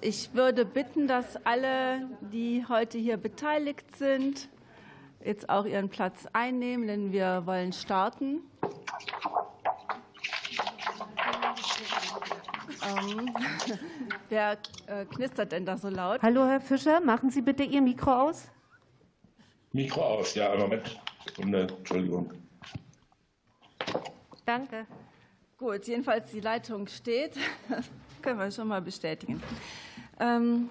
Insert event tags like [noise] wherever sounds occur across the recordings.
Ich würde bitten, dass alle, die heute hier beteiligt sind, jetzt auch ihren Platz einnehmen, denn wir wollen starten. Ähm, [laughs] wer äh, knistert denn da so laut? Hallo, Herr Fischer, machen Sie bitte Ihr Mikro aus. Mikro aus, ja, einen Moment. Sekunde, Entschuldigung. Danke. Gut, jedenfalls die Leitung steht. [laughs] Können wir schon mal bestätigen. Ähm,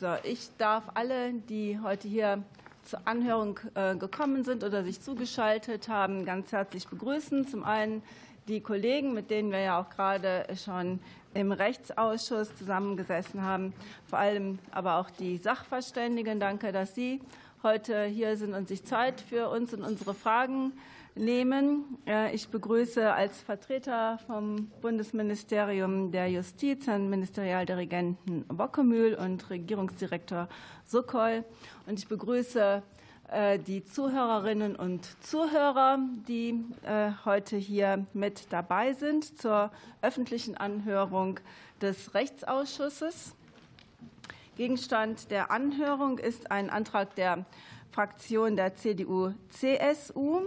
so, ich darf alle, die heute hier zur Anhörung äh, gekommen sind oder sich zugeschaltet haben, ganz herzlich begrüßen. Zum einen die Kollegen, mit denen wir ja auch gerade schon im Rechtsausschuss zusammengesessen haben, vor allem aber auch die Sachverständigen. Danke, dass Sie heute hier sind und sich Zeit für uns und unsere Fragen nehmen. Ich begrüße als Vertreter vom Bundesministerium der Justiz Herrn Ministerialdirigenten Bockemühl und Regierungsdirektor Sokol. Und ich begrüße äh, die Zuhörerinnen und Zuhörer, die äh, heute hier mit dabei sind zur öffentlichen Anhörung des Rechtsausschusses. Gegenstand der Anhörung ist ein Antrag der Fraktion der CDU-CSU.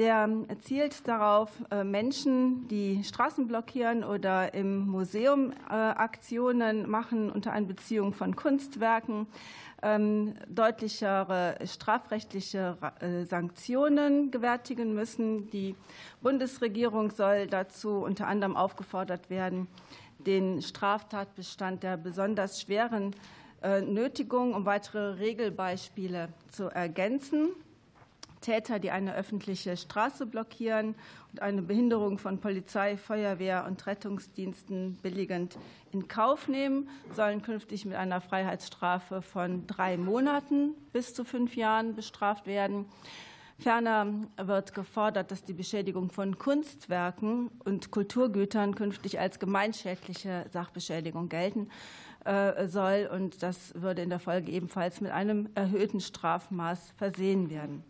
Der zielt darauf, äh, Menschen, die Straßen blockieren oder im Museum Aktionen machen unter Einbeziehung von Kunstwerken, ähm, deutlichere strafrechtliche äh, Sanktionen gewärtigen müssen. Die Bundesregierung soll dazu unter anderem aufgefordert werden, den Straftatbestand der besonders schweren äh, Nötigung um weitere Regelbeispiele zu ergänzen. Täter, die eine öffentliche Straße blockieren und eine Behinderung von Polizei, Feuerwehr und Rettungsdiensten billigend in Kauf nehmen, sollen künftig mit einer Freiheitsstrafe von drei Monaten bis zu fünf Jahren bestraft werden. Ferner wird gefordert, dass die Beschädigung von Kunstwerken und Kulturgütern künftig als gemeinschädliche Sachbeschädigung gelten äh, soll. Und das würde in der Folge ebenfalls mit einem erhöhten Strafmaß versehen werden.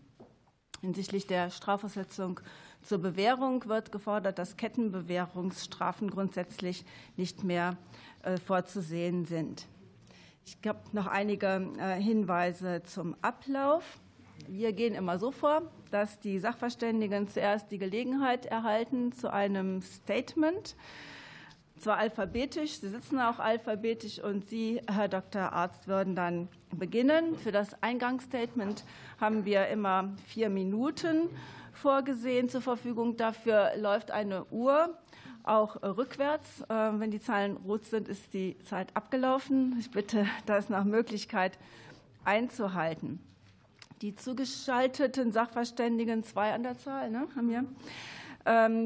Hinsichtlich der Strafversetzung zur Bewährung wird gefordert, dass Kettenbewährungsstrafen grundsätzlich nicht mehr äh, vorzusehen sind. Ich habe noch einige äh, Hinweise zum Ablauf. Wir gehen immer so vor, dass die Sachverständigen zuerst die Gelegenheit erhalten zu einem Statement zwar alphabetisch, Sie sitzen auch alphabetisch und Sie, Herr Dr. Arzt, würden dann beginnen. Für das Eingangsstatement haben wir immer vier Minuten vorgesehen zur Verfügung. Dafür läuft eine Uhr auch rückwärts. Äh, wenn die Zahlen rot sind, ist die Zeit abgelaufen. Ich bitte, das nach Möglichkeit einzuhalten. Die zugeschalteten Sachverständigen, zwei an der Zahl, ne, haben wir,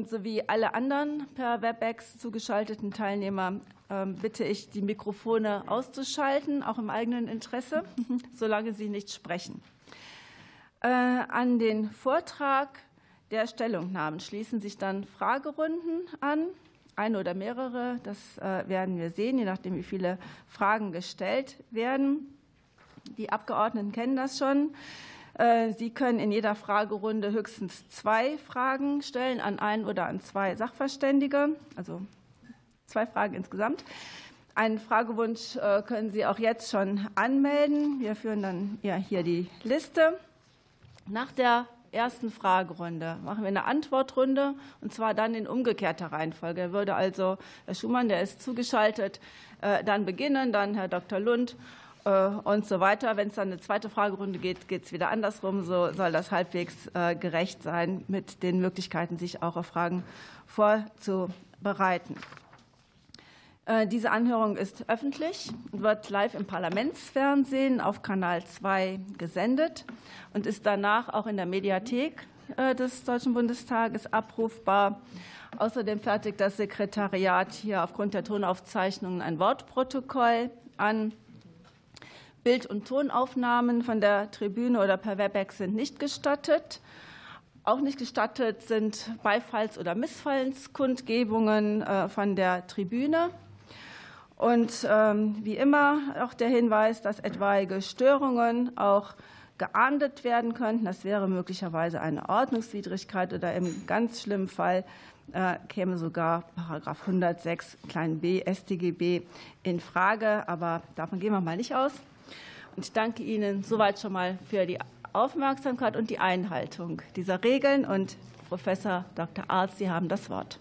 sowie alle anderen per WebEx zugeschalteten Teilnehmer ähm, bitte ich, die Mikrofone auszuschalten, auch im eigenen Interesse, [laughs] solange sie nicht sprechen. Äh, an den Vortrag der Stellungnahmen schließen sich dann Fragerunden an, eine oder mehrere, das äh, werden wir sehen, je nachdem, wie viele Fragen gestellt werden. Die Abgeordneten kennen das schon. Äh, Sie können in jeder Fragerunde höchstens zwei Fragen stellen an ein oder an zwei Sachverständige, also zwei Fragen insgesamt. Einen Fragewunsch äh, können Sie auch jetzt schon anmelden. Wir führen dann hier die Liste. Nach der ersten Fragerunde machen wir eine Antwortrunde und zwar dann in umgekehrter Reihenfolge. Er würde also Herr Schumann, der ist zugeschaltet, äh, dann beginnen, dann Herr Dr. Lund und so weiter. Wenn es dann eine zweite Fragerunde geht, geht es wieder andersrum. So soll das halbwegs äh, gerecht sein mit den Möglichkeiten, sich auch auf Fragen vorzubereiten. Äh, diese Anhörung ist öffentlich und wird live im Parlamentsfernsehen auf Kanal 2 gesendet und ist danach auch in der Mediathek des Deutschen Bundestages abrufbar. Außerdem fertigt das Sekretariat hier aufgrund der Tonaufzeichnungen ein Wortprotokoll an. Bild- und Tonaufnahmen von der Tribüne oder per Webex sind nicht gestattet. Auch nicht gestattet sind Beifalls- oder Missfallenskundgebungen äh, von der Tribüne. Und ähm, wie immer auch der Hinweis, dass etwaige Störungen auch geahndet werden könnten. Das wäre möglicherweise eine Ordnungswidrigkeit oder im ganz schlimmen Fall äh, käme sogar Paragraph 106 klein b StGB in Frage. Aber davon gehen wir mal nicht aus. Ich danke Ihnen soweit schon mal für die Aufmerksamkeit und die Einhaltung dieser Regeln. Und Professor Dr. Arzt, Sie haben das Wort.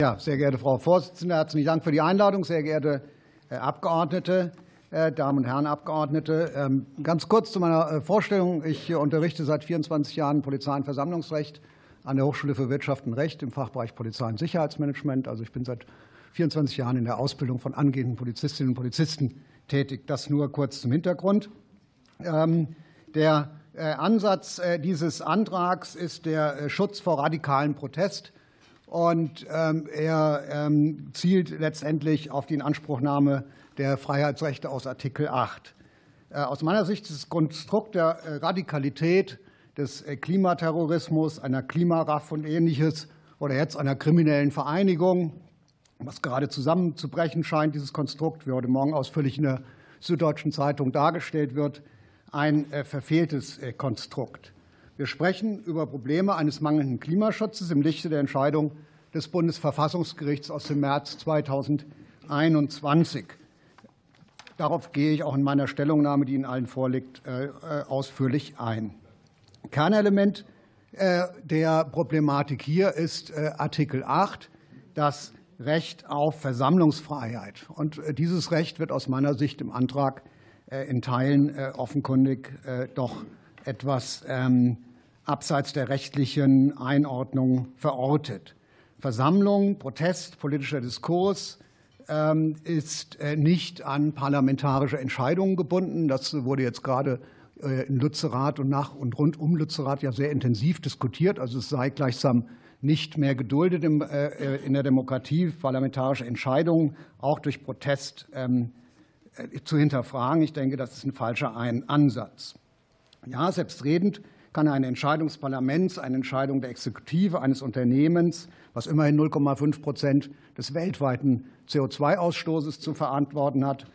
Ja, sehr geehrte Frau Vorsitzende, herzlichen Dank für die Einladung. Sehr geehrte äh, Abgeordnete, äh, Damen und Herren Abgeordnete, ähm, ganz kurz zu meiner äh, Vorstellung. Ich unterrichte seit 24 Jahren Polizei- und Versammlungsrecht an der Hochschule für Wirtschaft und Recht im Fachbereich Polizei- und Sicherheitsmanagement. Also ich bin seit 24 Jahren in der Ausbildung von angehenden Polizistinnen und Polizisten tätig. Das nur kurz zum Hintergrund. Ähm, der Ansatz dieses Antrags ist der Schutz vor radikalen Protest und ähm, er ähm, zielt letztendlich auf die Inanspruchnahme der Freiheitsrechte aus Artikel 8. Äh, aus meiner Sicht ist das Konstrukt der äh, Radikalität des äh, Klimaterrorismus, einer Klimaraff und ähnliches oder jetzt einer kriminellen Vereinigung, was gerade zusammenzubrechen scheint, dieses Konstrukt, wie heute Morgen ausführlich in der Süddeutschen Zeitung dargestellt wird, ein verfehltes Konstrukt. Wir sprechen über Probleme eines mangelnden Klimaschutzes im Lichte der Entscheidung des Bundesverfassungsgerichts aus dem März 2021. Darauf gehe ich auch in meiner Stellungnahme, die Ihnen allen vorliegt, äh, äh, ausführlich ein. Kernelement äh, der Problematik hier ist Artikel 8, das Recht auf Versammlungsfreiheit. Und dieses Recht wird aus meiner Sicht im Antrag in Teilen offenkundig doch etwas ähm, abseits der rechtlichen Einordnung verortet. Versammlung, Protest, politischer Diskurs ähm, ist äh, nicht an parlamentarische Entscheidungen gebunden. Das wurde jetzt gerade äh, in Lützerath und nach und rund um Lützerath ja sehr intensiv diskutiert. Also es sei gleichsam nicht mehr geduldet äh, in der Demokratie, parlamentarische Entscheidungen auch durch Protest ähm, zu hinterfragen. Ich denke, das ist ein falscher Ansatz. Ja, selbstredend kann eine Entscheidung des Parlaments, eine Entscheidung der Exekutive eines Unternehmens, was immerhin 0,5 Prozent des weltweiten CO2-Ausstoßes zu verantworten hat,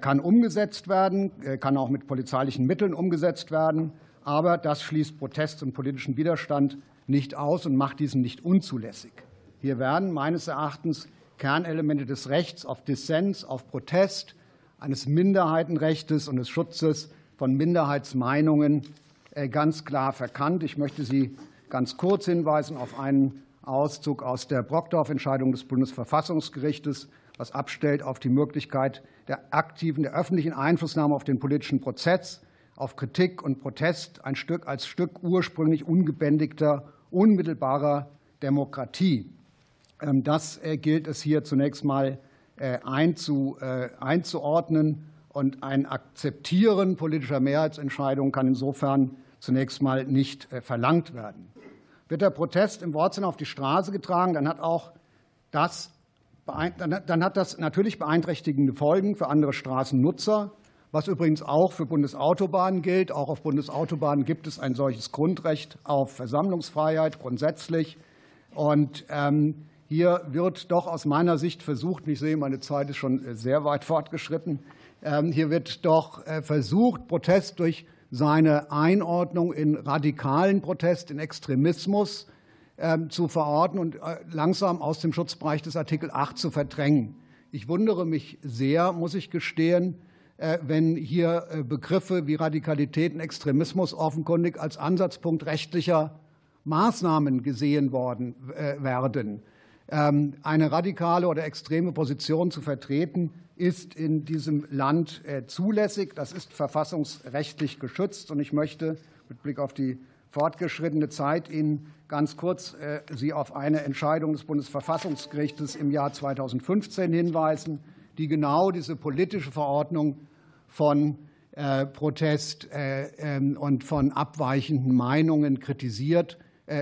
kann umgesetzt werden, kann auch mit polizeilichen Mitteln umgesetzt werden. Aber das schließt Protest und politischen Widerstand nicht aus und macht diesen nicht unzulässig. Hier werden meines Erachtens Kernelemente des Rechts auf Dissens, auf Protest, eines Minderheitenrechts und des Schutzes von Minderheitsmeinungen äh, ganz klar verkannt. Ich möchte Sie ganz kurz hinweisen auf einen Auszug aus der Brockdorf-Entscheidung des Bundesverfassungsgerichtes, was abstellt auf die Möglichkeit der aktiven, der öffentlichen Einflussnahme auf den politischen Prozess, auf Kritik und Protest, ein Stück als Stück ursprünglich ungebändigter, unmittelbarer Demokratie. Ähm, das äh, gilt es hier zunächst mal äh, einzuordnen. Und ein Akzeptieren politischer Mehrheitsentscheidungen kann insofern zunächst mal nicht äh, verlangt werden. Wird der Protest im Wortsinne auf die Straße getragen, dann hat auch das, dann hat das natürlich beeinträchtigende Folgen für andere Straßennutzer, was übrigens auch für Bundesautobahnen gilt. Auch auf Bundesautobahnen gibt es ein solches Grundrecht auf Versammlungsfreiheit grundsätzlich. Und ähm, hier wird doch aus meiner Sicht versucht, ich sehe, meine Zeit ist schon äh, sehr weit fortgeschritten, ähm, hier wird doch äh, versucht, Protest durch seine Einordnung in radikalen Protest, in Extremismus ähm, zu verorten und äh, langsam aus dem Schutzbereich des Artikel 8 zu verdrängen. Ich wundere mich sehr, muss ich gestehen, wenn hier äh, Begriffe wie Radikalität und Extremismus offenkundig als Ansatzpunkt rechtlicher Maßnahmen gesehen worden werden. Ähm, eine radikale oder extreme Position zu vertreten, ist in diesem Land äh, zulässig. Das ist verfassungsrechtlich geschützt. Und ich möchte mit Blick auf die fortgeschrittene Zeit Ihnen ganz kurz äh, Sie auf eine Entscheidung des Bundesverfassungsgerichts im Jahr 2015 hinweisen, die genau diese politische Verordnung von äh, Protest ähm, und von abweichenden Meinungen kritisiert,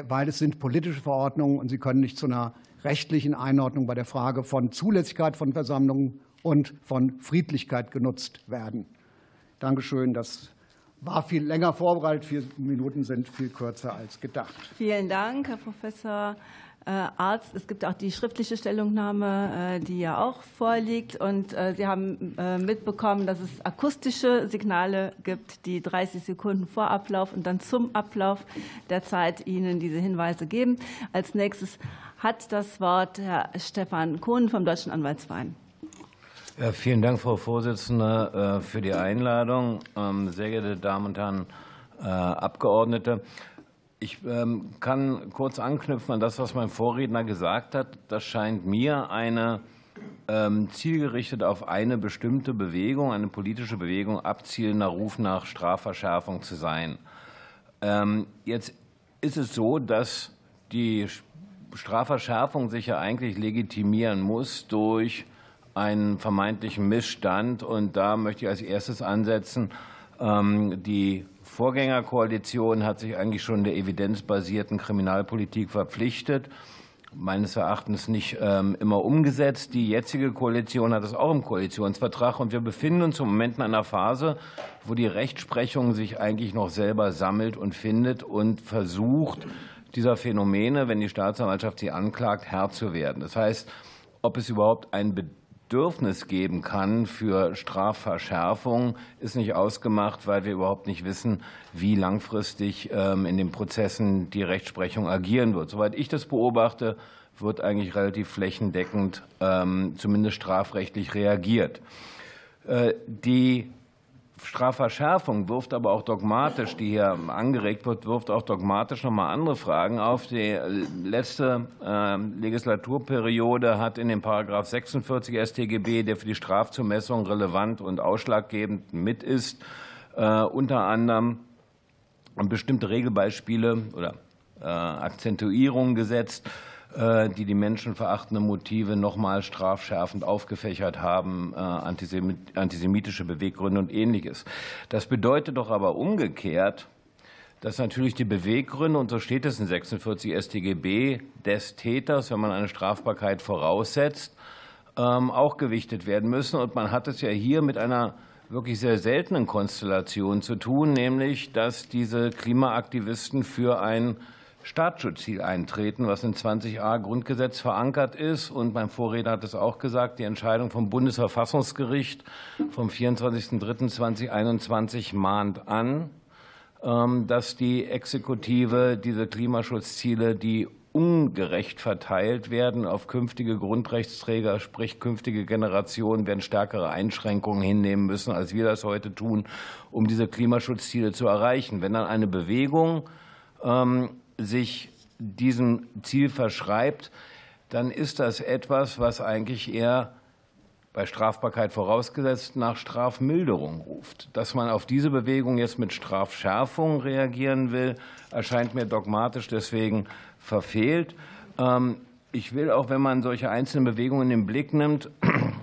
weil es sind politische Verordnungen und sie können nicht zu einer rechtlichen Einordnung bei der Frage von Zulässigkeit von Versammlungen und von Friedlichkeit genutzt werden. Dankeschön. Das war viel länger vorbereitet. Vier Minuten sind viel kürzer als gedacht. Vielen Dank, Herr Professor Arzt. Es gibt auch die schriftliche Stellungnahme, die ja auch vorliegt. Und Sie haben mitbekommen, dass es akustische Signale gibt, die 30 Sekunden vor Ablauf und dann zum Ablauf der Zeit Ihnen diese Hinweise geben. Als nächstes hat das Wort Herr Stefan Kohn vom Deutschen Anwaltsverein. Vielen Dank, Frau Vorsitzende, für die Einladung. Ähm, sehr geehrte Damen und Herren Abgeordnete, ich ähm, kann kurz anknüpfen an das, was mein Vorredner gesagt hat. Das scheint mir eine ähm, zielgerichtet auf eine bestimmte Bewegung, eine politische Bewegung abzielender Ruf nach Strafverschärfung zu sein. Ähm, jetzt ist es so, dass die Strafverschärfung sich ja eigentlich legitimieren muss durch einen vermeintlichen Missstand. Und da möchte ich als erstes ansetzen, die Vorgängerkoalition hat sich eigentlich schon der evidenzbasierten Kriminalpolitik verpflichtet, meines Erachtens nicht ähm, immer umgesetzt. Die jetzige Koalition hat es auch im Koalitionsvertrag. Und wir befinden uns im Moment in einer Phase, wo die Rechtsprechung sich eigentlich noch selber sammelt und findet und versucht, dieser Phänomene, wenn die Staatsanwaltschaft sie anklagt, Herr zu werden. Das heißt, ob es überhaupt ein Bedürfnis geben kann für Strafverschärfung, ist nicht ausgemacht, weil wir überhaupt nicht wissen, wie langfristig ähm, in den Prozessen die Rechtsprechung agieren wird. Soweit ich das beobachte, wird eigentlich relativ flächendeckend ähm, zumindest strafrechtlich reagiert. Äh, die Strafverschärfung wirft aber auch dogmatisch, die hier angeregt wird, wirft auch dogmatisch nochmal andere Fragen auf. Die letzte ähm, Legislaturperiode hat in dem Paragraph 46 StGB, der für die Strafzumessung relevant und ausschlaggebend mit ist, äh, unter anderem bestimmte Regelbeispiele oder äh, Akzentuierungen gesetzt äh, die die menschenverachtenden Motive nochmal strafschärfend aufgefächert haben, äh, antisemitische Beweggründe und Ähnliches. Das bedeutet doch aber umgekehrt, dass natürlich die Beweggründe, und so steht es in 46 StGB, des Täters, wenn man eine Strafbarkeit voraussetzt, ähm, auch gewichtet werden müssen. Und man hat es ja hier mit einer wirklich sehr seltenen Konstellation zu tun, nämlich dass diese Klimaaktivisten für ein Staatsschutzziel eintreten, was in 20a Grundgesetz verankert ist. Und mein Vorredner hat es auch gesagt, die Entscheidung vom Bundesverfassungsgericht vom 24.03.2021 mahnt an, ähm, dass die Exekutive diese Klimaschutzziele, die ungerecht verteilt werden auf künftige Grundrechtsträger, sprich künftige Generationen, werden stärkere Einschränkungen hinnehmen müssen, als wir das heute tun, um diese Klimaschutzziele zu erreichen. Wenn dann eine Bewegung ähm, sich diesem Ziel verschreibt, dann ist das etwas, was eigentlich eher bei Strafbarkeit vorausgesetzt nach Strafmilderung ruft. Dass man auf diese Bewegung jetzt mit Strafschärfung reagieren will, erscheint mir dogmatisch deswegen verfehlt. Ähm, ich will auch, wenn man solche einzelnen Bewegungen in den Blick nimmt, [clears throat]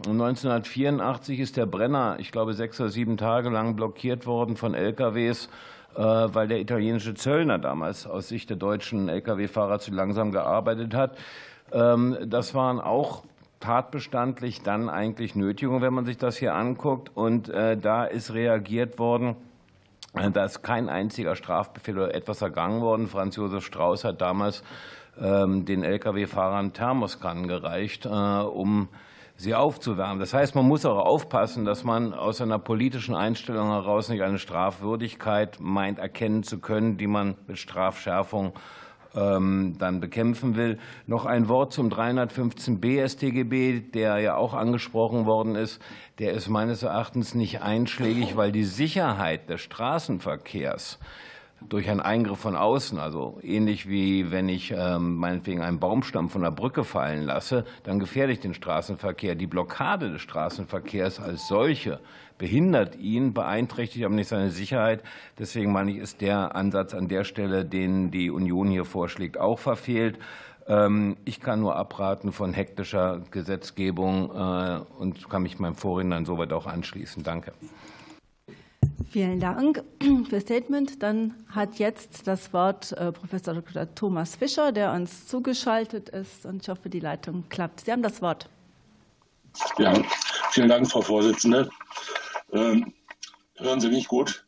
1984 ist der Brenner, ich glaube, sechs oder sieben Tage lang blockiert worden von LKWs weil der italienische Zöllner damals aus Sicht der deutschen Lkw-Fahrer zu langsam gearbeitet hat. Ähm, das waren auch tatbestandlich dann eigentlich Nötigungen, wenn man sich das hier anguckt. Und äh, da ist reagiert worden. Äh, da ist kein einziger Strafbefehl oder etwas ergangen worden. Franz Josef Strauß hat damals ähm, den Lkw-Fahrern Thermoskannen gereicht, um sie aufzuwärmen. Das heißt, man muss auch aufpassen, dass man aus einer politischen Einstellung heraus nicht eine Strafwürdigkeit meint erkennen zu können, die man mit Strafschärfung ähm, dann bekämpfen will. Noch ein Wort zum 315b StGB, der ja auch angesprochen worden ist. Der ist meines Erachtens nicht einschlägig, weil die Sicherheit des Straßenverkehrs durch einen Eingriff von außen, also ähnlich wie wenn ich ähm, meinetwegen einen Baumstamm von der Brücke fallen lasse, dann gefährde ich den Straßenverkehr. Die Blockade des Straßenverkehrs als solche behindert ihn, beeinträchtigt aber nicht seine Sicherheit. Deswegen meine ich, ist der Ansatz an der Stelle, den die Union hier vorschlägt, auch verfehlt. Ähm, ich kann nur abraten von hektischer Gesetzgebung äh, und kann mich meinem Vorredner insoweit auch anschließen. Danke. Vielen Dank für Statement. Dann hat jetzt das Wort äh, Professor Dr. Thomas Fischer, der uns zugeschaltet ist. Und ich hoffe, die Leitung klappt. Sie haben das Wort. Ja, vielen Dank, Frau Vorsitzende. Ähm, hören Sie mich gut?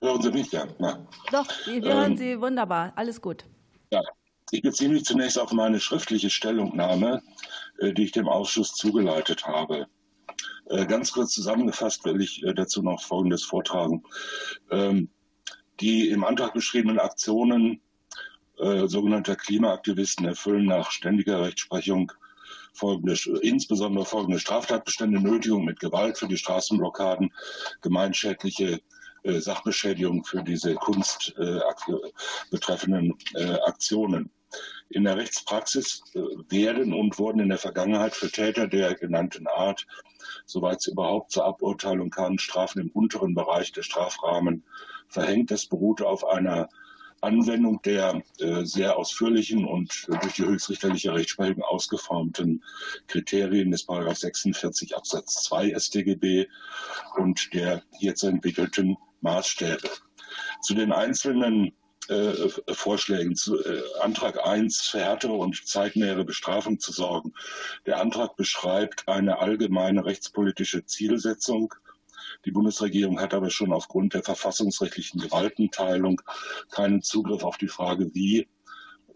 Hören Sie mich ja? Na. Doch, wir hören ähm, Sie wunderbar. Alles gut. Ja, Ich beziehe mich zunächst auf meine schriftliche Stellungnahme, äh, die ich dem Ausschuss zugeleitet habe. Äh, ganz kurz zusammengefasst will ich äh, dazu noch Folgendes vortragen. Ähm, die im Antrag beschriebenen Aktionen sogenannter Klimaaktivisten erfüllen nach ständiger Rechtsprechung folgende, insbesondere folgende Straftatbestände, Nötigung mit Gewalt für die Straßenblockaden, gemeinschädliche Sachbeschädigung für diese Kunst betreffenden Aktionen. In der Rechtspraxis äh, werden und wurden in der Vergangenheit für Täter der genannten Art, soweit es überhaupt zur Aburteilung kann, Strafen im unteren Bereich des Strafrahmen verhängt. Das beruhte auf einer Anwendung der äh, sehr ausführlichen und durch die höchstrichterliche Rechtsprechung ausgeformten Kriterien des 46 Absatz 2 StGB und der jetzt entwickelten Maßstäbe. Zu den einzelnen äh, Vorschlägen. Zu, äh, Antrag 1, für härtere und zeitnähere Bestrafung zu sorgen. Der Antrag beschreibt eine allgemeine rechtspolitische Zielsetzung. Die Bundesregierung hat aber schon aufgrund der verfassungsrechtlichen Gewaltenteilung keinen Zugriff auf die Frage, wie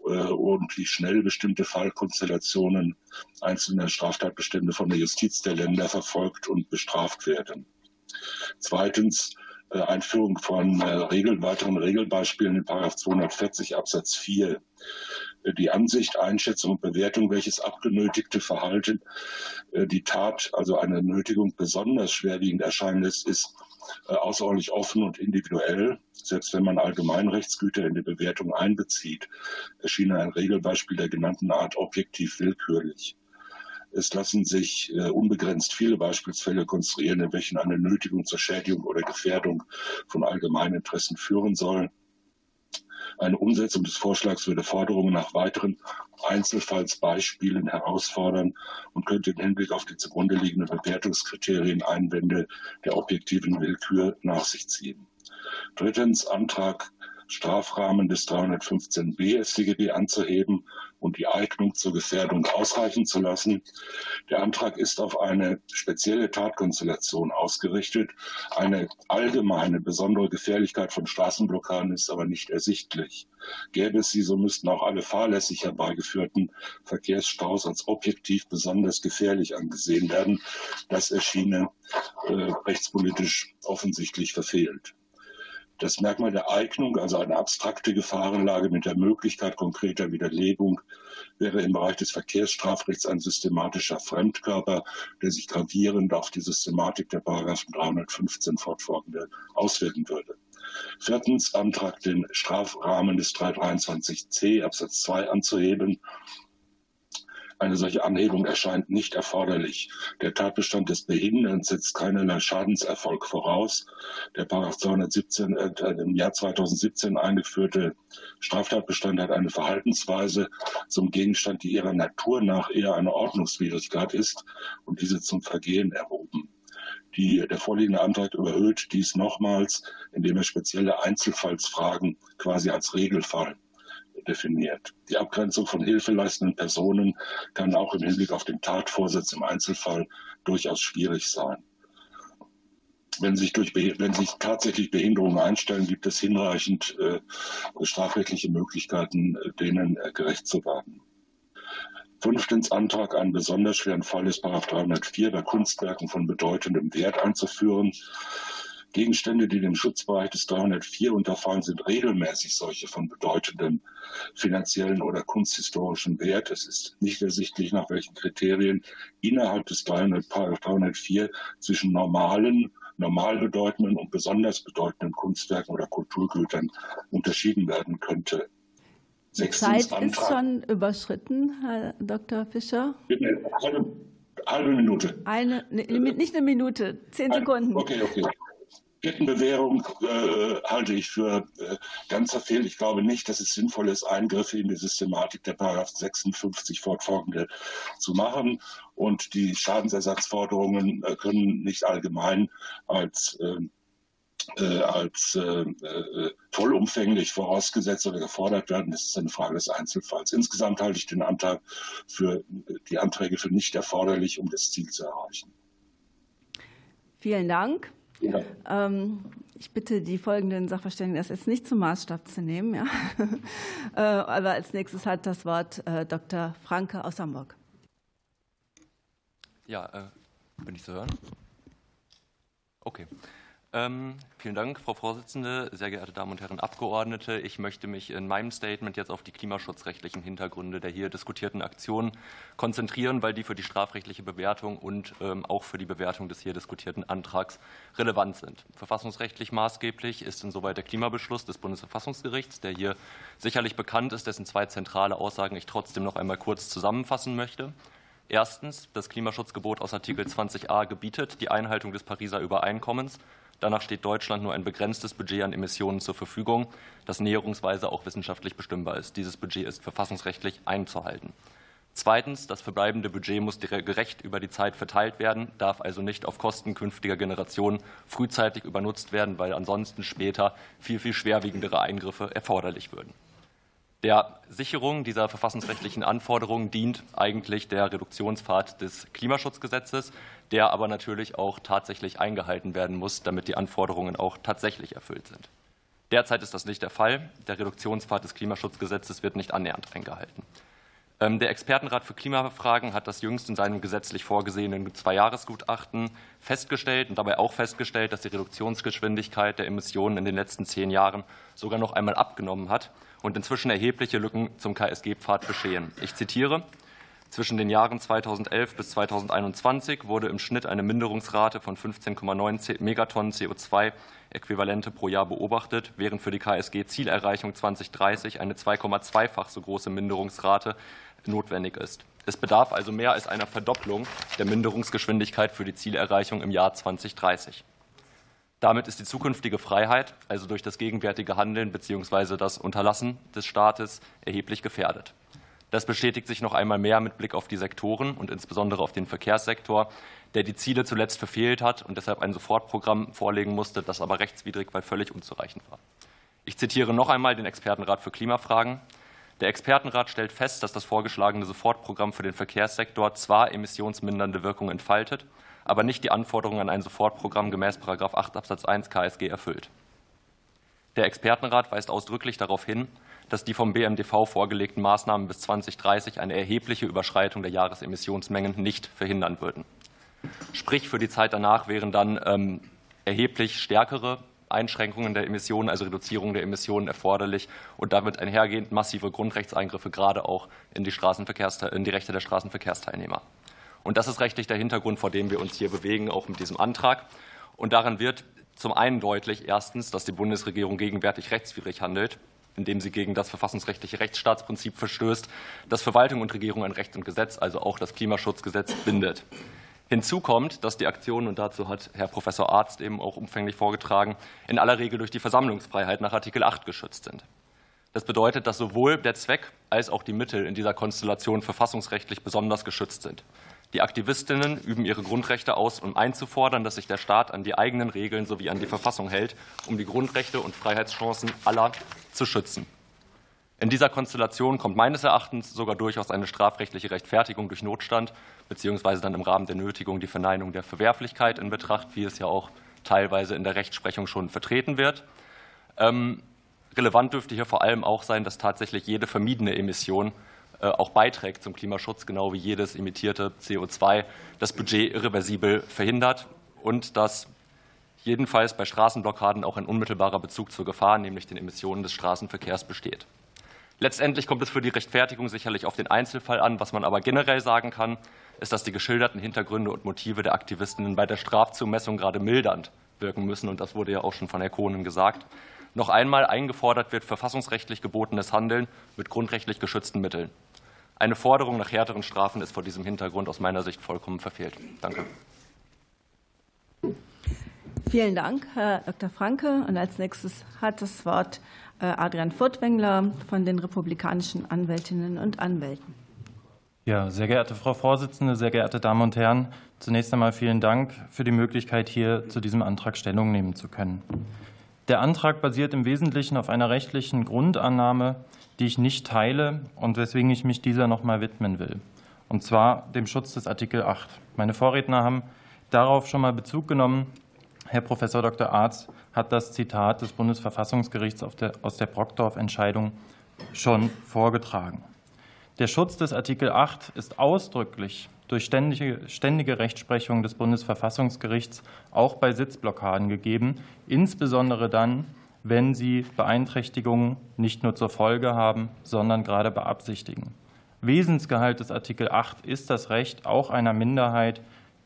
äh, und wie schnell bestimmte Fallkonstellationen einzelner Straftatbestände von der Justiz der Länder verfolgt und bestraft werden. Zweitens Einführung von äh, Regel, weiteren Regelbeispielen in 240 Absatz 4 äh, die Ansicht, Einschätzung und Bewertung, welches abgenötigte Verhalten die Tat, also eine Nötigung besonders schwerwiegend erscheinen lässt, ist außerordentlich offen und individuell. Selbst wenn man Allgemeinrechtsgüter in die Bewertung einbezieht, erschien ein Regelbeispiel der genannten Art objektiv willkürlich. Es lassen sich äh, unbegrenzt viele Beispielsfälle konstruieren, in welchen eine Nötigung zur Schädigung oder Gefährdung von allgemeinen Interessen führen soll. Eine Umsetzung des Vorschlags würde Forderungen nach weiteren Einzelfallsbeispielen herausfordern und könnte im Hinblick auf die zugrunde liegenden Bewertungskriterien Einwände der objektiven Willkür nach sich ziehen. Drittens Antrag Strafrahmen des 315b StGB anzuheben und die Eignung zur Gefährdung ausreichen zu lassen. Der Antrag ist auf eine spezielle Tatkonstellation ausgerichtet. Eine allgemeine besondere Gefährlichkeit von Straßenblockaden ist aber nicht ersichtlich. Gäbe es sie, so müssten auch alle fahrlässig herbeigeführten Verkehrsstaus als objektiv besonders gefährlich angesehen werden. Das erschiene äh, rechtspolitisch offensichtlich verfehlt. Das Merkmal der Eignung, also eine abstrakte Gefahrenlage mit der Möglichkeit konkreter Widerlegung, wäre im Bereich des Verkehrsstrafrechts ein systematischer Fremdkörper, der sich gravierend auf die Systematik der Paragraphen 315 fortfolgende auswirken würde. Viertens Antrag, den Strafrahmen des 323c Absatz 2 anzuheben eine solche Anhebung erscheint nicht erforderlich. Der Tatbestand des Behinderns setzt keinerlei Schadenserfolg voraus. Der 217 äh, im Jahr 2017 eingeführte Straftatbestand hat eine Verhaltensweise zum Gegenstand, die ihrer Natur nach eher eine Ordnungswidrigkeit ist und diese zum Vergehen erhoben. Die, der vorliegende Antrag überhöht dies nochmals, indem er spezielle Einzelfallsfragen quasi als Regelfall definiert. Die Abgrenzung von hilfeleistenden Personen kann auch im Hinblick auf den Tatvorsatz im Einzelfall durchaus schwierig sein. Wenn sich, durch, wenn sich tatsächlich Behinderungen einstellen, gibt es hinreichend äh, strafrechtliche Möglichkeiten, äh, denen äh, gerecht zu werden. Fünftens Antrag, einen besonders schweren Fall des 304 bei Kunstwerken von bedeutendem Wert einzuführen. Gegenstände, die dem Schutzbereich des 304 unterfallen, sind regelmäßig solche von bedeutendem finanziellen oder kunsthistorischen Wert. Es ist nicht ersichtlich, nach welchen Kriterien innerhalb des 300, 304 zwischen normalen normal bedeutenden und besonders bedeutenden Kunstwerken oder Kulturgütern unterschieden werden könnte. Die Zeit Antrag. ist schon überschritten, Herr Dr. Fischer. Eine halbe, halbe Minute. Eine, ne, nicht eine Minute, zehn Sekunden. Okay, okay. Kettenbewährung äh, halte ich für äh, ganz verfehlt. Ich glaube nicht, dass es sinnvoll ist, Eingriffe in die Systematik der Paragraph 56 fortfolgende zu machen. Und die Schadensersatzforderungen äh, können nicht allgemein als ähm, äh, als äh, äh, vollumfänglich vorausgesetzt oder gefordert werden. Das ist eine Frage des Einzelfalls. Insgesamt halte ich den Antrag für die Anträge für nicht erforderlich, um das Ziel zu erreichen. Vielen Dank. Ja. Ähm, Ich bitte die folgenden Sachverständigen, das jetzt nicht zum Maßstab zu nehmen. Ja. [laughs] Aber als nächstes hat das Wort Dr. Franke aus Hamburg. Ja, bin ich zu hören? Okay. Ähm, vielen Dank, Frau Vorsitzende, sehr geehrte Damen und Herren Abgeordnete. Ich möchte mich in meinem Statement jetzt auf die klimaschutzrechtlichen Hintergründe der hier diskutierten Aktion konzentrieren, weil die für die strafrechtliche Bewertung und ähm, auch für die Bewertung des hier diskutierten Antrags relevant sind. Verfassungsrechtlich maßgeblich ist insoweit der Klimabeschluss des Bundesverfassungsgerichts, der hier sicherlich bekannt ist, dessen zwei zentrale Aussagen ich trotzdem noch einmal kurz zusammenfassen möchte. Erstens, das Klimaschutzgebot aus Artikel 20a gebietet die Einhaltung des Pariser Übereinkommens Danach steht Deutschland nur ein begrenztes Budget an Emissionen zur Verfügung, das näherungsweise auch wissenschaftlich bestimmbar ist. Dieses Budget ist verfassungsrechtlich einzuhalten. Zweitens, das verbleibende Budget muss gerecht über die Zeit verteilt werden, darf also nicht auf Kosten künftiger Generationen frühzeitig übernutzt werden, weil ansonsten später viel, viel schwerwiegendere Eingriffe erforderlich würden. Der Sicherung dieser verfassungsrechtlichen Anforderungen dient eigentlich der Reduktionspfad des Klimaschutzgesetzes, der aber natürlich auch tatsächlich eingehalten werden muss, damit die Anforderungen auch tatsächlich erfüllt sind. Derzeit ist das nicht der Fall. Der Reduktionspfad des Klimaschutzgesetzes wird nicht annähernd eingehalten. Ähm, der Expertenrat für Klimafragen hat das jüngst in seinem gesetzlich vorgesehenen Zweijahresgutachten festgestellt und dabei auch festgestellt, dass die Reduktionsgeschwindigkeit der Emissionen in den letzten zehn Jahren sogar noch einmal abgenommen hat und inzwischen erhebliche Lücken zum KSG-Pfad bestehen. Ich zitiere. Zwischen den Jahren 2011 bis 2021 wurde im Schnitt eine Minderungsrate von 15,9 Megatonnen CO2-Äquivalente pro Jahr beobachtet, während für die KSG-Zielerreichung 2030 eine 2,2-fach so große Minderungsrate notwendig ist. Es bedarf also mehr als einer Verdopplung der Minderungsgeschwindigkeit für die Zielerreichung im Jahr 2030. Damit ist die zukünftige Freiheit, also durch das gegenwärtige Handeln bzw. das Unterlassen des Staates, erheblich gefährdet. Das bestätigt sich noch einmal mehr mit Blick auf die Sektoren und insbesondere auf den Verkehrssektor, der die Ziele zuletzt verfehlt hat und deshalb ein Sofortprogramm vorlegen musste, das aber rechtswidrig, weil völlig unzureichend war. Ich zitiere noch einmal den Expertenrat für Klimafragen. Der Expertenrat stellt fest, dass das vorgeschlagene Sofortprogramm für den Verkehrssektor zwar emissionsmindernde Wirkung entfaltet, aber nicht die Anforderungen an ein Sofortprogramm gemäß 8 Absatz 1 KSG erfüllt. Der Expertenrat weist ausdrücklich darauf hin, dass die vom BMDV vorgelegten Maßnahmen bis 2030 eine erhebliche Überschreitung der Jahresemissionsmengen nicht verhindern würden. Sprich, für die Zeit danach wären dann ähm, erheblich stärkere Einschränkungen der Emissionen, also Reduzierung der Emissionen erforderlich und damit einhergehend massive Grundrechtseingriffe, gerade auch in die, in die Rechte der Straßenverkehrsteilnehmer. Und das ist rechtlich der Hintergrund, vor dem wir uns hier bewegen, auch mit diesem Antrag. Und daran wird zum einen deutlich, erstens, dass die Bundesregierung gegenwärtig rechtswidrig handelt, indem sie gegen das verfassungsrechtliche Rechtsstaatsprinzip verstößt, das Verwaltung und Regierung an Recht und Gesetz, also auch das Klimaschutzgesetz, bindet. Hinzu kommt, dass die Aktionen, und dazu hat Herr Professor Arzt eben auch umfänglich vorgetragen, in aller Regel durch die Versammlungsfreiheit nach Artikel 8 geschützt sind. Das bedeutet, dass sowohl der Zweck als auch die Mittel in dieser Konstellation verfassungsrechtlich besonders geschützt sind. Die Aktivistinnen üben ihre Grundrechte aus, um einzufordern, dass sich der Staat an die eigenen Regeln sowie an die Verfassung hält, um die Grundrechte und Freiheitschancen aller zu schützen. In dieser Konstellation kommt meines Erachtens sogar durchaus eine strafrechtliche Rechtfertigung durch Notstand beziehungsweise dann im Rahmen der Nötigung die Verneinung der Verwerflichkeit in Betracht, wie es ja auch teilweise in der Rechtsprechung schon vertreten wird. Ähm, relevant dürfte hier vor allem auch sein, dass tatsächlich jede vermiedene Emission auch beiträgt zum Klimaschutz, genau wie jedes emittierte CO2 das Budget irreversibel verhindert und dass jedenfalls bei Straßenblockaden auch ein unmittelbarer Bezug zur Gefahr, nämlich den Emissionen des Straßenverkehrs, besteht. Letztendlich kommt es für die Rechtfertigung sicherlich auf den Einzelfall an. Was man aber generell sagen kann, ist, dass die geschilderten Hintergründe und Motive der Aktivistinnen bei der Strafzumessung gerade mildernd wirken müssen. Und das wurde ja auch schon von Herrn Kohnen gesagt. Noch einmal eingefordert wird verfassungsrechtlich gebotenes Handeln mit grundrechtlich geschützten Mitteln. Eine Forderung nach härteren Strafen ist vor diesem Hintergrund aus meiner Sicht vollkommen verfehlt. Danke. Vielen Dank, Herr Dr. Franke. Und als nächstes hat das Wort äh, Adrian Furtwängler von den republikanischen Anwältinnen und Anwälten. Ja, sehr geehrte Frau Vorsitzende, sehr geehrte Damen und Herren, zunächst einmal vielen Dank für die Möglichkeit, hier zu diesem Antrag Stellung nehmen zu können. Der Antrag basiert im Wesentlichen auf einer rechtlichen Grundannahme, die ich nicht teile und weswegen ich mich dieser noch mal widmen will, und zwar dem Schutz des Artikel 8. Meine Vorredner haben darauf schon mal Bezug genommen. Herr Prof. Dr. Arz hat das Zitat des Bundesverfassungsgerichts aus der Brockdorf-Entscheidung schon vorgetragen. Der Schutz des Artikel 8 ist ausdrücklich durch ständige, ständige Rechtsprechung des Bundesverfassungsgerichts auch bei Sitzblockaden gegeben, insbesondere dann, wenn sie Beeinträchtigungen nicht nur zur Folge haben, sondern gerade beabsichtigen. Wesensgehalt des Artikel 8 ist das Recht auch einer Minderheit,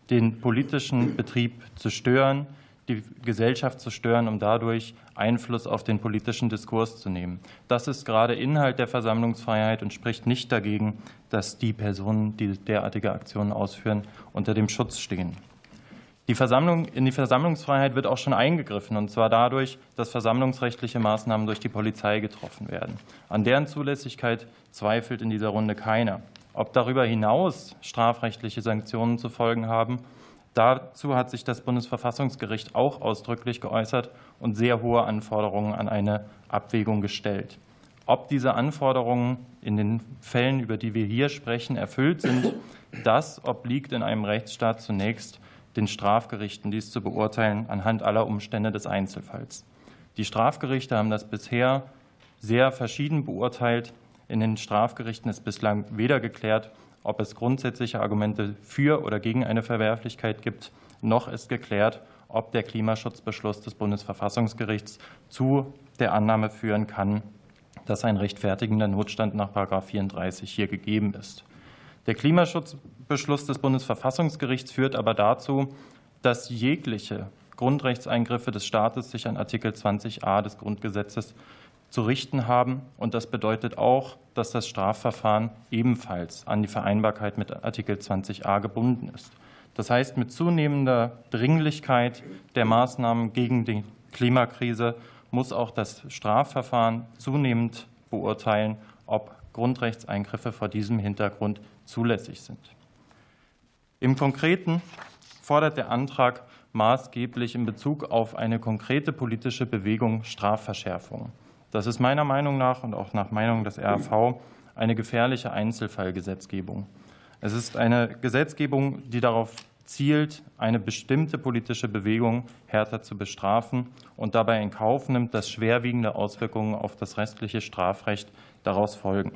den politischen Betrieb zu stören, die Gesellschaft zu stören, um dadurch Einfluss auf den politischen Diskurs zu nehmen. Das ist gerade Inhalt der Versammlungsfreiheit und spricht nicht dagegen, dass die Personen, die derartige Aktionen ausführen, unter dem Schutz stehen. Die Versammlung, in die Versammlungsfreiheit wird auch schon eingegriffen, und zwar dadurch, dass versammlungsrechtliche Maßnahmen durch die Polizei getroffen werden. An deren Zulässigkeit zweifelt in dieser Runde keiner. Ob darüber hinaus strafrechtliche Sanktionen zu folgen haben, dazu hat sich das Bundesverfassungsgericht auch ausdrücklich geäußert und sehr hohe Anforderungen an eine Abwägung gestellt. Ob diese Anforderungen in den Fällen, über die wir hier sprechen, erfüllt sind, das obliegt in einem Rechtsstaat zunächst den Strafgerichten, dies zu beurteilen anhand aller Umstände des Einzelfalls. Die Strafgerichte haben das bisher sehr verschieden beurteilt. In den Strafgerichten ist bislang weder geklärt, ob es grundsätzliche Argumente für oder gegen eine Verwerflichkeit gibt, noch ist geklärt, ob der Klimaschutzbeschluss des Bundesverfassungsgerichts zu der Annahme führen kann, dass ein rechtfertigender Notstand nach 34 hier gegeben ist. Der Klimaschutzbeschluss des Bundesverfassungsgerichts führt aber dazu, dass jegliche Grundrechtseingriffe des Staates sich an Artikel 20a des Grundgesetzes zu richten haben. Und das bedeutet auch, dass das Strafverfahren ebenfalls an die Vereinbarkeit mit Artikel 20a gebunden ist. Das heißt, mit zunehmender Dringlichkeit der Maßnahmen gegen die Klimakrise muss auch das Strafverfahren zunehmend beurteilen, ob Grundrechtseingriffe vor diesem Hintergrund zulässig sind. Im Konkreten fordert der Antrag maßgeblich in Bezug auf eine konkrete politische Bewegung Strafverschärfungen. Das ist meiner Meinung nach und auch nach Meinung des RAV eine gefährliche Einzelfallgesetzgebung. Es ist eine Gesetzgebung, die darauf zielt, eine bestimmte politische Bewegung härter zu bestrafen und dabei in Kauf nimmt, dass schwerwiegende Auswirkungen auf das restliche Strafrecht daraus folgen.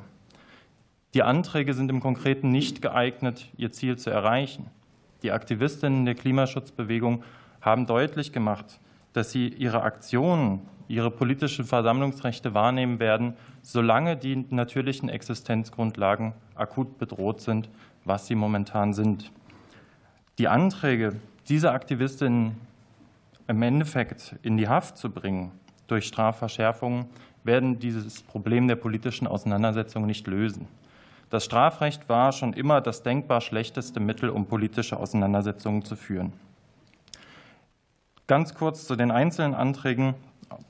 Die Anträge sind im Konkreten nicht geeignet, ihr Ziel zu erreichen. Die Aktivistinnen der Klimaschutzbewegung haben deutlich gemacht, dass sie ihre Aktionen, ihre politischen Versammlungsrechte wahrnehmen werden, solange die natürlichen Existenzgrundlagen akut bedroht sind, was sie momentan sind. Die Anträge, diese Aktivistinnen im Endeffekt in die Haft zu bringen durch Strafverschärfungen, werden dieses Problem der politischen Auseinandersetzung nicht lösen. Das Strafrecht war schon immer das denkbar schlechteste Mittel, um politische Auseinandersetzungen zu führen. Ganz kurz zu den einzelnen Anträgen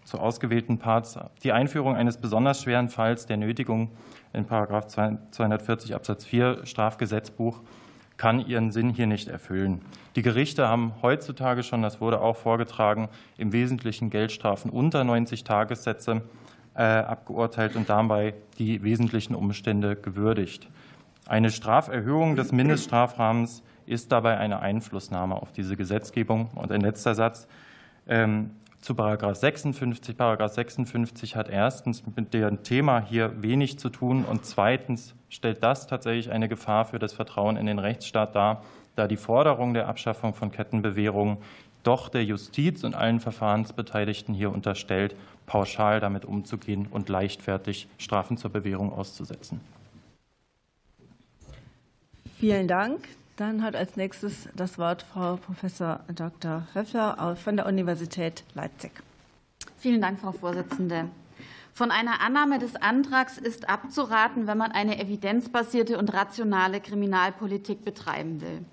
zu ausgewählten Parts. Die Einführung eines besonders schweren Falls der Nötigung in 240 Absatz 4 Strafgesetzbuch kann ihren Sinn hier nicht erfüllen. Die Gerichte haben heutzutage schon, das wurde auch vorgetragen, im Wesentlichen Geldstrafen unter 90 Tagessätze abgeurteilt und dabei die wesentlichen Umstände gewürdigt. Eine Straferhöhung des Mindeststrafrahmens ist dabei eine Einflussnahme auf diese Gesetzgebung. Und ein letzter Satz ähm, zu Paragraph 56. Paragraph 56 hat erstens mit dem Thema hier wenig zu tun und zweitens stellt das tatsächlich eine Gefahr für das Vertrauen in den Rechtsstaat dar, da die Forderung der Abschaffung von Kettenbewährungen doch der Justiz und allen Verfahrensbeteiligten hier unterstellt, pauschal damit umzugehen und leichtfertig Strafen zur Bewährung auszusetzen. Vielen Dank. Dann hat als nächstes das Wort Frau Professor Dr. Höffler von der Universität Leipzig. Vielen Dank, Frau Vorsitzende. Von einer Annahme des Antrags ist abzuraten, wenn man eine evidenzbasierte und rationale Kriminalpolitik betreiben will.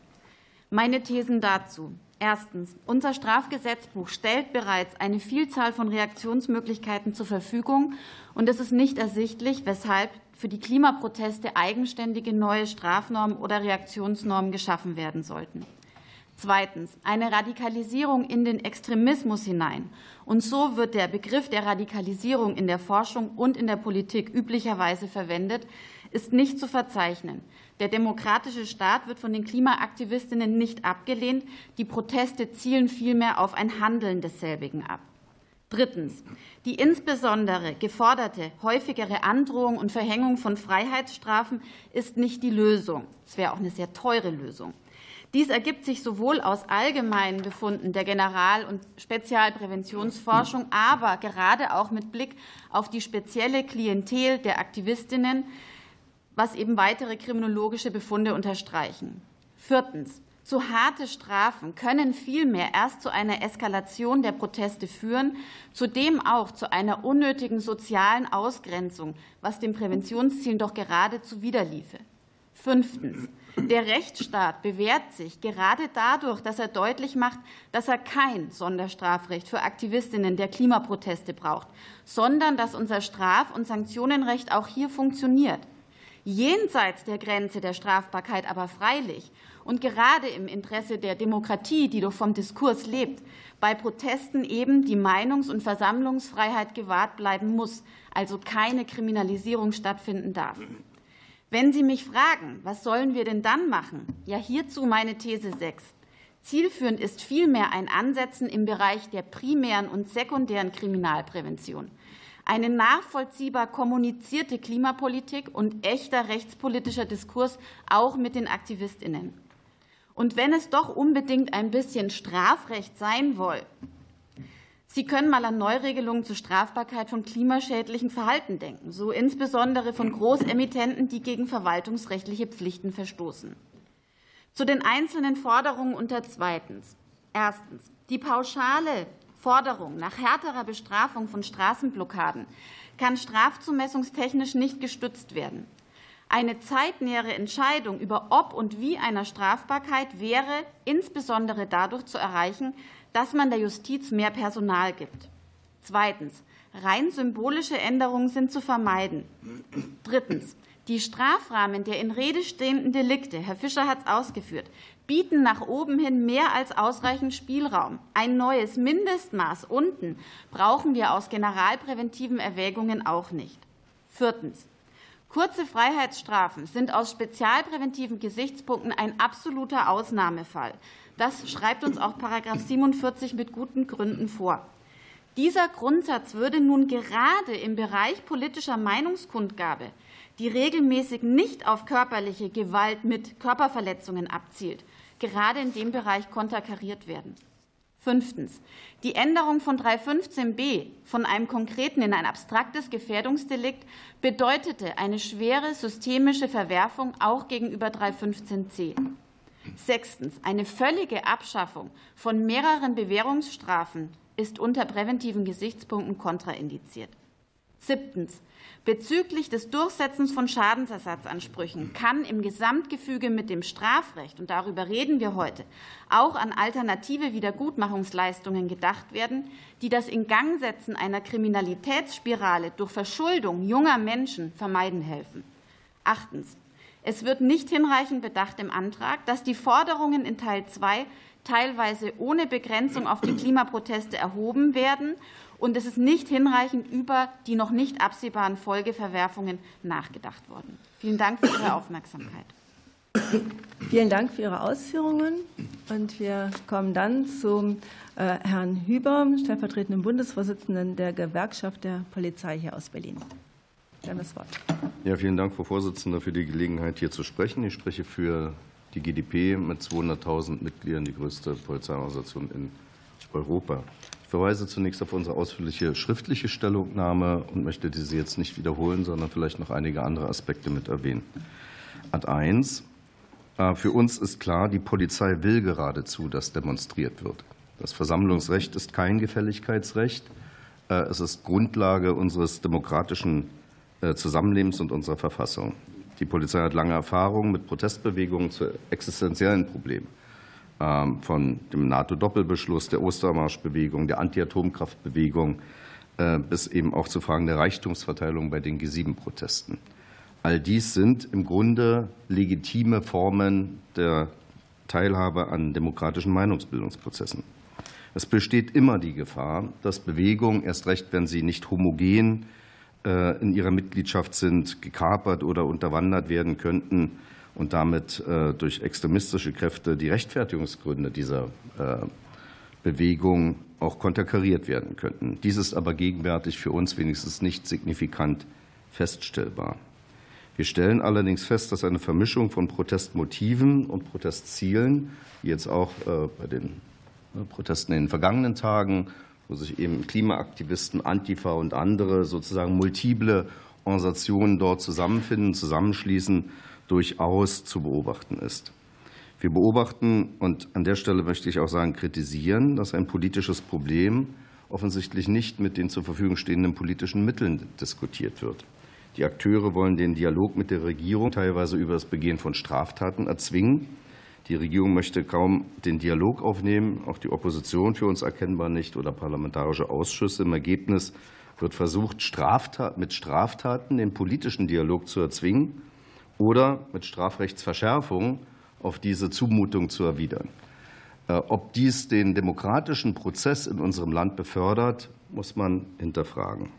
Meine Thesen dazu. Erstens. Unser Strafgesetzbuch stellt bereits eine Vielzahl von Reaktionsmöglichkeiten zur Verfügung, und es ist nicht ersichtlich, weshalb für die Klimaproteste eigenständige neue Strafnormen oder Reaktionsnormen geschaffen werden sollten. Zweitens. Eine Radikalisierung in den Extremismus hinein. Und so wird der Begriff der Radikalisierung in der Forschung und in der Politik üblicherweise verwendet, ist nicht zu verzeichnen. Der demokratische Staat wird von den Klimaaktivistinnen nicht abgelehnt. Die Proteste zielen vielmehr auf ein Handeln desselbigen ab. Drittens. Die insbesondere geforderte häufigere Androhung und Verhängung von Freiheitsstrafen ist nicht die Lösung. Es wäre auch eine sehr teure Lösung. Dies ergibt sich sowohl aus allgemeinen Befunden der General- und Spezialpräventionsforschung, aber gerade auch mit Blick auf die spezielle Klientel der Aktivistinnen, was eben weitere kriminologische Befunde unterstreichen. Viertens. Zu harte Strafen können vielmehr erst zu einer Eskalation der Proteste führen, zudem auch zu einer unnötigen sozialen Ausgrenzung, was dem Präventionsziel doch gerade zuwiderliefe. Fünftens. Der Rechtsstaat bewährt sich gerade dadurch, dass er deutlich macht, dass er kein Sonderstrafrecht für Aktivistinnen der Klimaproteste braucht, sondern dass unser Straf- und Sanktionenrecht auch hier funktioniert. Jenseits der Grenze der Strafbarkeit aber freilich und gerade im Interesse der Demokratie, die doch vom Diskurs lebt, bei Protesten eben die Meinungs- und Versammlungsfreiheit gewahrt bleiben muss, also keine Kriminalisierung stattfinden darf. Wenn Sie mich fragen, was sollen wir denn dann machen? Ja, hierzu meine These 6. Zielführend ist vielmehr ein Ansetzen im Bereich der primären und sekundären Kriminalprävention. Eine nachvollziehbar kommunizierte Klimapolitik und echter rechtspolitischer Diskurs auch mit den Aktivistinnen. Und wenn es doch unbedingt ein bisschen Strafrecht sein soll, Sie können mal an Neuregelungen zur Strafbarkeit von klimaschädlichem Verhalten denken, so insbesondere von Großemittenten, die gegen verwaltungsrechtliche Pflichten verstoßen. Zu den einzelnen Forderungen unter zweitens. Erstens. Die pauschale Forderung nach härterer Bestrafung von Straßenblockaden kann strafzumessungstechnisch nicht gestützt werden. Eine zeitnähere Entscheidung über ob und wie einer Strafbarkeit wäre insbesondere dadurch zu erreichen, dass man der Justiz mehr Personal gibt. Zweitens. Rein symbolische Änderungen sind zu vermeiden. Drittens. Die Strafrahmen der in Rede stehenden Delikte, Herr Fischer hat es ausgeführt, bieten nach oben hin mehr als ausreichend Spielraum. Ein neues Mindestmaß unten brauchen wir aus generalpräventiven Erwägungen auch nicht. Viertens. Kurze Freiheitsstrafen sind aus spezialpräventiven Gesichtspunkten ein absoluter Ausnahmefall. Das schreibt uns auch § 47 mit guten Gründen vor. Dieser Grundsatz würde nun gerade im Bereich politischer Meinungskundgabe, die regelmäßig nicht auf körperliche Gewalt mit Körperverletzungen abzielt, gerade in dem Bereich konterkariert werden. Fünftens. Die Änderung von 315b von einem konkreten in ein abstraktes Gefährdungsdelikt bedeutete eine schwere systemische Verwerfung auch gegenüber 315c. Sechstens. Eine völlige Abschaffung von mehreren Bewährungsstrafen ist unter präventiven Gesichtspunkten kontraindiziert. Siebtens. Bezüglich des Durchsetzens von Schadensersatzansprüchen kann im Gesamtgefüge mit dem Strafrecht, und darüber reden wir heute, auch an alternative Wiedergutmachungsleistungen gedacht werden, die das Ingangsetzen einer Kriminalitätsspirale durch Verschuldung junger Menschen vermeiden helfen. Achtens. Es wird nicht hinreichend bedacht im Antrag, dass die Forderungen in Teil 2 teilweise ohne Begrenzung auf die Klimaproteste erhoben werden und es ist nicht hinreichend über die noch nicht absehbaren Folgeverwerfungen nachgedacht worden. Vielen Dank für Ihre Aufmerksamkeit. Vielen Dank für Ihre Ausführungen. Und wir kommen dann zum äh, Herrn Hüber, stellvertretenden Bundesvorsitzenden der Gewerkschaft der Polizei hier aus Berlin. Sie haben das Wort. Ja, vielen Dank, Frau Vorsitzende, für die Gelegenheit, hier zu sprechen. Ich spreche für die GdP mit 200.000 Mitgliedern, die größte Polizeiorganisation in Europa. Ich verweise zunächst auf unsere ausführliche schriftliche Stellungnahme und möchte diese jetzt nicht wiederholen, sondern vielleicht noch einige andere Aspekte mit erwähnen. Ad 1. Äh, für uns ist klar, die Polizei will geradezu, dass demonstriert wird. Das Versammlungsrecht ist kein Gefälligkeitsrecht. Äh, es ist Grundlage unseres demokratischen äh, Zusammenlebens und unserer Verfassung. Die Polizei hat lange Erfahrung mit Protestbewegungen zu existenziellen Problemen, von dem NATO-Doppelbeschluss, der Ostermarschbewegung, der Anti-Atomkraftbewegung äh, bis eben auch zu Fragen der Reichtumsverteilung bei den G7-Protesten. All dies sind im Grunde legitime Formen der Teilhabe an demokratischen Meinungsbildungsprozessen. Es besteht immer die Gefahr, dass Bewegungen, erst recht wenn sie nicht homogen äh, in ihrer Mitgliedschaft sind, gekapert oder unterwandert werden könnten und damit äh, durch extremistische Kräfte die Rechtfertigungsgründe dieser Bewegung auch konterkariert werden könnten. Dies ist aber gegenwärtig für uns wenigstens nicht signifikant feststellbar. Wir stellen allerdings fest, dass eine Vermischung von Protestmotiven und Protestzielen, wie jetzt auch bei den Protesten in den vergangenen Tagen wo sich eben Klimaaktivisten, Antifa und andere sozusagen multiple Organisationen dort zusammenfinden, zusammenschließen, durchaus zu beobachten ist. Wir beobachten und an der Stelle möchte ich auch sagen, kritisieren, dass ein politisches Problem offensichtlich nicht mit den zur Verfügung stehenden politischen Mitteln diskutiert wird. Die Akteure wollen den Dialog mit der Regierung teilweise über das Begehen von Straftaten erzwingen. Die Regierung möchte kaum den Dialog aufnehmen, auch die Opposition für uns erkennbar nicht oder parlamentarische Ausschüsse. Im Ergebnis wird versucht, Straftat, mit Straftaten den politischen Dialog zu erzwingen oder mit Strafrechtsverschärfung auf diese Zumutung zu erwidern. Äh, ob dies den demokratischen Prozess in unserem Land befördert, muss man hinterfragen.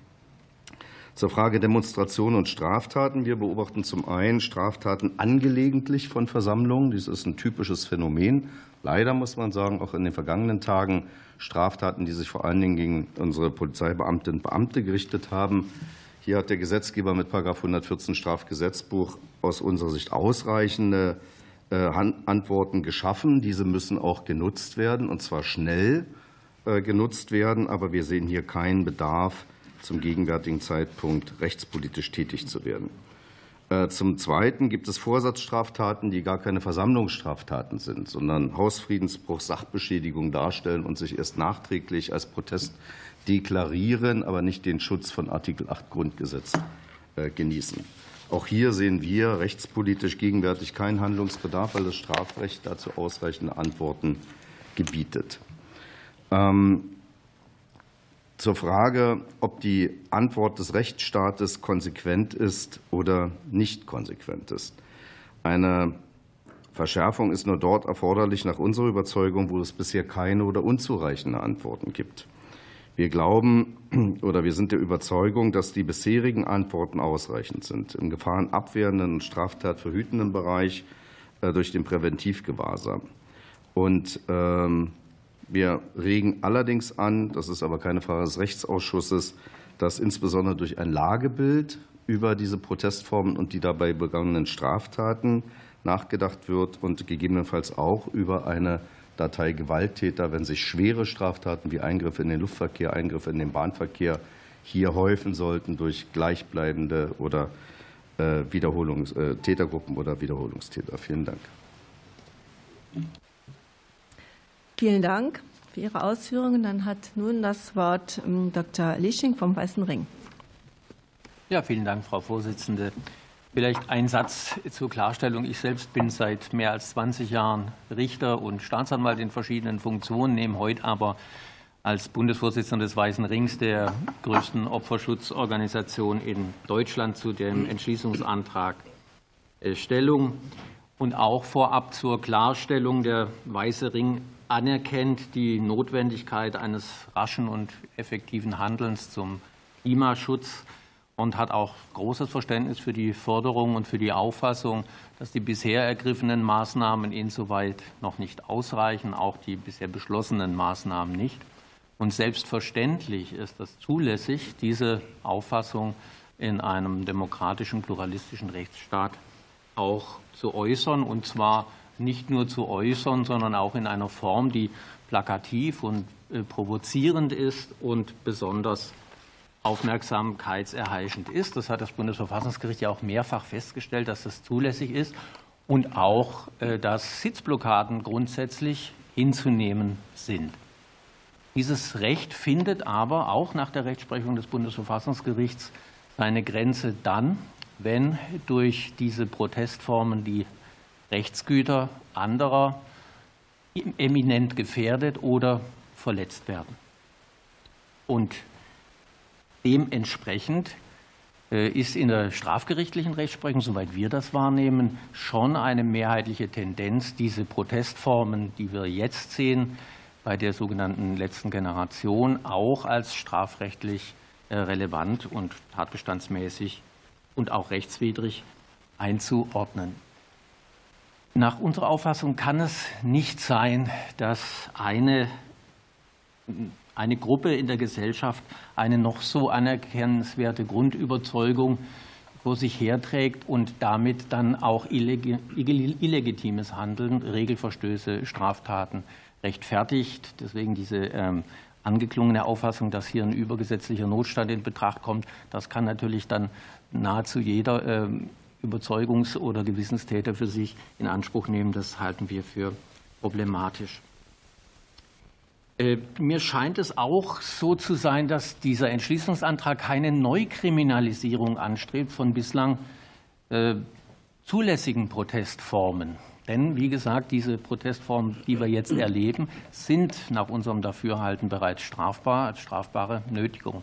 Zur Frage Demonstrationen und Straftaten. Wir beobachten zum einen Straftaten angelegentlich von Versammlungen. Dies ist ein typisches Phänomen. Leider muss man sagen, auch in den vergangenen Tagen Straftaten, die sich vor allen Dingen gegen unsere Polizeibeamtinnen und Beamte gerichtet haben. Hier hat der Gesetzgeber mit 114 Strafgesetzbuch aus unserer Sicht ausreichende äh, Antworten geschaffen. Diese müssen auch genutzt werden, und zwar schnell äh, genutzt werden. Aber wir sehen hier keinen Bedarf, zum gegenwärtigen Zeitpunkt rechtspolitisch tätig zu werden. Äh, zum Zweiten gibt es Vorsatzstraftaten, die gar keine Versammlungsstraftaten sind, sondern Hausfriedensbruch, Sachbeschädigung darstellen und sich erst nachträglich als Protest deklarieren, aber nicht den Schutz von Artikel 8 Grundgesetz äh, genießen. Auch hier sehen wir rechtspolitisch gegenwärtig keinen Handlungsbedarf, weil das Strafrecht dazu ausreichende Antworten gebietet. Ähm, zur Frage, ob die Antwort des Rechtsstaates konsequent ist oder nicht konsequent ist. Eine Verschärfung ist nur dort erforderlich nach unserer Überzeugung, wo es bisher keine oder unzureichende Antworten gibt. Wir glauben [clears throat] oder wir sind der Überzeugung, dass die bisherigen Antworten ausreichend sind im gefahrenabwehrenden und straftatverhütenden Bereich äh, durch den Präventivgewahrsam. Und ähm, wir regen allerdings an, das ist aber keine Frage des Rechtsausschusses, dass insbesondere durch ein Lagebild über diese Protestformen und die dabei begangenen Straftaten nachgedacht wird und gegebenenfalls auch über eine Datei Gewalttäter, wenn sich schwere Straftaten wie Eingriffe in den Luftverkehr, Eingriffe in den Bahnverkehr hier häufen sollten durch gleichbleibende oder äh, Wiederholungs äh, Tätergruppen oder Wiederholungstäter. Vielen Dank. Vielen Dank für Ihre Ausführungen. Dann hat nun das Wort ähm, Dr. Lisching vom Weißen Ring. Ja, vielen Dank, Frau Vorsitzende. Vielleicht ein Satz zur Klarstellung. Ich selbst bin seit mehr als 20 Jahren Richter und Staatsanwalt in verschiedenen Funktionen, nehme heute aber als Bundesvorsitzender des Weißen Rings, der größten Opferschutzorganisation in Deutschland, zu dem Entschließungsantrag äh, Stellung. Und auch vorab zur Klarstellung. Der Weiße Ring anerkennt die Notwendigkeit eines raschen und effektiven Handelns zum Klimaschutz und hat auch großes Verständnis für die Forderung und für die Auffassung, dass die bisher ergriffenen Maßnahmen insoweit noch nicht ausreichen, auch die bisher beschlossenen Maßnahmen nicht. Und selbstverständlich ist es zulässig, diese Auffassung in einem demokratischen, pluralistischen Rechtsstaat auch zu äußern, und zwar nicht nur zu äußern, sondern auch in einer Form, die plakativ und äh, provozierend ist und besonders aufmerksamkeitserheischend ist. Das hat das Bundesverfassungsgericht ja auch mehrfach festgestellt, dass das zulässig ist und auch, äh, dass Sitzblockaden grundsätzlich hinzunehmen sind. Dieses Recht findet aber auch nach der Rechtsprechung des Bundesverfassungsgerichts seine Grenze dann, wenn durch diese Protestformen die Rechtsgüter anderer eminent gefährdet oder verletzt werden. Und dementsprechend äh, ist in der strafgerichtlichen Rechtsprechung, soweit wir das wahrnehmen, schon eine mehrheitliche Tendenz, diese Protestformen, die wir jetzt sehen, bei der sogenannten letzten Generation auch als strafrechtlich relevant und tatbestandsmäßig und auch rechtswidrig einzuordnen. Nach unserer Auffassung kann es nicht sein, dass eine, eine Gruppe in der Gesellschaft eine noch so anerkennenswerte Grundüberzeugung vor sich herträgt und damit dann auch illegitimes Handeln, Regelverstöße, Straftaten rechtfertigt. Deswegen diese ähm, angeklungene Auffassung, dass hier ein übergesetzlicher Notstand in Betracht kommt, das kann natürlich dann nahezu jeder ähm, Überzeugungs- oder Gewissenstäter für sich in Anspruch nehmen. Das halten wir für problematisch. Äh, mir scheint es auch so zu sein, dass dieser Entschließungsantrag keine Neukriminalisierung anstrebt von bislang äh, zulässigen Protestformen. Denn, wie gesagt, diese Protestformen, die wir jetzt erleben, sind nach unserem Dafürhalten bereits strafbar, als strafbare Nötigung.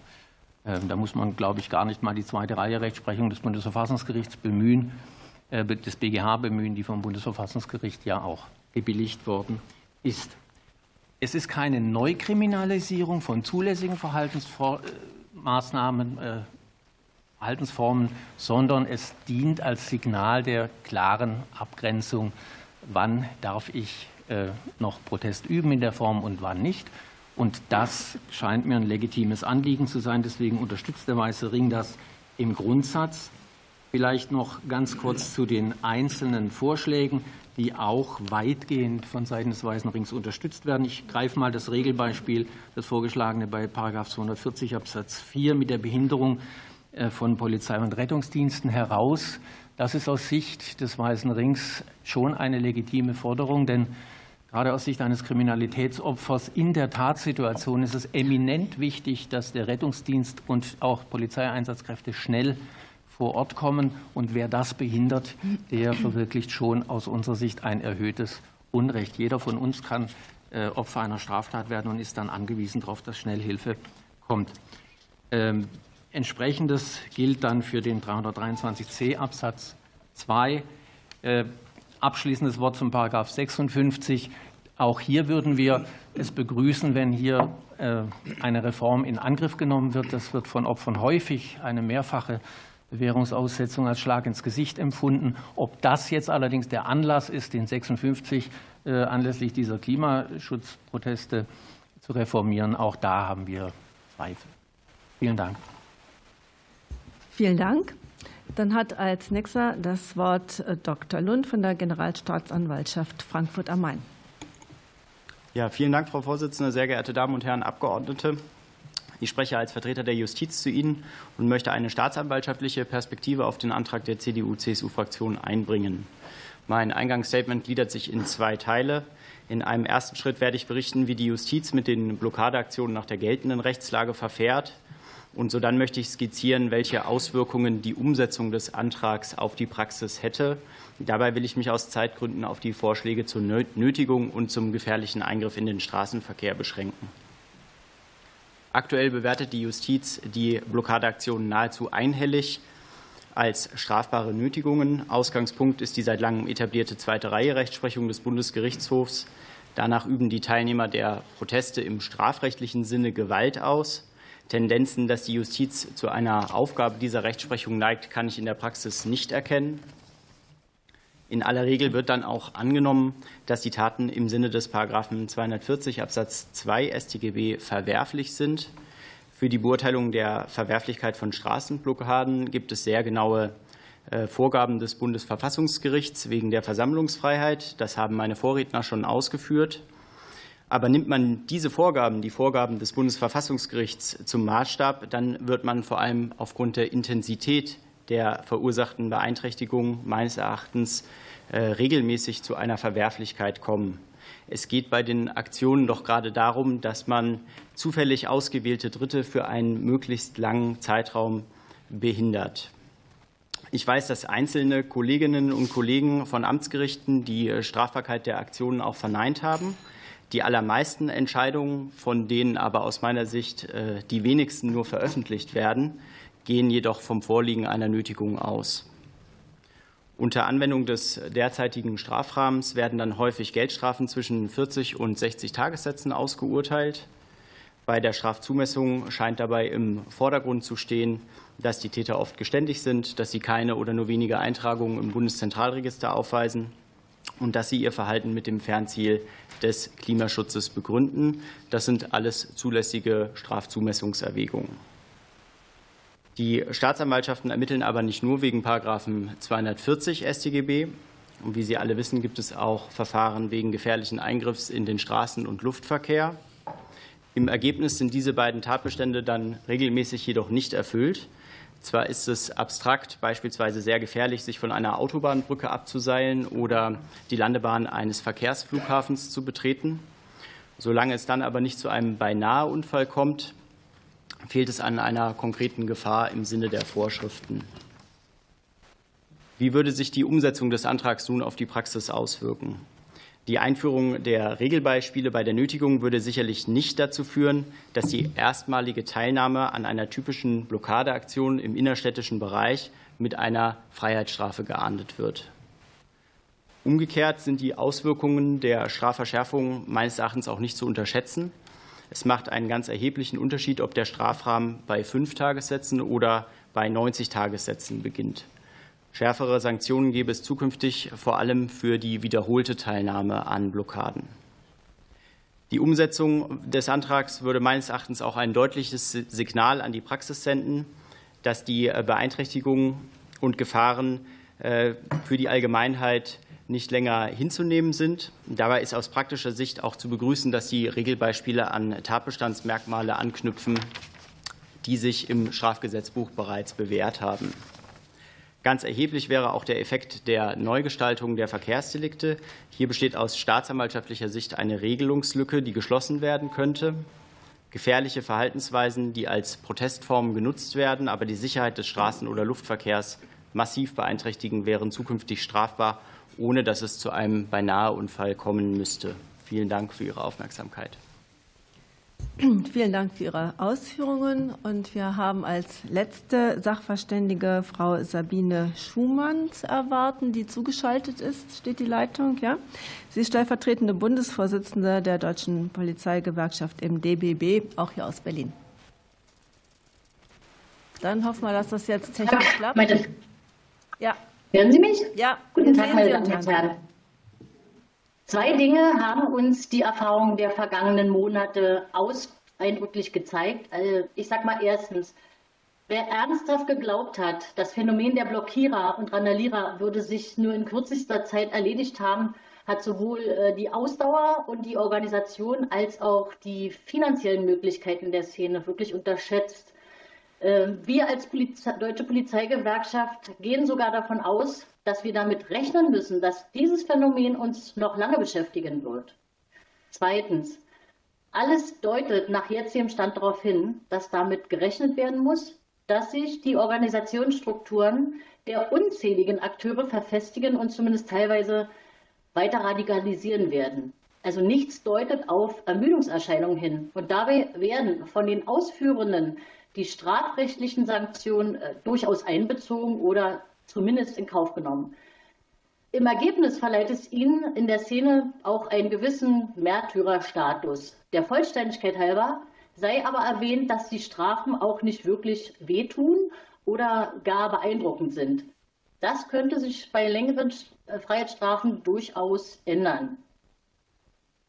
Ähm, da muss man, glaube ich, gar nicht mal die zweite Reihe Rechtsprechung des Bundesverfassungsgerichts bemühen, äh, des BGH bemühen, die vom Bundesverfassungsgericht ja auch gebilligt worden ist. Es ist keine Neukriminalisierung von zulässigen Verhaltensmaßnahmen, äh, Verhaltensformen, sondern es dient als Signal der klaren Abgrenzung, wann darf ich äh, noch Protest üben in der Form und wann nicht. Und das scheint mir ein legitimes Anliegen zu sein. Deswegen unterstützt der Weiße Ring das im Grundsatz. Vielleicht noch ganz kurz zu den einzelnen Vorschlägen die auch weitgehend von Seiten des Weißen Rings unterstützt werden. Ich greife mal das Regelbeispiel, das vorgeschlagene bei § 240 Absatz 4 mit der Behinderung äh, von Polizei und Rettungsdiensten heraus. Das ist aus Sicht des Weißen Rings schon eine legitime Forderung, denn gerade aus Sicht eines Kriminalitätsopfers in der Tatsituation ist es eminent wichtig, dass der Rettungsdienst und auch Polizeieinsatzkräfte schnell vor Ort kommen. Und wer das behindert, der verwirklicht schon aus unserer Sicht ein erhöhtes Unrecht. Jeder von uns kann äh, Opfer einer Straftat werden und ist dann angewiesen darauf, dass schnell Hilfe kommt. Ähm, entsprechendes gilt dann für den 323c Absatz 2. Äh, abschließendes Wort zum Paragraph 56. Auch hier würden wir es begrüßen, wenn hier äh, eine Reform in Angriff genommen wird. Das wird von Opfern häufig eine mehrfache Bewährungsaussetzung als Schlag ins Gesicht empfunden. Ob das jetzt allerdings der Anlass ist, den 56 äh, anlässlich dieser Klimaschutzproteste zu reformieren, auch da haben wir Zweifel. Vielen Dank. Vielen Dank. Dann hat als nächster das Wort äh, Dr. Lund von der Generalstaatsanwaltschaft Frankfurt am Main. Ja, vielen Dank, Frau Vorsitzende, sehr geehrte Damen und Herren Abgeordnete. Ich spreche als Vertreter der Justiz zu Ihnen und möchte eine staatsanwaltschaftliche Perspektive auf den Antrag der CDU-CSU-Fraktion einbringen. Mein Eingangsstatement gliedert sich in zwei Teile. In einem ersten Schritt werde ich berichten, wie die Justiz mit den Blockadeaktionen nach der geltenden Rechtslage verfährt. Und so dann möchte ich skizzieren, welche Auswirkungen die Umsetzung des Antrags auf die Praxis hätte. Dabei will ich mich aus Zeitgründen auf die Vorschläge zur Nötigung und zum gefährlichen Eingriff in den Straßenverkehr beschränken. Aktuell bewertet die Justiz die Blockadeaktionen nahezu einhellig als strafbare Nötigungen. Ausgangspunkt ist die seit langem etablierte zweite Reihe Rechtsprechung des Bundesgerichtshofs. Danach üben die Teilnehmer der Proteste im strafrechtlichen Sinne Gewalt aus. Tendenzen, dass die Justiz zu einer Aufgabe dieser Rechtsprechung neigt, kann ich in der Praxis nicht erkennen. In aller Regel wird dann auch angenommen, dass die Taten im Sinne des Paragraphen 240 Absatz 2 StGB verwerflich sind. Für die Beurteilung der Verwerflichkeit von Straßenblockaden gibt es sehr genaue äh, Vorgaben des Bundesverfassungsgerichts wegen der Versammlungsfreiheit. Das haben meine Vorredner schon ausgeführt. Aber nimmt man diese Vorgaben, die Vorgaben des Bundesverfassungsgerichts zum Maßstab, dann wird man vor allem aufgrund der Intensität der verursachten Beeinträchtigung meines Erachtens äh, regelmäßig zu einer Verwerflichkeit kommen. Es geht bei den Aktionen doch gerade darum, dass man zufällig ausgewählte Dritte für einen möglichst langen Zeitraum behindert. Ich weiß, dass einzelne Kolleginnen und Kollegen von Amtsgerichten die äh, Strafbarkeit der Aktionen auch verneint haben. Die allermeisten Entscheidungen, von denen aber aus meiner Sicht äh, die wenigsten nur veröffentlicht werden, gehen jedoch vom Vorliegen einer Nötigung aus. Unter Anwendung des derzeitigen Strafrahmens werden dann häufig Geldstrafen zwischen 40 und 60 Tagessätzen ausgeurteilt. Bei der Strafzumessung scheint dabei im Vordergrund zu stehen, dass die Täter oft geständig sind, dass sie keine oder nur wenige Eintragungen im Bundeszentralregister aufweisen und dass sie ihr Verhalten mit dem Fernziel des Klimaschutzes begründen. Das sind alles zulässige Strafzumessungserwägungen. Die Staatsanwaltschaften ermitteln aber nicht nur wegen § 240 StGB. Und wie Sie alle wissen, gibt es auch Verfahren wegen gefährlichen Eingriffs in den Straßen- und Luftverkehr. Im Ergebnis sind diese beiden Tatbestände dann regelmäßig jedoch nicht erfüllt. Zwar ist es abstrakt beispielsweise sehr gefährlich, sich von einer Autobahnbrücke abzuseilen oder die Landebahn eines Verkehrsflughafens zu betreten. Solange es dann aber nicht zu einem Beinahe-Unfall kommt, fehlt es an einer konkreten Gefahr im Sinne der Vorschriften. Wie würde sich die Umsetzung des Antrags nun auf die Praxis auswirken? Die Einführung der Regelbeispiele bei der Nötigung würde sicherlich nicht dazu führen, dass die erstmalige Teilnahme an einer typischen Blockadeaktion im innerstädtischen Bereich mit einer Freiheitsstrafe geahndet wird. Umgekehrt sind die Auswirkungen der Strafverschärfung meines Erachtens auch nicht zu unterschätzen. Es macht einen ganz erheblichen Unterschied, ob der Strafrahmen bei fünf Tagessätzen oder bei 90 Tagessätzen beginnt. Schärfere Sanktionen gäbe es zukünftig vor allem für die wiederholte Teilnahme an Blockaden. Die Umsetzung des Antrags würde meines Erachtens auch ein deutliches Signal an die Praxis senden, dass die Beeinträchtigungen und Gefahren äh, für die Allgemeinheit nicht länger hinzunehmen sind. Dabei ist aus praktischer Sicht auch zu begrüßen, dass die Regelbeispiele an Tatbestandsmerkmale anknüpfen, die sich im Strafgesetzbuch bereits bewährt haben. Ganz erheblich wäre auch der Effekt der Neugestaltung der Verkehrsdelikte. Hier besteht aus staatsanwaltschaftlicher Sicht eine Regelungslücke, die geschlossen werden könnte. Gefährliche Verhaltensweisen, die als Protestformen genutzt werden, aber die Sicherheit des Straßen- oder Luftverkehrs massiv beeinträchtigen, wären zukünftig strafbar, ohne dass es zu einem Beinaheunfall kommen müsste. Vielen Dank für Ihre Aufmerksamkeit. Vielen Dank für Ihre Ausführungen. Und wir haben als letzte Sachverständige Frau Sabine Schumann zu erwarten, die zugeschaltet ist. Steht die Leitung? Ja. Sie ist stellvertretende Bundesvorsitzende der Deutschen Polizeigewerkschaft im DBB, auch hier aus Berlin. Dann hoffen wir, dass das jetzt technisch klappt. Ja. Hören Sie mich? Ja. Guten Tag, meine Damen und Herren. Zwei Dinge haben uns die Erfahrungen der vergangenen Monate aus eindrücklich gezeigt. Also ich sage mal erstens, wer ernsthaft geglaubt hat, das Phänomen der Blockierer und Randalierer würde sich nur in kürzester Zeit erledigt haben, hat sowohl äh, die Ausdauer und die Organisation als auch die finanziellen Möglichkeiten der Szene wirklich unterschätzt. Ähm, wir als Polizei, Deutsche Polizeigewerkschaft gehen sogar davon aus, dass wir damit rechnen müssen, dass dieses Phänomen uns noch lange beschäftigen wird. Zweitens, alles deutet nach jetzigem Stand darauf hin, dass damit gerechnet werden muss, dass sich die Organisationsstrukturen der unzähligen Akteure verfestigen und zumindest teilweise weiter radikalisieren werden. Also nichts deutet auf Ermüdungserscheinungen hin. Und dabei werden von den Ausführenden die strafrechtlichen Sanktionen äh, durchaus einbezogen oder zumindest in Kauf genommen. Im Ergebnis verleiht es ihnen in der Szene auch einen gewissen Märtyrerstatus. Der Vollständigkeit halber sei aber erwähnt, dass die Strafen auch nicht wirklich wehtun oder gar beeindruckend sind. Das könnte sich bei längeren äh, Freiheitsstrafen durchaus ändern.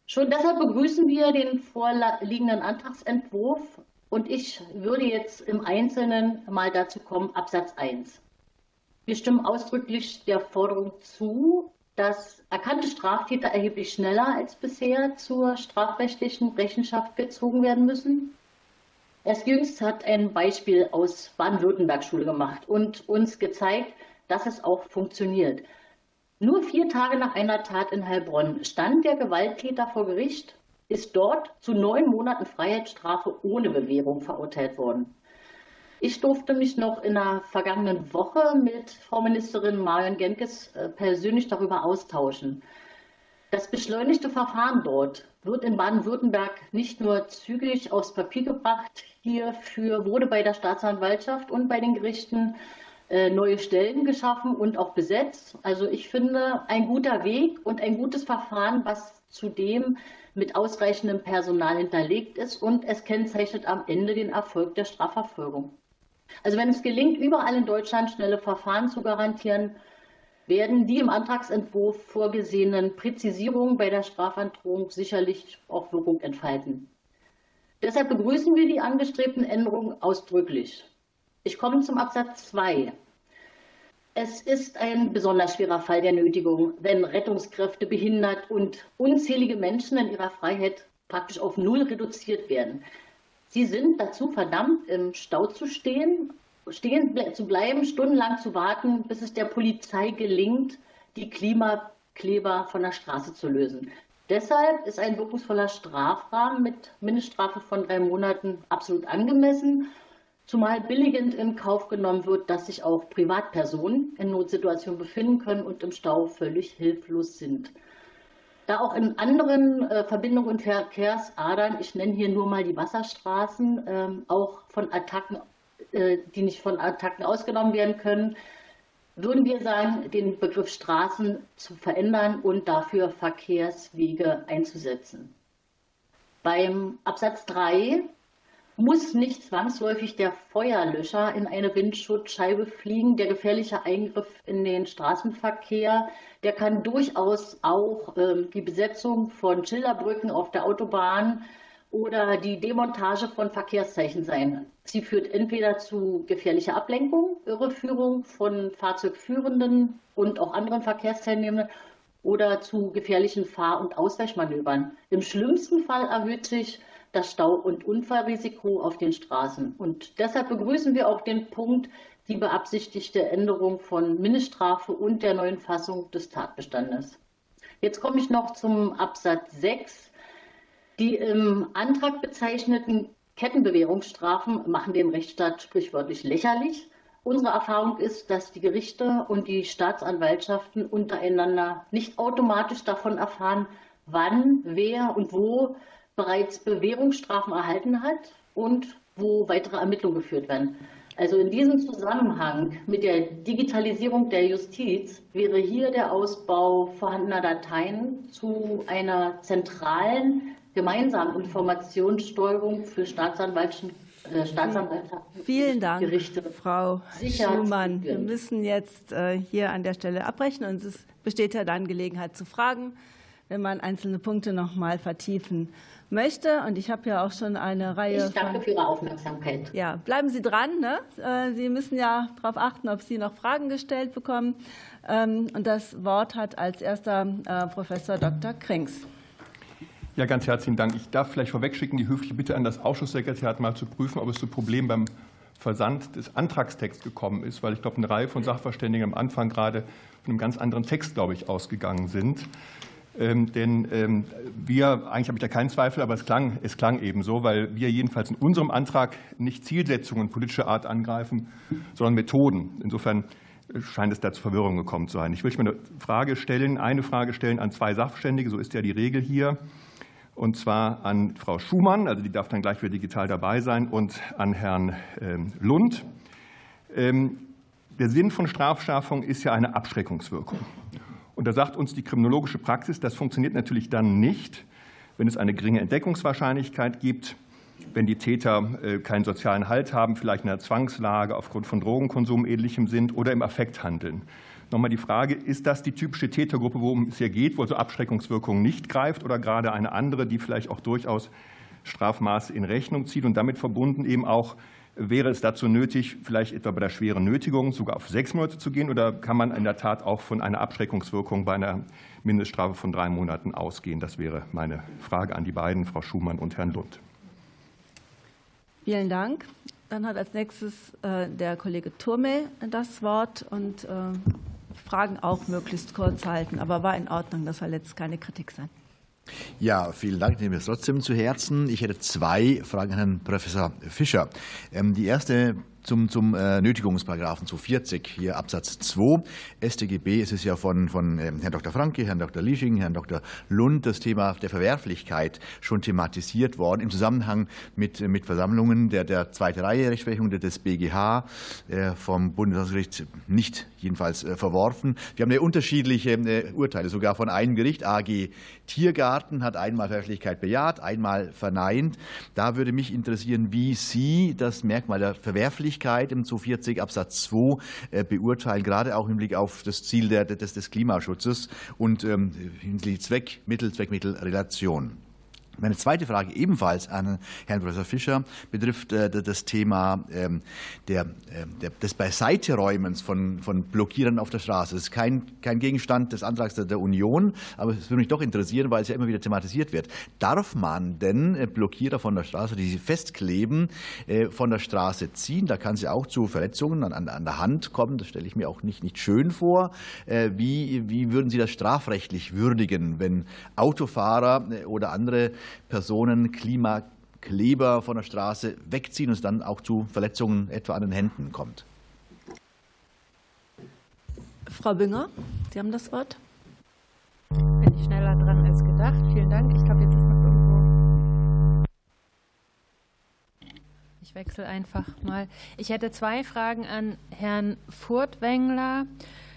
Schon deshalb begrüßen wir den vorliegenden Antragsentwurf und ich würde jetzt im Einzelnen mal dazu kommen, Absatz 1. Wir stimmen ausdrücklich der Forderung zu, dass erkannte Straftäter erheblich schneller als bisher zur strafrechtlichen Rechenschaft gezogen werden müssen. Erst jüngst hat ein Beispiel aus Baden-Württemberg Schule gemacht und uns gezeigt, dass es auch funktioniert. Nur vier Tage nach einer Tat in Heilbronn stand der Gewalttäter vor Gericht, ist dort zu neun Monaten Freiheitsstrafe ohne Bewährung verurteilt worden. Ich durfte mich noch in der vergangenen Woche mit Frau Ministerin Marion Genkes äh, persönlich darüber austauschen. Das beschleunigte Verfahren dort wird in Baden-Württemberg nicht nur zügig aufs Papier gebracht, hierfür wurde bei der Staatsanwaltschaft und bei den Gerichten äh, neue Stellen geschaffen und auch besetzt. Also ich finde ein guter Weg und ein gutes Verfahren, was zudem mit ausreichendem Personal hinterlegt ist und es kennzeichnet am Ende den Erfolg der Strafverfolgung. Also wenn es gelingt, überall in Deutschland schnelle Verfahren zu garantieren, werden die im Antragsentwurf vorgesehenen Präzisierungen bei der Strafandrohung sicherlich auch Wirkung entfalten. Deshalb begrüßen wir die angestrebten Änderungen ausdrücklich. Ich komme zum Absatz 2. Es ist ein besonders schwerer Fall der Nötigung, wenn Rettungskräfte behindert und unzählige Menschen in ihrer Freiheit praktisch auf Null reduziert werden. Sie sind dazu verdammt, im Stau zu stehen, stehen zu bleiben, stundenlang zu warten, bis es der Polizei gelingt, die Klimakleber von der Straße zu lösen. Deshalb ist ein wirkungsvoller Strafrahmen mit Mindeststrafe von drei Monaten absolut angemessen, zumal billigend in Kauf genommen wird, dass sich auch Privatpersonen in Notsituationen befinden können und im Stau völlig hilflos sind. Da auch in anderen äh, Verbindungen und Verkehrsadern, ich nenne hier nur mal die Wasserstraßen, ähm, auch von Attacken, äh, die nicht von Attacken ausgenommen werden können, würden wir sagen, den Begriff Straßen zu verändern und dafür Verkehrswege einzusetzen. Beim Absatz 3 muss nicht zwangsläufig der Feuerlöscher in eine Windschutzscheibe fliegen. Der gefährliche Eingriff in den Straßenverkehr, der kann durchaus auch äh, die Besetzung von Schilderbrücken auf der Autobahn oder die Demontage von Verkehrszeichen sein. Sie führt entweder zu gefährlicher Ablenkung, Irreführung von Fahrzeugführenden und auch anderen Verkehrsteilnehmenden oder zu gefährlichen Fahr- und Ausweichmanövern. Im schlimmsten Fall erhöht sich das Stau- und Unfallrisiko auf den Straßen. Und deshalb begrüßen wir auch den Punkt, die beabsichtigte Änderung von Mindeststrafe und der neuen Fassung des Tatbestandes. Jetzt komme ich noch zum Absatz 6. Die im Antrag bezeichneten Kettenbewährungsstrafen machen den Rechtsstaat sprichwörtlich lächerlich. Unsere Erfahrung ist, dass die Gerichte und die Staatsanwaltschaften untereinander nicht automatisch davon erfahren, wann, wer und wo bereits Bewährungsstrafen erhalten hat und wo weitere Ermittlungen geführt werden. Also in diesem Zusammenhang mit der Digitalisierung der Justiz wäre hier der Ausbau vorhandener Dateien zu einer zentralen gemeinsamen Informationssteuerung für Staatsanwaltschaften äh, Staatsanwaltschaften. Vielen Dank, Gerichte Frau Schumann. Wir müssen jetzt äh, hier an der Stelle abbrechen und es besteht ja dann Gelegenheit zu fragen, wenn man einzelne Punkte noch mal vertiefen möchte. Und ich habe ja auch schon eine Reihe. Ich danke von, für Ihre Aufmerksamkeit. Ja, bleiben Sie dran. Ne? Äh, Sie müssen ja darauf achten, ob Sie noch Fragen gestellt bekommen. Ähm, und das Wort hat als erster äh, Professor Dr. Krings. Ja, ganz herzlichen Dank. Ich darf vielleicht vorwegschicken, die höfliche Bitte an das Ausschusssekretariat mal zu prüfen, ob es zu Problemen beim Versand des Antragstexts gekommen ist, weil ich glaube, eine Reihe von Sachverständigen am Anfang gerade von einem ganz anderen Text, glaube ich, ausgegangen sind. Ähm, denn ähm, wir, eigentlich habe ich da keinen Zweifel, aber es klang, es klang eben so, weil wir jedenfalls in unserem Antrag nicht Zielsetzungen politischer Art angreifen, sondern Methoden. Insofern scheint es da zu Verwirrung gekommen zu sein. Ich will mir eine Frage stellen, eine Frage stellen an zwei Sachverständige, so ist ja die Regel hier, und zwar an Frau Schumann, also die darf dann gleich wieder digital dabei sein, und an Herrn ähm, Lund. Der Sinn von Strafschärfung ist ja eine Abschreckungswirkung. Und da sagt uns die kriminologische Praxis, das funktioniert natürlich dann nicht, wenn es eine geringe Entdeckungswahrscheinlichkeit gibt, wenn die Täter äh, keinen sozialen Halt haben, vielleicht in einer Zwangslage aufgrund von Drogenkonsum ähnlichem sind oder im Affekt handeln. Nochmal die Frage, ist das die typische Tätergruppe, worum es hier geht, wo also Abschreckungswirkung nicht greift oder gerade eine andere, die vielleicht auch durchaus Strafmaße in Rechnung zieht und damit verbunden eben auch Wäre es dazu nötig, vielleicht etwa bei der schweren Nötigung sogar auf sechs Monate zu gehen, oder kann man in der Tat auch von einer Abschreckungswirkung bei einer Mindeststrafe von drei Monaten ausgehen? Das wäre meine Frage an die beiden, Frau Schumann und Herrn Lund. Vielen Dank. Dann hat als nächstes äh, der Kollege Turmel das Wort und äh, Fragen auch möglichst kurz halten. Aber war in Ordnung, das soll jetzt keine Kritik sein. Ja, vielen Dank. Ich nehme es trotzdem zu Herzen. Ich hätte zwei Fragen an Herrn Professor Fischer. Ähm, die erste zum, zum äh, Nötigungsparagraphen 240, hier Absatz 2 StGB. Es ist ja von, von ähm, Herrn Dr. Franke, Herrn Dr. Lisching, Herrn Dr. Lund das Thema der Verwerflichkeit schon thematisiert worden im Zusammenhang mit, mit Versammlungen der, der zweite Reihe Rechtsprechung des BGH äh, vom Bundesgericht nicht jedenfalls äh, verworfen. Wir haben ja unterschiedliche äh, Urteile, sogar von einem Gericht. AG Tiergarten hat einmal Verwerflichkeit bejaht, einmal verneint. Da würde mich interessieren, wie Sie das Merkmal der Verwerflichkeit im 240 Absatz 2 äh, beurteilen, gerade auch im Blick auf das Ziel des, Klimaschutzes und ähm, hinsichtlich Zweck, Mittel, Zweckmittelrelation. Meine zweite Frage ebenfalls an Herrn Professor Fischer betrifft äh, das Thema ähm, ähm, der, des Beiseiteräumens von, von Blockierern auf der Straße. Das ist kein, kein Gegenstand des Antrags der Union, aber es würde mich doch interessieren, weil es ja immer wieder thematisiert wird. Darf man denn äh, Blockierer von der Straße, die sie festkleben, äh, von der Straße ziehen? Da kann es ja auch zu Verletzungen an, an der Hand kommen. Das stelle ich mir auch nicht, nicht schön vor. Wie, wie würden Sie das strafrechtlich würdigen, wenn Autofahrer oder andere Personen Klimakleber von der Straße wegziehen und es dann auch zu Verletzungen etwa an den Händen kommt. Frau Bünger, Sie haben das Wort. Bin ich schneller dran als gedacht. Vielen Dank. Ich glaube, jetzt ist noch irgendwo. Ich wechsle einfach mal. Ich hätte zwei Fragen an Herrn Furtwängler.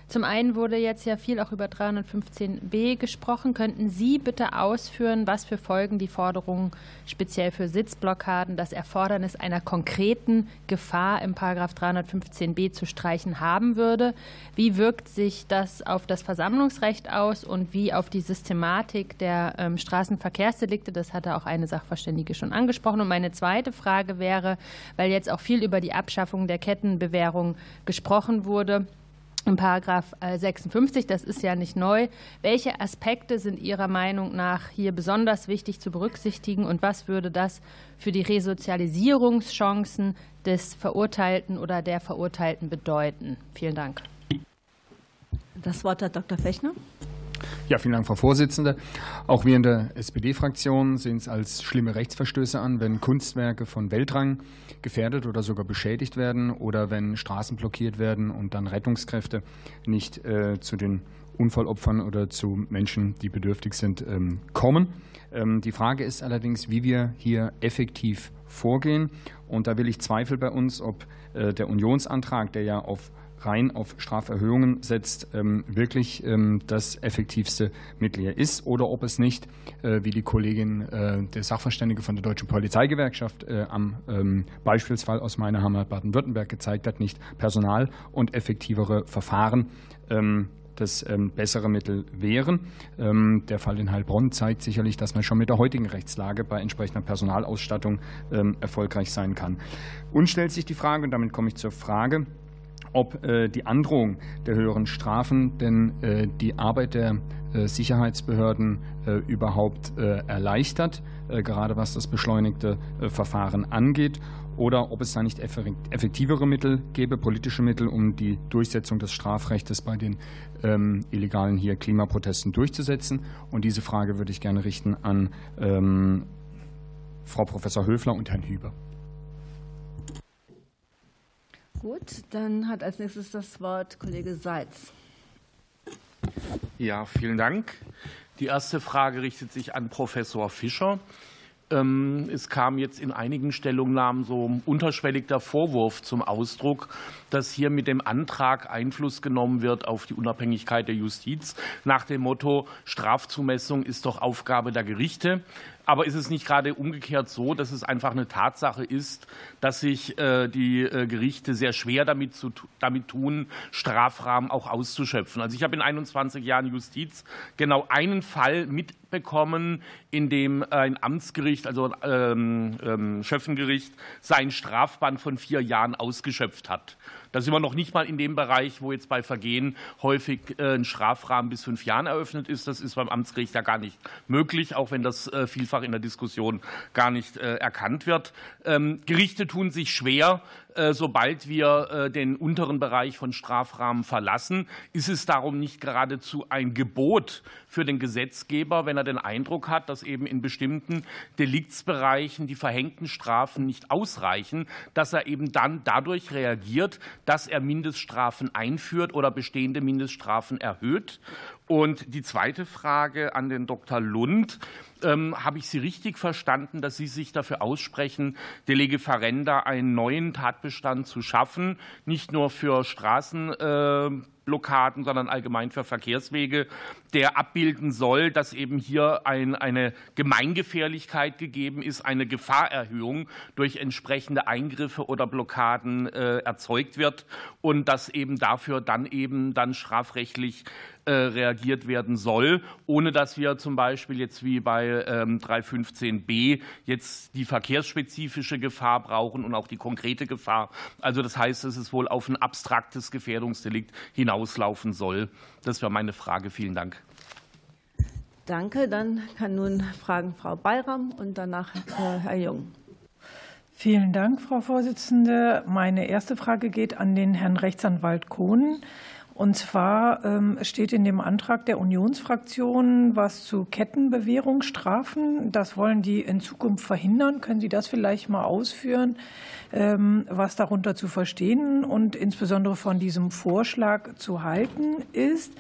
Zum einen wurde jetzt ja viel auch über 315b gesprochen. Könnten Sie bitte ausführen, was für Folgen die Forderung speziell für Sitzblockaden, das Erfordernis einer konkreten Gefahr im Paragraph 315b zu streichen haben würde? Wie wirkt sich das auf das Versammlungsrecht aus und wie auf die Systematik der ähm, Straßenverkehrsdelikte? Das hatte auch eine Sachverständige schon angesprochen. Und meine zweite Frage wäre, weil jetzt auch viel über die Abschaffung der Kettenbewährung gesprochen wurde, im Paragraph 56, äh, das ist ja nicht neu. Welche Aspekte sind Ihrer Meinung nach hier besonders wichtig zu berücksichtigen und was würde das für die Resozialisierungschancen des Verurteilten oder der Verurteilten bedeuten? Vielen Dank. Das Wort hat Dr. Fechner. Ja, vielen Dank, Frau Vorsitzende. Auch wir in der SPD-Fraktion sehen es als schlimme Rechtsverstöße an, wenn Kunstwerke von Weltrang gefährdet oder sogar beschädigt werden oder wenn Straßen blockiert werden und dann Rettungskräfte nicht äh, zu den Unfallopfern oder zu Menschen, die bedürftig sind, ähm, kommen. Ähm, die Frage ist allerdings, wie wir hier effektiv vorgehen. Und da will ich Zweifel bei uns, ob äh, der Unionsantrag, der ja auf rein auf Straferhöhungen setzt, ähm, wirklich ähm, das effektivste Mittel hier ist oder ob es nicht, äh, wie die Kollegin äh, der Sachverständige von der Deutschen Polizeigewerkschaft äh, am ähm, Beispielsfall aus meiner Heimat Baden-Württemberg gezeigt hat, nicht Personal und effektivere Verfahren das bessere Mittel wären. der Fall in Heilbronn zeigt sicherlich, dass man schon mit der heutigen Rechtslage bei entsprechender Personalausstattung erfolgreich sein kann. Und stellt sich die Frage, und damit komme ich zur Frage, ob äh, die Androhung der höheren Strafen denn äh, die Arbeit der äh, Sicherheitsbehörden überhaupt erleichtert, gerade was das beschleunigte Verfahren angeht, oder ob es da nicht effektivere Mittel gäbe, politische Mittel, um die Durchsetzung des Strafrechts bei den ähm, illegalen hier Klimaprotesten durchzusetzen. Und diese Frage würde ich gerne richten an ähm, Frau Professor Höfler und Herrn Hüber. Gut, dann hat als nächstes das Wort Kollege Seitz. Ja, vielen Dank. Die erste Frage richtet sich an Professor Fischer. Ähm, es kam jetzt in einigen Stellungnahmen so unterschwellig der Vorwurf zum Ausdruck, dass hier mit dem Antrag Einfluss genommen wird auf die Unabhängigkeit der Justiz nach dem Motto Strafzumessung ist doch Aufgabe der Gerichte. Aber ist es nicht gerade umgekehrt so, dass es einfach eine Tatsache ist, dass sich äh, die äh, Gerichte sehr schwer damit, zu, damit tun, Strafrahmen auch auszuschöpfen? Also ich habe in 21 Jahren Justiz genau einen Fall mitbekommen, in dem ein Amtsgericht, also ähm, ähm, Schöffengericht, seinen Strafband von vier Jahren ausgeschöpft hat. Da sind wir noch nicht mal in dem Bereich, wo jetzt bei Vergehen häufig äh, ein Strafrahmen bis fünf Jahren eröffnet ist. Das ist beim Amtsgericht ja gar nicht möglich, auch wenn das äh, vielfach in der Diskussion gar nicht äh, erkannt wird. Ähm, Gerichte tun sich schwer, sobald wir äh, den unteren Bereich von Strafrahmen verlassen, ist es darum nicht geradezu ein Gebot für den Gesetzgeber, wenn er den Eindruck hat, dass eben in bestimmten Deliktsbereichen die verhängten Strafen nicht ausreichen, dass er eben dann dadurch reagiert, dass er Mindeststrafen einführt oder bestehende Mindeststrafen erhöht. Und die zweite Frage an den Dr. Lund. Ähm, habe ich Sie richtig verstanden, dass Sie sich dafür aussprechen, der Lege einen neuen Tatbestand zu schaffen, nicht nur für Straßenblockaden, sondern allgemein für Verkehrswege, der abbilden soll, dass eben hier ein, eine Gemeingefährlichkeit gegeben ist, eine Gefahrerhöhung durch entsprechende Eingriffe oder Blockaden äh, erzeugt wird und dass eben dafür dann eben dann strafrechtlich äh, reagiert werden soll, ohne dass wir zum Beispiel jetzt wie bei 315b ähm, jetzt die verkehrsspezifische Gefahr brauchen und auch die konkrete Gefahr. Also das heißt, es wohl auf ein abstraktes Gefährdungsdelikt hinauslaufen soll. Das wäre meine Frage. Vielen Dank. Danke. Dann kann nun fragen Frau Bayram und danach äh, Herr Jung. Vielen Dank, Frau Vorsitzende. Meine erste Frage geht an den Herrn Rechtsanwalt Kohn. Und zwar ähm, steht in dem Antrag der Unionsfraktion was zu Kettenbewährungsstrafen. Das wollen die in Zukunft verhindern. Können Sie das vielleicht mal ausführen, ähm, was darunter zu verstehen und insbesondere von diesem Vorschlag zu halten ist?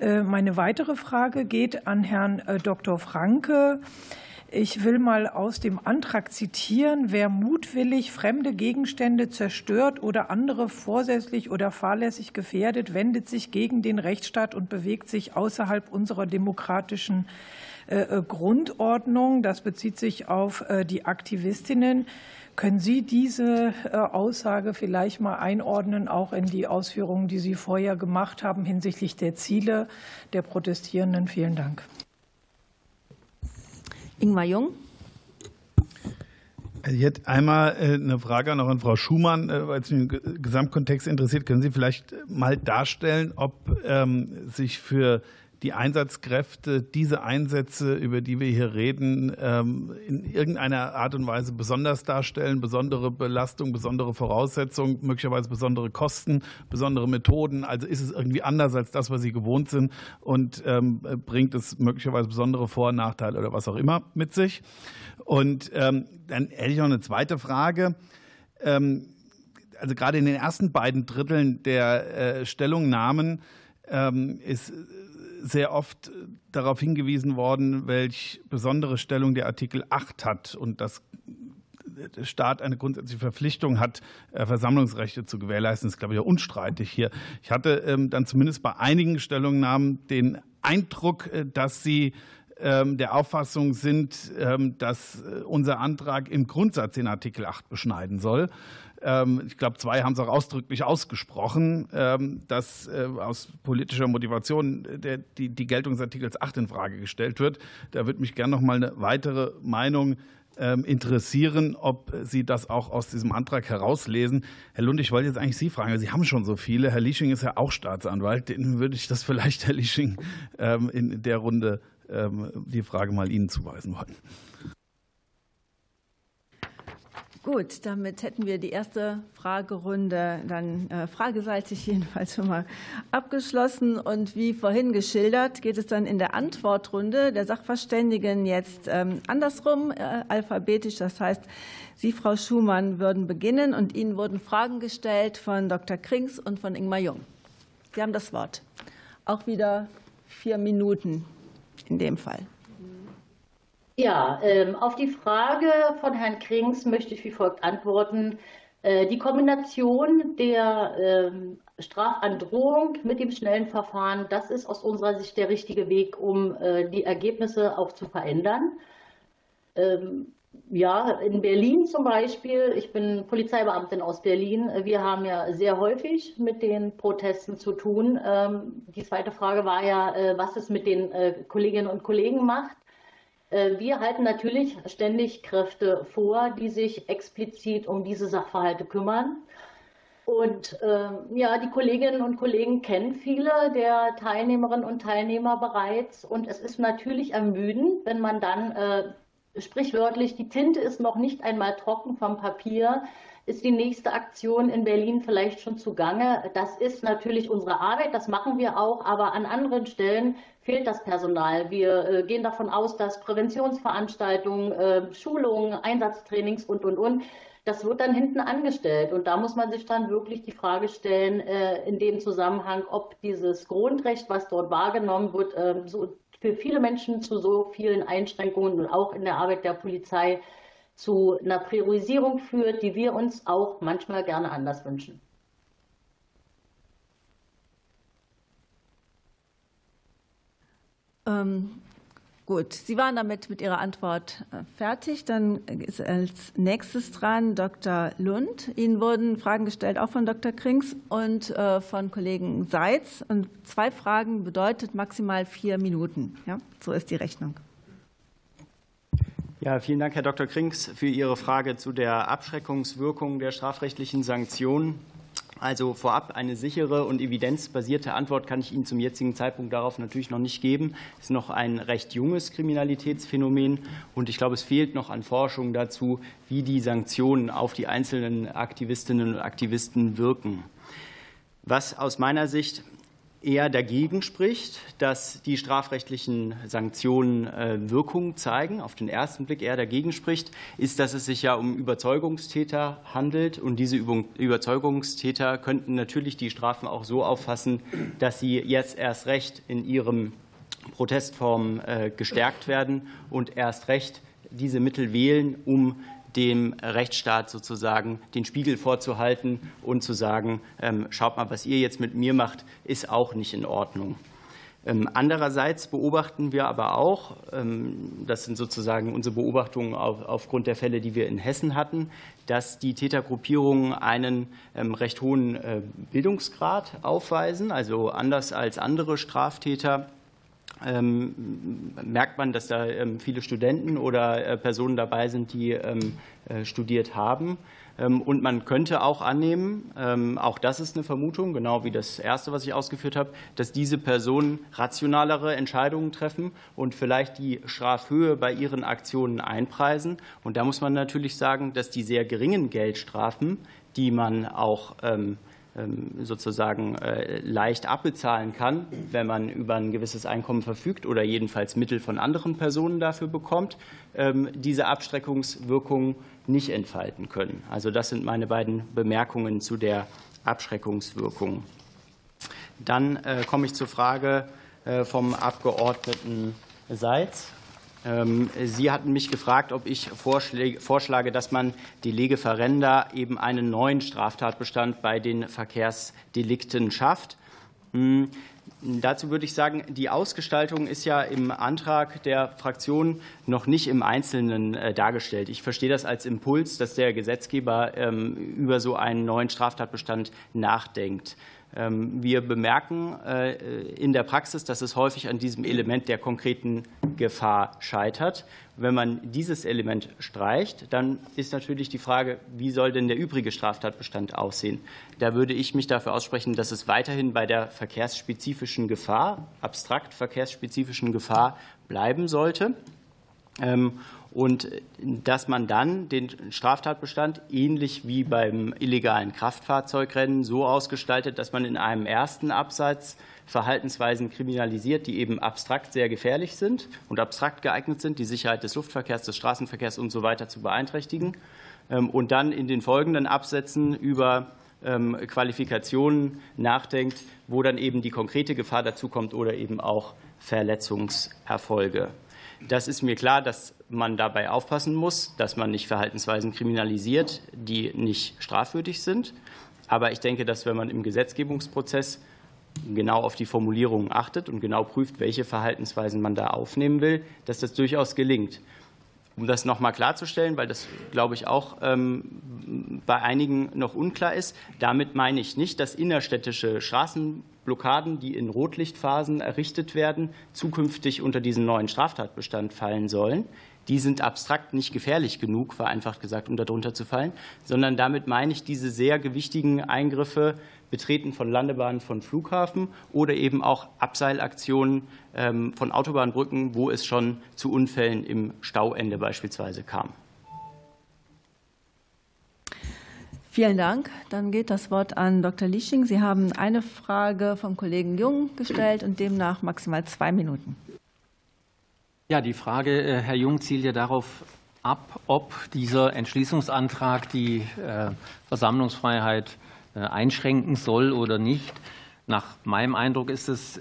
Äh, meine weitere Frage geht an Herrn äh, Dr. Franke. Ich will mal aus dem Antrag zitieren, wer mutwillig fremde Gegenstände zerstört oder andere vorsätzlich oder fahrlässig gefährdet, wendet sich gegen den Rechtsstaat und bewegt sich außerhalb unserer demokratischen äh, äh, Grundordnung. Das bezieht sich auf äh, die Aktivistinnen. Können Sie diese Aussage vielleicht mal einordnen, auch in die Ausführungen, die Sie vorher gemacht haben hinsichtlich der Ziele der Protestierenden? Vielen Dank. Ingmar Jung. Also hätte einmal äh, eine Frage noch an Frau Schumann, äh, weil es mich im Gesamtkontext interessiert. Können Sie vielleicht mal darstellen, ob ähm, sich für die Einsatzkräfte diese Einsätze, über die wir hier reden, ähm, in irgendeiner Art und Weise besonders darstellen, besondere Belastung, besondere Voraussetzungen, möglicherweise besondere Kosten, besondere Methoden. Also ist es irgendwie anders als das, was Sie gewohnt sind und ähm, bringt es möglicherweise besondere Vor- und Nachteile oder was auch immer mit sich. Und ähm, dann hätte ich noch eine zweite Frage also gerade in den ersten beiden Dritteln der äh, Stellungnahmen ist sehr oft darauf hingewiesen worden, welch besondere Stellung der Artikel 8 hat und dass der Staat eine grundsätzliche Verpflichtung hat, äh, Versammlungsrechte zu gewährleisten, das ist, glaube ich, ja unstreitig hier. Ich hatte ähm, dann zumindest bei einigen Stellungnahmen den Eindruck, äh, dass sie ähm, der Auffassung sind, ähm, dass äh, unser Antrag im Grundsatz den Artikel 8 beschneiden soll. Ähm, ich glaube, zwei haben es auch ausdrücklich ausgesprochen, ähm, dass äh, aus politischer Motivation der, die, die Geltung des Artikels 8 in Frage gestellt wird. Da würde mich gerne noch mal eine weitere Meinung ähm, interessieren, ob Sie das auch aus diesem Antrag herauslesen. Herr Lund, ich wollte jetzt eigentlich Sie fragen, Sie haben schon so viele. Herr Liesching ist ja auch Staatsanwalt. Den würde ich das [laughs] vielleicht, Herr Liesching, in der Runde die Frage mal Ihnen zuweisen wollen. Gut, damit hätten wir die erste Fragerunde dann äh, frageseitig [laughs] jedenfalls schon mal abgeschlossen. Und wie vorhin geschildert, geht es dann in der Antwortrunde der Sachverständigen jetzt ähm, andersrum, äh, alphabetisch. Das heißt, Sie, Frau Schumann, würden beginnen und Ihnen wurden Fragen gestellt von Dr. Krings und von Ingmar Jung. Sie haben das Wort. Auch wieder vier Minuten in dem Fall. Ja, ähm, auf die Frage von Herrn Krings möchte ich wie folgt antworten. Äh, die Kombination der ähm, Strafandrohung mit dem schnellen Verfahren, das ist aus unserer Sicht der richtige Weg, um äh, die Ergebnisse auch zu verändern. Ähm, ja, in Berlin zum Beispiel, ich bin Polizeibeamtin aus Berlin, wir haben ja sehr häufig mit den Protesten zu tun. Die zweite Frage war ja, äh, was es mit den Kolleginnen und Kollegen macht. Äh, wir halten natürlich ständig Kräfte vor, die sich explizit um diese Sachverhalte kümmern. Und äh, ja, die Kolleginnen und Kollegen kennen viele der Teilnehmerinnen und Teilnehmer bereits. Und es ist natürlich ermüdend, wenn man dann äh, sprichwörtlich, die Tinte ist noch nicht einmal trocken vom Papier, ist die nächste Aktion in Berlin vielleicht schon zugange. Das ist natürlich unsere Arbeit, das machen wir auch, aber an anderen Stellen fehlt das Personal. Wir äh, gehen davon aus, dass Präventionsveranstaltungen, äh, Schulungen, Einsatztrainings und, und, und, das wird dann hinten angestellt. Und da muss man sich dann wirklich die Frage stellen, äh, in dem Zusammenhang, ob dieses Grundrecht, was dort wahrgenommen wird, so für viele Menschen zu so vielen Einschränkungen und auch in der Arbeit der Polizei zu einer Priorisierung führt, die wir uns auch manchmal gerne anders wünschen. Ähm, gut, Sie waren damit mit Ihrer Antwort äh, fertig. Dann ist als nächstes dran Dr. Lund. Ihnen wurden Fragen gestellt, auch von Dr. Krings und äh, von Kollegen Seitz. Und zwei Fragen bedeutet maximal vier Minuten. Ja, so ist die Rechnung. Ja, vielen Dank, Herr Dr. Krings, für Ihre Frage zu der Abschreckungswirkung der strafrechtlichen Sanktionen. Also vorab eine sichere und evidenzbasierte Antwort kann ich Ihnen zum jetzigen Zeitpunkt darauf natürlich noch nicht geben. Es ist noch ein recht junges Kriminalitätsphänomen und ich glaube, es fehlt noch an Forschung dazu, wie die Sanktionen auf die einzelnen Aktivistinnen und Aktivisten wirken. Was aus meiner Sicht eher dagegen spricht, dass die strafrechtlichen Sanktionen äh, Wirkung zeigen, auf den ersten Blick eher dagegen spricht, ist, dass es sich ja um Überzeugungstäter handelt. Und diese Überzeugungstäter könnten natürlich die Strafen auch so auffassen, dass sie jetzt erst recht in ihrem Protestform äh, gestärkt werden und erst recht diese Mittel wählen, um dem Rechtsstaat sozusagen den Spiegel vorzuhalten und zu sagen, ähm, schaut mal, was ihr jetzt mit mir macht, ist auch nicht in Ordnung. Ähm, andererseits beobachten wir aber auch, ähm, das sind sozusagen unsere Beobachtungen aufgrund der Fälle, die wir in Hessen hatten, dass die Tätergruppierungen einen recht hohen äh, Bildungsgrad aufweisen, also anders als andere Straftäter merkt man, dass da ähm, viele Studenten oder äh, Personen dabei sind, die ähm, äh, studiert haben. Und man könnte auch annehmen, auch das ist eine Vermutung, genau wie das erste, was ich ausgeführt habe, dass diese Personen rationalere Entscheidungen treffen und vielleicht die Strafhöhe bei ihren Aktionen einpreisen. Und da muss man natürlich sagen, dass die sehr geringen Geldstrafen, die man auch ähm, sozusagen äh, leicht abbezahlen kann, wenn man über ein gewisses Einkommen verfügt oder jedenfalls Mittel von anderen Personen dafür bekommt, ähm, diese Abschreckungswirkung nicht entfalten können. Also das sind meine beiden Bemerkungen zu der Abschreckungswirkung. Dann äh, komme ich zur Frage äh, vom Abgeordneten Seitz. Ähm, Sie hatten mich gefragt, ob ich vorschlage, dass man die Lege Ferenda eben einen neuen Straftatbestand bei den Verkehrsdelikten schafft. Hm, dazu würde ich sagen, die Ausgestaltung ist ja im Antrag der Fraktion noch nicht im Einzelnen äh, dargestellt. Ich verstehe das als Impuls, dass der Gesetzgeber ähm, über so einen neuen Straftatbestand nachdenkt. Ähm, wir bemerken äh, in der Praxis, dass es häufig an diesem Element der konkreten Gefahr scheitert. Wenn man dieses Element streicht, dann ist natürlich die Frage, wie soll denn der übrige Straftatbestand aussehen? Da würde ich mich dafür aussprechen, dass es weiterhin bei der verkehrsspezifischen Gefahr, abstrakt verkehrsspezifischen Gefahr bleiben sollte. Ähm, und dass man dann den Straftatbestand ähnlich wie beim illegalen Kraftfahrzeugrennen so ausgestaltet, dass man in einem ersten Absatz Verhaltensweisen kriminalisiert, die eben abstrakt sehr gefährlich sind und abstrakt geeignet sind, die Sicherheit des Luftverkehrs, des Straßenverkehrs und so weiter zu beeinträchtigen. Ähm, und dann in den folgenden Absätzen über ähm, Qualifikationen nachdenkt, wo dann eben die konkrete Gefahr dazukommt oder eben auch Verletzungserfolge. Das ist mir klar, dass man dabei aufpassen muss, dass man nicht Verhaltensweisen kriminalisiert, die nicht strafwürdig sind. Aber ich denke, dass wenn man im Gesetzgebungsprozess genau auf die Formulierungen achtet und genau prüft, welche Verhaltensweisen man da aufnehmen will, dass das durchaus gelingt. Um das noch mal klarzustellen, weil das, glaube ich, auch ähm, bei einigen noch unklar ist, damit meine ich nicht, dass innerstädtische Straßenblockaden, die in Rotlichtphasen errichtet werden, zukünftig unter diesen neuen Straftatbestand fallen sollen. Die sind abstrakt nicht gefährlich genug, vereinfacht gesagt, um darunter zu fallen, sondern damit meine ich diese sehr gewichtigen Eingriffe Betreten von Landebahnen von Flughafen oder eben auch Abseilaktionen ähm, von Autobahnbrücken, wo es schon zu Unfällen im Stauende beispielsweise kam. Vielen Dank. Dann geht das Wort an Dr. Liesching. Sie haben eine Frage vom Kollegen Jung gestellt und demnach maximal zwei Minuten. Ja, die Frage, äh, Herr Jung, zielt ja darauf ab, ob dieser Entschließungsantrag die äh, Versammlungsfreiheit äh, einschränken soll oder nicht. Nach meinem Eindruck ist es,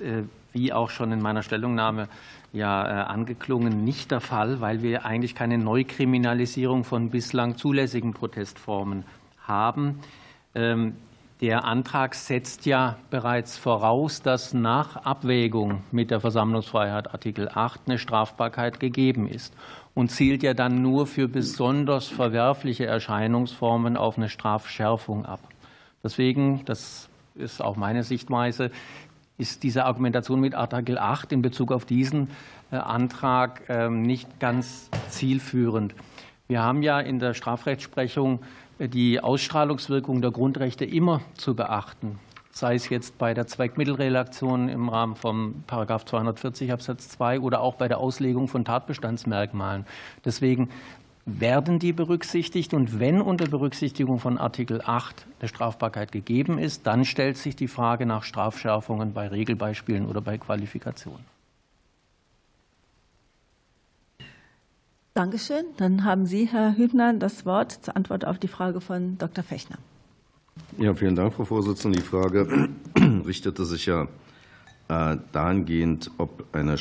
wie auch schon in meiner Stellungnahme ja angeklungen, nicht der Fall, weil wir eigentlich keine Neukriminalisierung von bislang zulässigen Protestformen haben. Ähm, der Antrag setzt ja bereits voraus, dass nach Abwägung mit der Versammlungsfreiheit Artikel 8 eine Strafbarkeit gegeben ist und zielt ja dann nur für besonders verwerfliche Erscheinungsformen auf eine Strafschärfung ab. Deswegen, das ist auch meine Sichtweise, ist diese Argumentation mit Artikel 8 in Bezug auf diesen äh, Antrag ähm, nicht ganz zielführend. Wir haben ja in der Strafrechtsprechung die Ausstrahlungswirkung der Grundrechte immer zu beachten, sei es jetzt bei der Zweckmittelrelation im Rahmen von § 240 Absatz 2 oder auch bei der Auslegung von Tatbestandsmerkmalen. Deswegen werden die berücksichtigt. Und wenn unter Berücksichtigung von Artikel 8 eine Strafbarkeit gegeben ist, dann stellt sich die Frage nach Strafschärfungen bei Regelbeispielen oder bei Qualifikationen. Dankeschön. Dann haben Sie, Herr Hübner, das Wort zur Antwort auf die Frage von Dr. Fechner. Ja, vielen Dank, Frau Vorsitzende. Die Frage [clears throat] richtete sich ja dahingehend, ob eine äh,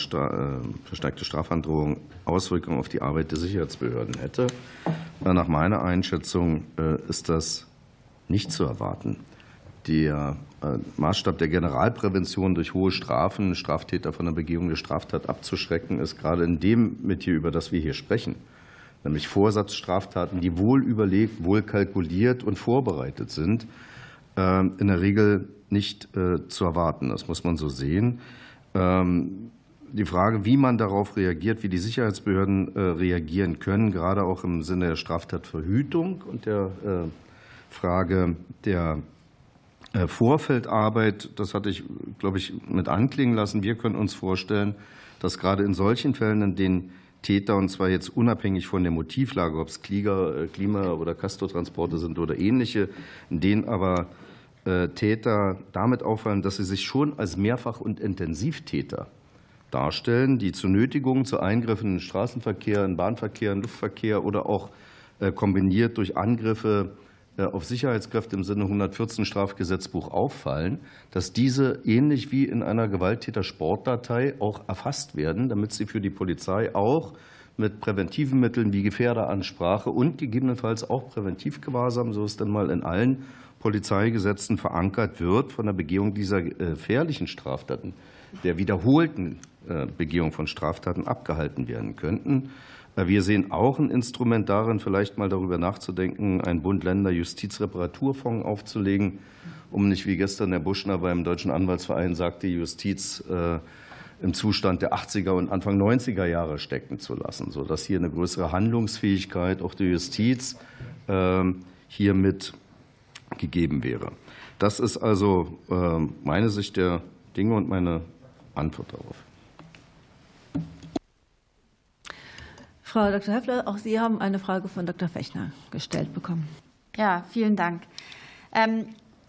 verstärkte Strafandrohung Auswirkungen auf die Arbeit der Sicherheitsbehörden hätte. Äh, nach meiner Einschätzung ist das nicht zu erwarten. Der Maßstab der Generalprävention durch hohe Strafen, Straftäter von der Begehung der Straftat abzuschrecken, ist gerade in dem Metier, über das wir hier sprechen, nämlich Vorsatzstraftaten, die wohl überlegt, wohl kalkuliert und vorbereitet sind, in der Regel nicht zu erwarten. Das muss man so sehen. Ähm, die Frage, wie man darauf reagiert, wie die Sicherheitsbehörden reagieren können, gerade auch im Sinne der Straftatverhütung und der Frage der äh, Vorfeldarbeit, das hatte ich, glaube ich, mit anklingen lassen. Wir können uns vorstellen, dass gerade in solchen Fällen, in denen Täter, und zwar jetzt unabhängig von der Motivlage, ob es äh, Klima- oder Castortransporte sind oder ähnliche, in denen aber äh, Täter damit auffallen, dass sie sich schon als Mehrfach- und Intensivtäter darstellen, die zu Nötigungen, zu Eingriffen in Straßenverkehr, in Bahnverkehr, in Luftverkehr oder auch kombiniert durch Angriffe äh, auf Sicherheitskräfte im Sinne 114 Strafgesetzbuch auffallen, dass diese ähnlich wie in einer Gewalttäter-Sportdatei auch erfasst werden, damit sie für die Polizei auch mit präventiven Mitteln wie Gefährderansprache und gegebenenfalls auch Präventivgewahrsam, so es dann mal in allen Polizeigesetzen verankert wird, von der Begehung dieser äh, gefährlichen Straftaten, der wiederholten äh, Begehung von Straftaten abgehalten werden könnten. Wir sehen auch ein Instrument darin, vielleicht mal darüber nachzudenken, einen Bund-Länder-Justizreparaturfonds aufzulegen, um nicht wie gestern Herr Buschner beim Deutschen Anwaltsverein sagte, Justiz äh, im Zustand der 80er und Anfang 90er Jahre stecken zu lassen, sodass hier eine größere Handlungsfähigkeit auch der Justiz ähm, hier mit gegeben wäre. Das ist also ähm, meine Sicht der Dinge und meine Antwort darauf. Frau Dr. Höffler, auch Sie haben eine Frage von Dr. Fechner gestellt bekommen. Ja, vielen Dank. Ähm,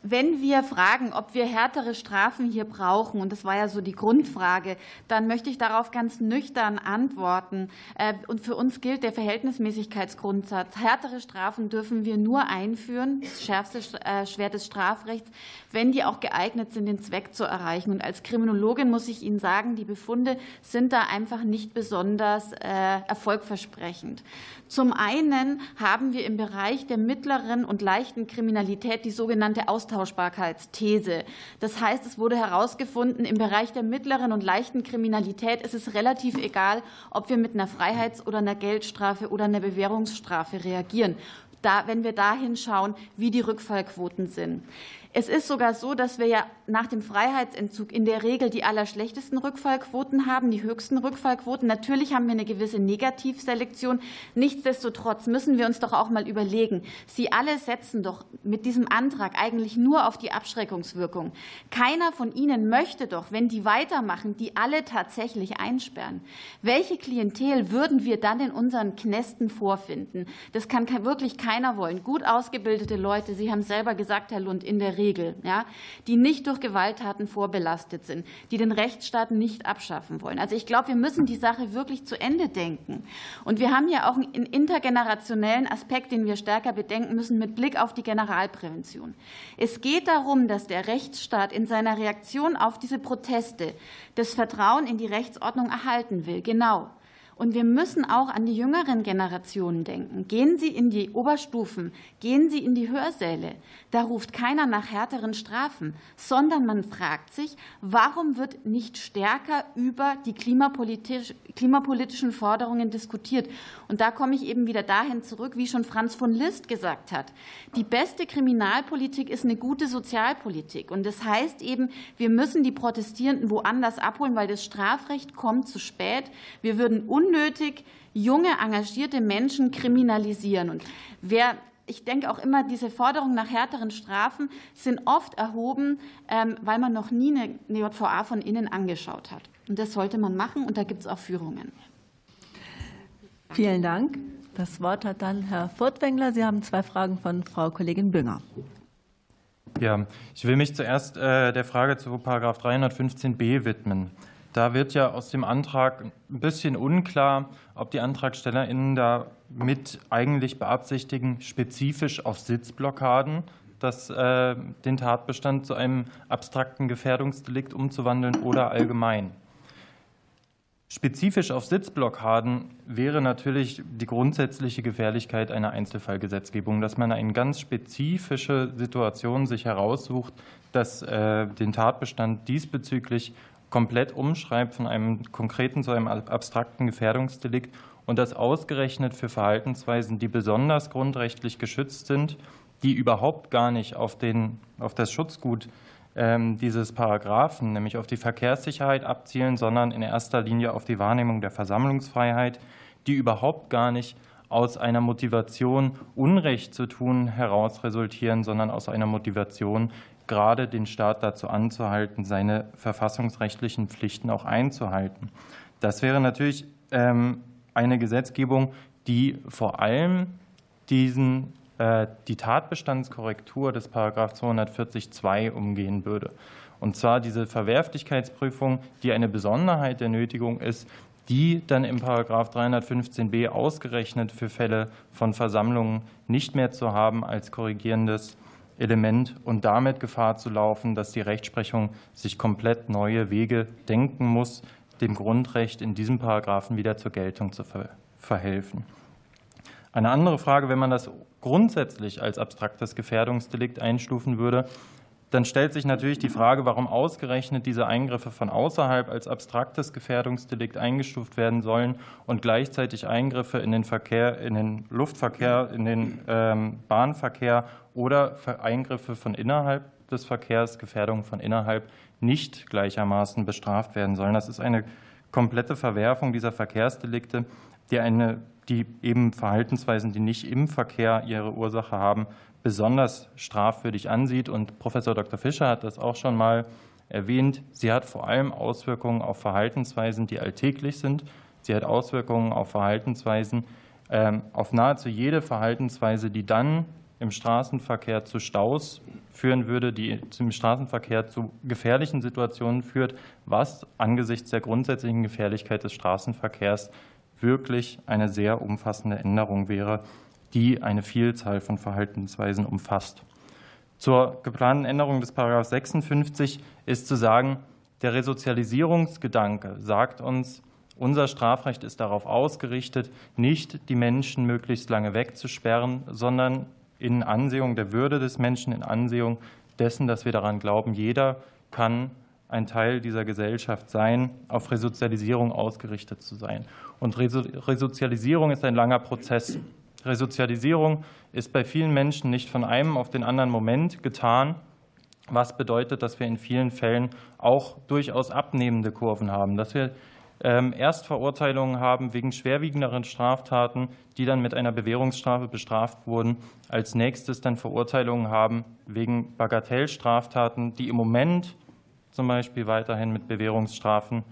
wenn wir fragen, ob wir härtere Strafen hier brauchen, und das war ja so die Grundfrage, dann möchte ich darauf ganz nüchtern antworten. Äh, und für uns gilt der Verhältnismäßigkeitsgrundsatz. Härtere Strafen dürfen wir nur einführen, das schärfste äh, Schwert des Strafrechts, wenn die auch geeignet sind, den Zweck zu erreichen. Und als Kriminologin muss ich Ihnen sagen, die Befunde sind da einfach nicht besonders äh, erfolgversprechend. Zum einen haben wir im Bereich der mittleren und leichten Kriminalität die sogenannte Austauschbarkeitsthese. Das heißt, es wurde herausgefunden, im Bereich der mittleren und leichten Kriminalität ist es relativ egal, ob wir mit einer Freiheits- oder einer Geldstrafe oder einer Bewährungsstrafe reagieren. Da, wenn wir da hinschauen, wie die Rückfallquoten sind. Es ist sogar so, dass wir ja nach dem Freiheitsentzug in der Regel die allerschlechtesten Rückfallquoten haben, die höchsten Rückfallquoten. Natürlich haben wir eine gewisse Negativselektion. Nichtsdestotrotz müssen wir uns doch auch mal überlegen. Sie alle setzen doch mit diesem Antrag eigentlich nur auf die Abschreckungswirkung. Keiner von Ihnen möchte doch, wenn die weitermachen, die alle tatsächlich einsperren. Welche Klientel würden wir dann in unseren Knästen vorfinden? Das kann wirklich keiner wollen. Gut ausgebildete Leute, Sie haben selber gesagt, Herr Lund, in der Regel ja, die nicht durch Gewalttaten vorbelastet sind, die den Rechtsstaat nicht abschaffen wollen. Also ich glaube, wir müssen die Sache wirklich zu Ende denken. Und wir haben ja auch einen intergenerationellen Aspekt, den wir stärker bedenken müssen mit Blick auf die Generalprävention. Es geht darum, dass der Rechtsstaat in seiner Reaktion auf diese Proteste das Vertrauen in die Rechtsordnung erhalten will. Genau. Und wir müssen auch an die jüngeren Generationen denken. Gehen Sie in die Oberstufen, gehen Sie in die Hörsäle. Da ruft keiner nach härteren Strafen, sondern man fragt sich, warum wird nicht stärker über die klimapolitisch, klimapolitischen Forderungen diskutiert? Und da komme ich eben wieder dahin zurück, wie schon Franz von Liszt gesagt hat. Die beste Kriminalpolitik ist eine gute Sozialpolitik. Und das heißt eben, wir müssen die Protestierenden woanders abholen, weil das Strafrecht kommt zu spät. Wir würden unnötig junge, engagierte Menschen kriminalisieren. Und wer ich denke auch immer, diese Forderungen nach härteren Strafen sind oft erhoben, ähm, weil man noch nie eine JVA von innen angeschaut hat. Und das sollte man machen, und da gibt es auch Führungen. Vielen Dank. Das Wort hat dann Herr Furtwängler. Sie haben zwei Fragen von Frau Kollegin Bünger. Ja, ich will mich zuerst äh, der Frage zu Paragraph 315b widmen. Da wird ja aus dem Antrag ein bisschen unklar, ob die AntragstellerInnen damit eigentlich beabsichtigen, spezifisch auf Sitzblockaden das, äh, den Tatbestand zu einem abstrakten Gefährdungsdelikt umzuwandeln oder allgemein. Spezifisch auf Sitzblockaden wäre natürlich die grundsätzliche Gefährlichkeit einer Einzelfallgesetzgebung, dass man eine ganz spezifische Situation sich heraussucht, dass äh, den Tatbestand diesbezüglich komplett umschreibt von einem konkreten zu einem abstrakten Gefährdungsdelikt und das ausgerechnet für Verhaltensweisen, die besonders grundrechtlich geschützt sind, die überhaupt gar nicht auf, den, auf das Schutzgut ähm, dieses Paragraphen, nämlich auf die Verkehrssicherheit abzielen, sondern in erster Linie auf die Wahrnehmung der Versammlungsfreiheit, die überhaupt gar nicht aus einer Motivation, Unrecht zu tun, heraus resultieren, sondern aus einer Motivation, gerade den Staat dazu anzuhalten, seine verfassungsrechtlichen Pflichten auch einzuhalten. Das wäre natürlich ähm, eine Gesetzgebung, die vor allem diesen, äh, die Tatbestandskorrektur des Paragraph 240.2 umgehen würde. Und zwar diese Verwerflichkeitsprüfung, die eine Besonderheit der Nötigung ist, die dann im Paragraph 315b ausgerechnet für Fälle von Versammlungen nicht mehr zu haben als korrigierendes Element und damit Gefahr zu laufen, dass die Rechtsprechung sich komplett neue Wege denken muss, dem Grundrecht in diesem Paragraphen wieder zur Geltung zu verhelfen. Eine andere Frage, wenn man das grundsätzlich als abstraktes Gefährdungsdelikt einstufen würde, dann stellt sich natürlich die Frage, warum ausgerechnet diese Eingriffe von außerhalb als abstraktes Gefährdungsdelikt eingestuft werden sollen und gleichzeitig Eingriffe in den Verkehr, in den Luftverkehr, in den ähm, Bahnverkehr oder Eingriffe von innerhalb des Verkehrs, Gefährdung von innerhalb nicht gleichermaßen bestraft werden sollen. Das ist eine komplette Verwerfung dieser Verkehrsdelikte, die, eine, die eben Verhaltensweisen, die nicht im Verkehr ihre Ursache haben, besonders strafwürdig ansieht. Und Professor Dr. Fischer hat das auch schon mal erwähnt. Sie hat vor allem Auswirkungen auf Verhaltensweisen, die alltäglich sind. Sie hat Auswirkungen auf Verhaltensweisen, ähm, auf nahezu jede Verhaltensweise, die dann im Straßenverkehr zu Staus führen würde, die im Straßenverkehr zu gefährlichen Situationen führt, was angesichts der grundsätzlichen Gefährlichkeit des Straßenverkehrs wirklich eine sehr umfassende Änderung wäre, die eine Vielzahl von Verhaltensweisen umfasst. Zur geplanten Änderung des 56 ist zu sagen, der Resozialisierungsgedanke sagt uns, unser Strafrecht ist darauf ausgerichtet, nicht die Menschen möglichst lange wegzusperren, sondern in Ansehung der Würde des Menschen, in Ansehung dessen, dass wir daran glauben, jeder kann ein Teil dieser Gesellschaft sein, auf Resozialisierung ausgerichtet zu sein. Und Resozialisierung ist ein langer Prozess. Resozialisierung ist bei vielen Menschen nicht von einem auf den anderen Moment getan, was bedeutet, dass wir in vielen Fällen auch durchaus abnehmende Kurven haben, dass wir ähm, Erstverurteilungen haben wegen schwerwiegenderen Straftaten, die dann mit einer Bewährungsstrafe bestraft wurden. Als nächstes dann Verurteilungen haben wegen Bagatellstraftaten, die im Moment zum Beispiel weiterhin mit Bewährungsstrafen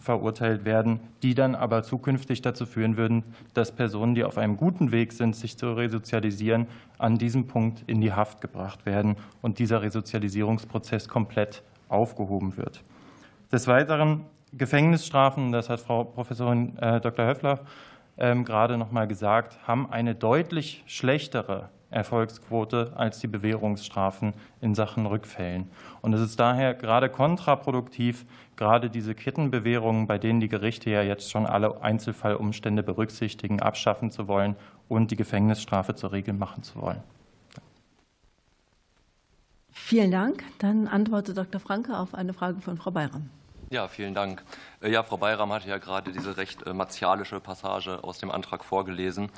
verurteilt werden, die dann aber zukünftig dazu führen würden, dass Personen, die auf einem guten Weg sind, sich zu resozialisieren, an diesem Punkt in die Haft gebracht werden und dieser Resozialisierungsprozess komplett aufgehoben wird. Des Weiteren Gefängnisstrafen, das hat Frau Professorin äh, Dr. Höffler ähm, gerade noch mal gesagt, haben eine deutlich schlechtere Erfolgsquote als die Bewährungsstrafen in Sachen Rückfällen. Und es ist daher gerade kontraproduktiv, gerade diese Kettenbewährungen, bei denen die Gerichte ja jetzt schon alle Einzelfallumstände berücksichtigen, abschaffen zu wollen und die Gefängnisstrafe zur Regel machen zu wollen. Vielen Dank. Dann antwortet Dr. Franke auf eine Frage von Frau Bayram. Ja, vielen Dank. Äh, ja, Frau Bayram hatte ja gerade diese recht äh, martialische Passage aus dem Antrag vorgelesen.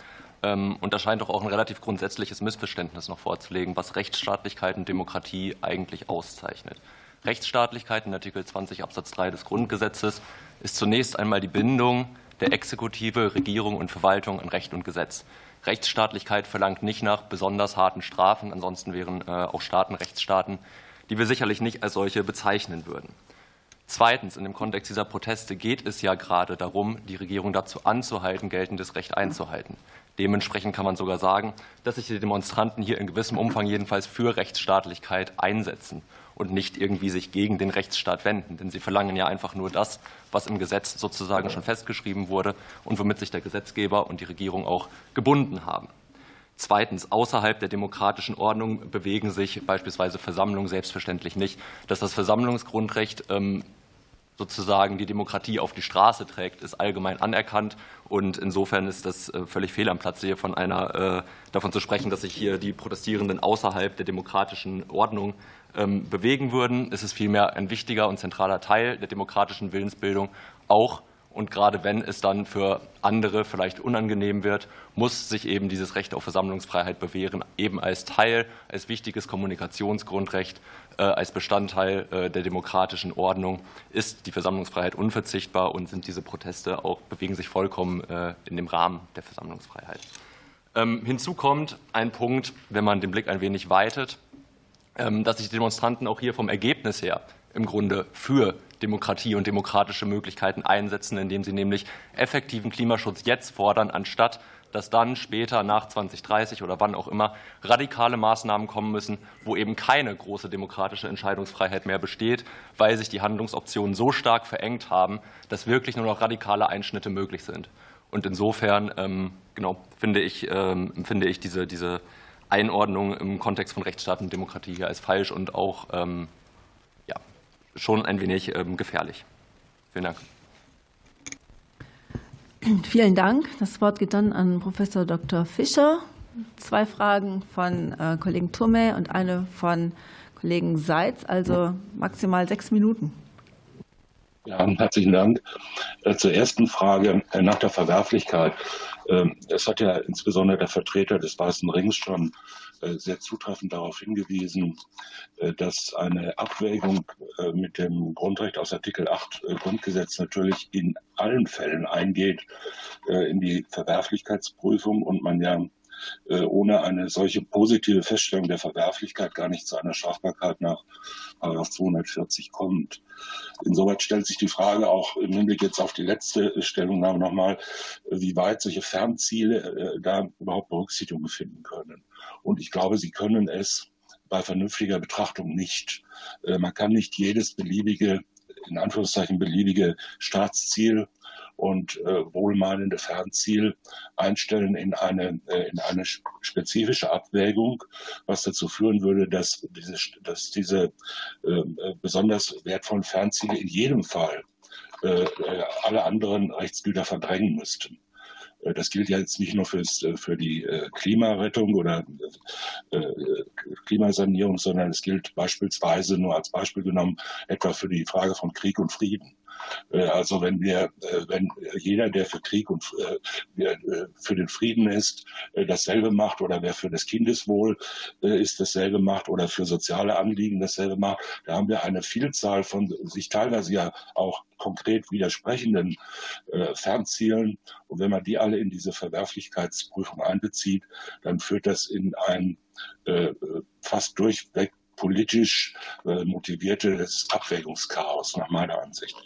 Ähm, und da scheint doch auch ein relativ grundsätzliches Missverständnis noch vorzulegen, was Rechtsstaatlichkeit und Demokratie eigentlich auszeichnet. Rechtsstaatlichkeit in Artikel 20 Absatz 3 des Grundgesetzes ist zunächst einmal die Bindung der Exekutive, Regierung und Verwaltung an Recht und Gesetz. Rechtsstaatlichkeit verlangt nicht nach besonders harten Strafen, ansonsten wären äh, auch Staaten Rechtsstaaten, die wir sicherlich nicht als solche bezeichnen würden. Zweitens, in dem Kontext dieser Proteste geht es ja gerade darum, die Regierung dazu anzuhalten, geltendes Recht einzuhalten. Dementsprechend kann man sogar sagen, dass sich die Demonstranten hier in gewissem Umfang jedenfalls für Rechtsstaatlichkeit einsetzen und nicht irgendwie sich gegen den Rechtsstaat wenden. Denn sie verlangen ja einfach nur das, was im Gesetz sozusagen schon festgeschrieben wurde und womit sich der Gesetzgeber und die Regierung auch gebunden haben. Zweitens, außerhalb der demokratischen Ordnung bewegen sich beispielsweise Versammlungen selbstverständlich nicht. Dass das Versammlungsgrundrecht ähm, sozusagen die Demokratie auf die Straße trägt, ist allgemein anerkannt. Und insofern ist das äh, völlig fehl am Platz, hier von einer, äh, davon zu sprechen, dass sich hier die Protestierenden außerhalb der demokratischen Ordnung bewegen würden. Es ist vielmehr ein wichtiger und zentraler Teil der demokratischen Willensbildung, auch und gerade wenn es dann für andere vielleicht unangenehm wird, muss sich eben dieses Recht auf Versammlungsfreiheit bewähren, eben als Teil, als wichtiges Kommunikationsgrundrecht, äh, als Bestandteil äh, der demokratischen Ordnung ist die Versammlungsfreiheit unverzichtbar und sind diese Proteste auch bewegen sich vollkommen äh, in dem Rahmen der Versammlungsfreiheit. Ähm, hinzu kommt ein Punkt, wenn man den Blick ein wenig weitet, ähm, dass sich Demonstranten auch hier vom Ergebnis her im Grunde für Demokratie und demokratische Möglichkeiten einsetzen, indem sie nämlich effektiven Klimaschutz jetzt fordern, anstatt dass dann später nach 2030 oder wann auch immer radikale Maßnahmen kommen müssen, wo eben keine große demokratische Entscheidungsfreiheit mehr besteht, weil sich die Handlungsoptionen so stark verengt haben, dass wirklich nur noch radikale Einschnitte möglich sind. Und insofern ähm, genau, finde ich, ähm, finde ich diese, diese Einordnung im Kontext von Rechtsstaat und Demokratie hier als falsch und auch ähm, schon ein wenig ähm, gefährlich. Vielen Dank. [clears throat] Vielen Dank. Das Wort geht dann an Professor Dr. Fischer. Zwei Fragen von äh, Kollegen Turme und eine von Kollegen Seitz, also maximal sechs Minuten. Ja, herzlichen Dank. Äh, zur ersten Frage äh, nach der Verwerflichkeit. Ähm, es hat ja insbesondere der Vertreter des Weißen Rings schon äh, sehr zutreffend darauf hingewiesen, äh, dass eine Abwägung äh, mit dem Grundrecht aus Artikel 8 Grundgesetz natürlich in allen Fällen eingeht in die Verwerflichkeitsprüfung und man ja ohne eine solche positive Feststellung der Verwerflichkeit gar nicht zu einer Strafbarkeit nach 240 kommt. Insoweit stellt sich die Frage auch im Hinblick jetzt auf die letzte Stellungnahme nochmal, wie weit solche Fernziele da überhaupt Berücksichtigung finden können. Und ich glaube, sie können es bei vernünftiger Betrachtung nicht. Äh, man kann nicht jedes beliebige, in Anführungszeichen beliebige Staatsziel und äh, wohlmeinende Fernziel einstellen in eine, äh, in eine spezifische Abwägung, was dazu führen würde, dass diese, dass diese ähm, äh, besonders wertvollen Fernziele in jedem Fall äh, äh, alle anderen Rechtsgüter verdrängen müssten. Äh, das gilt ja jetzt nicht nur fürs, äh, für die Klimarettung oder Klimasanierung, sondern es gilt beispielsweise nur als Beispiel genommen etwa für die Frage von Krieg und Frieden. Also wenn wir, wenn jeder, der für Krieg und für den Frieden ist, dasselbe macht oder wer für das Kindeswohl ist, dasselbe macht oder für soziale Anliegen dasselbe macht, da haben wir eine Vielzahl von sich teilweise ja auch konkret widersprechenden äh, Fernzielen. Und wenn man die alle in diese Verwerflichkeitsprüfung einbezieht, dann führt das in ein äh, fast durchweg politisch äh, motiviertes Abwägungschaos nach meiner Ansicht.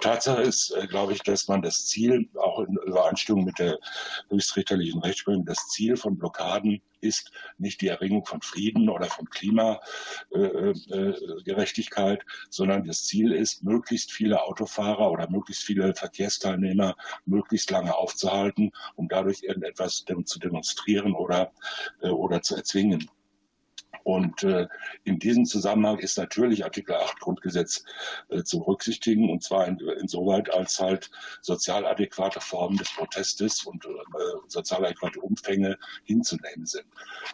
Tatsache ist, äh, glaube ich, dass man das Ziel, auch in Übereinstimmung mit der höchstrichterlichen Rechtsprechung, das Ziel von Blockaden ist nicht die Erringung von Frieden oder von Klimagerechtigkeit, äh, sondern das Ziel ist, möglichst viele Autofahrer oder möglichst viele Verkehrsteilnehmer möglichst lange aufzuhalten, um dadurch irgendetwas zu demonstrieren oder, oder zu erzwingen. Und äh, in diesem Zusammenhang ist natürlich Artikel 8 Grundgesetz äh, zu berücksichtigen, und zwar in, insoweit, als halt sozial adäquate Formen des Protestes und äh, sozial adäquate Umfänge hinzunehmen sind.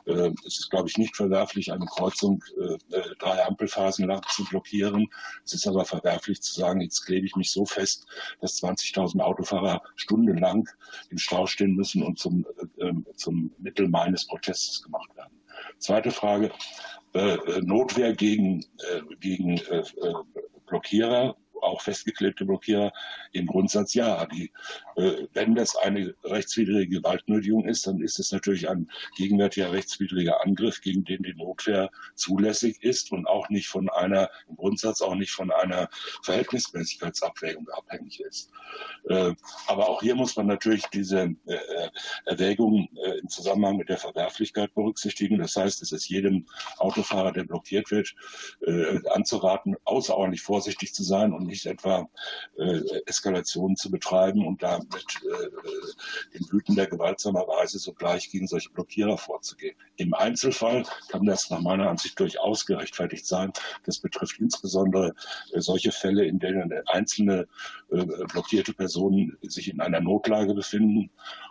Äh, es ist, glaube ich, nicht verwerflich, eine Kreuzung äh, äh drei Ampelphasen lang zu blockieren. Es ist aber verwerflich zu sagen, jetzt klebe ich mich so fest, dass 20.000 Autofahrer stundenlang im Stau stehen müssen und zum, äh, ähm, zum Mittel meines Protestes gemacht werden. Zweite Frage, äh, äh, Notwehr gegen, äh, gegen äh, äh Blockierer auch festgeklebte Blockierer im Grundsatz ja. Die, äh, wenn das eine rechtswidrige Gewaltnötigung ist, dann ist es natürlich ein gegenwärtiger rechtswidriger Angriff, gegen den die Notwehr zulässig ist und auch nicht von einer, im Grundsatz auch nicht von einer Verhältnismäßigkeitsabwägung abhängig ist. Äh, aber auch hier muss man natürlich diese äh, Erwägung äh, im Zusammenhang mit der Verwerflichkeit berücksichtigen. Das heißt, es ist jedem Autofahrer, der blockiert wird, äh, anzuraten, außerordentlich vorsichtig zu sein und nicht etwa äh, Eskalationen zu betreiben und damit äh, in wütender, gewaltsamer Weise sogleich gegen solche Blockierer vorzugehen. Im Einzelfall kann das nach meiner Ansicht durchaus gerechtfertigt sein. Das betrifft insbesondere äh, solche Fälle, in denen einzelne äh, blockierte Personen sich in einer Notlage befinden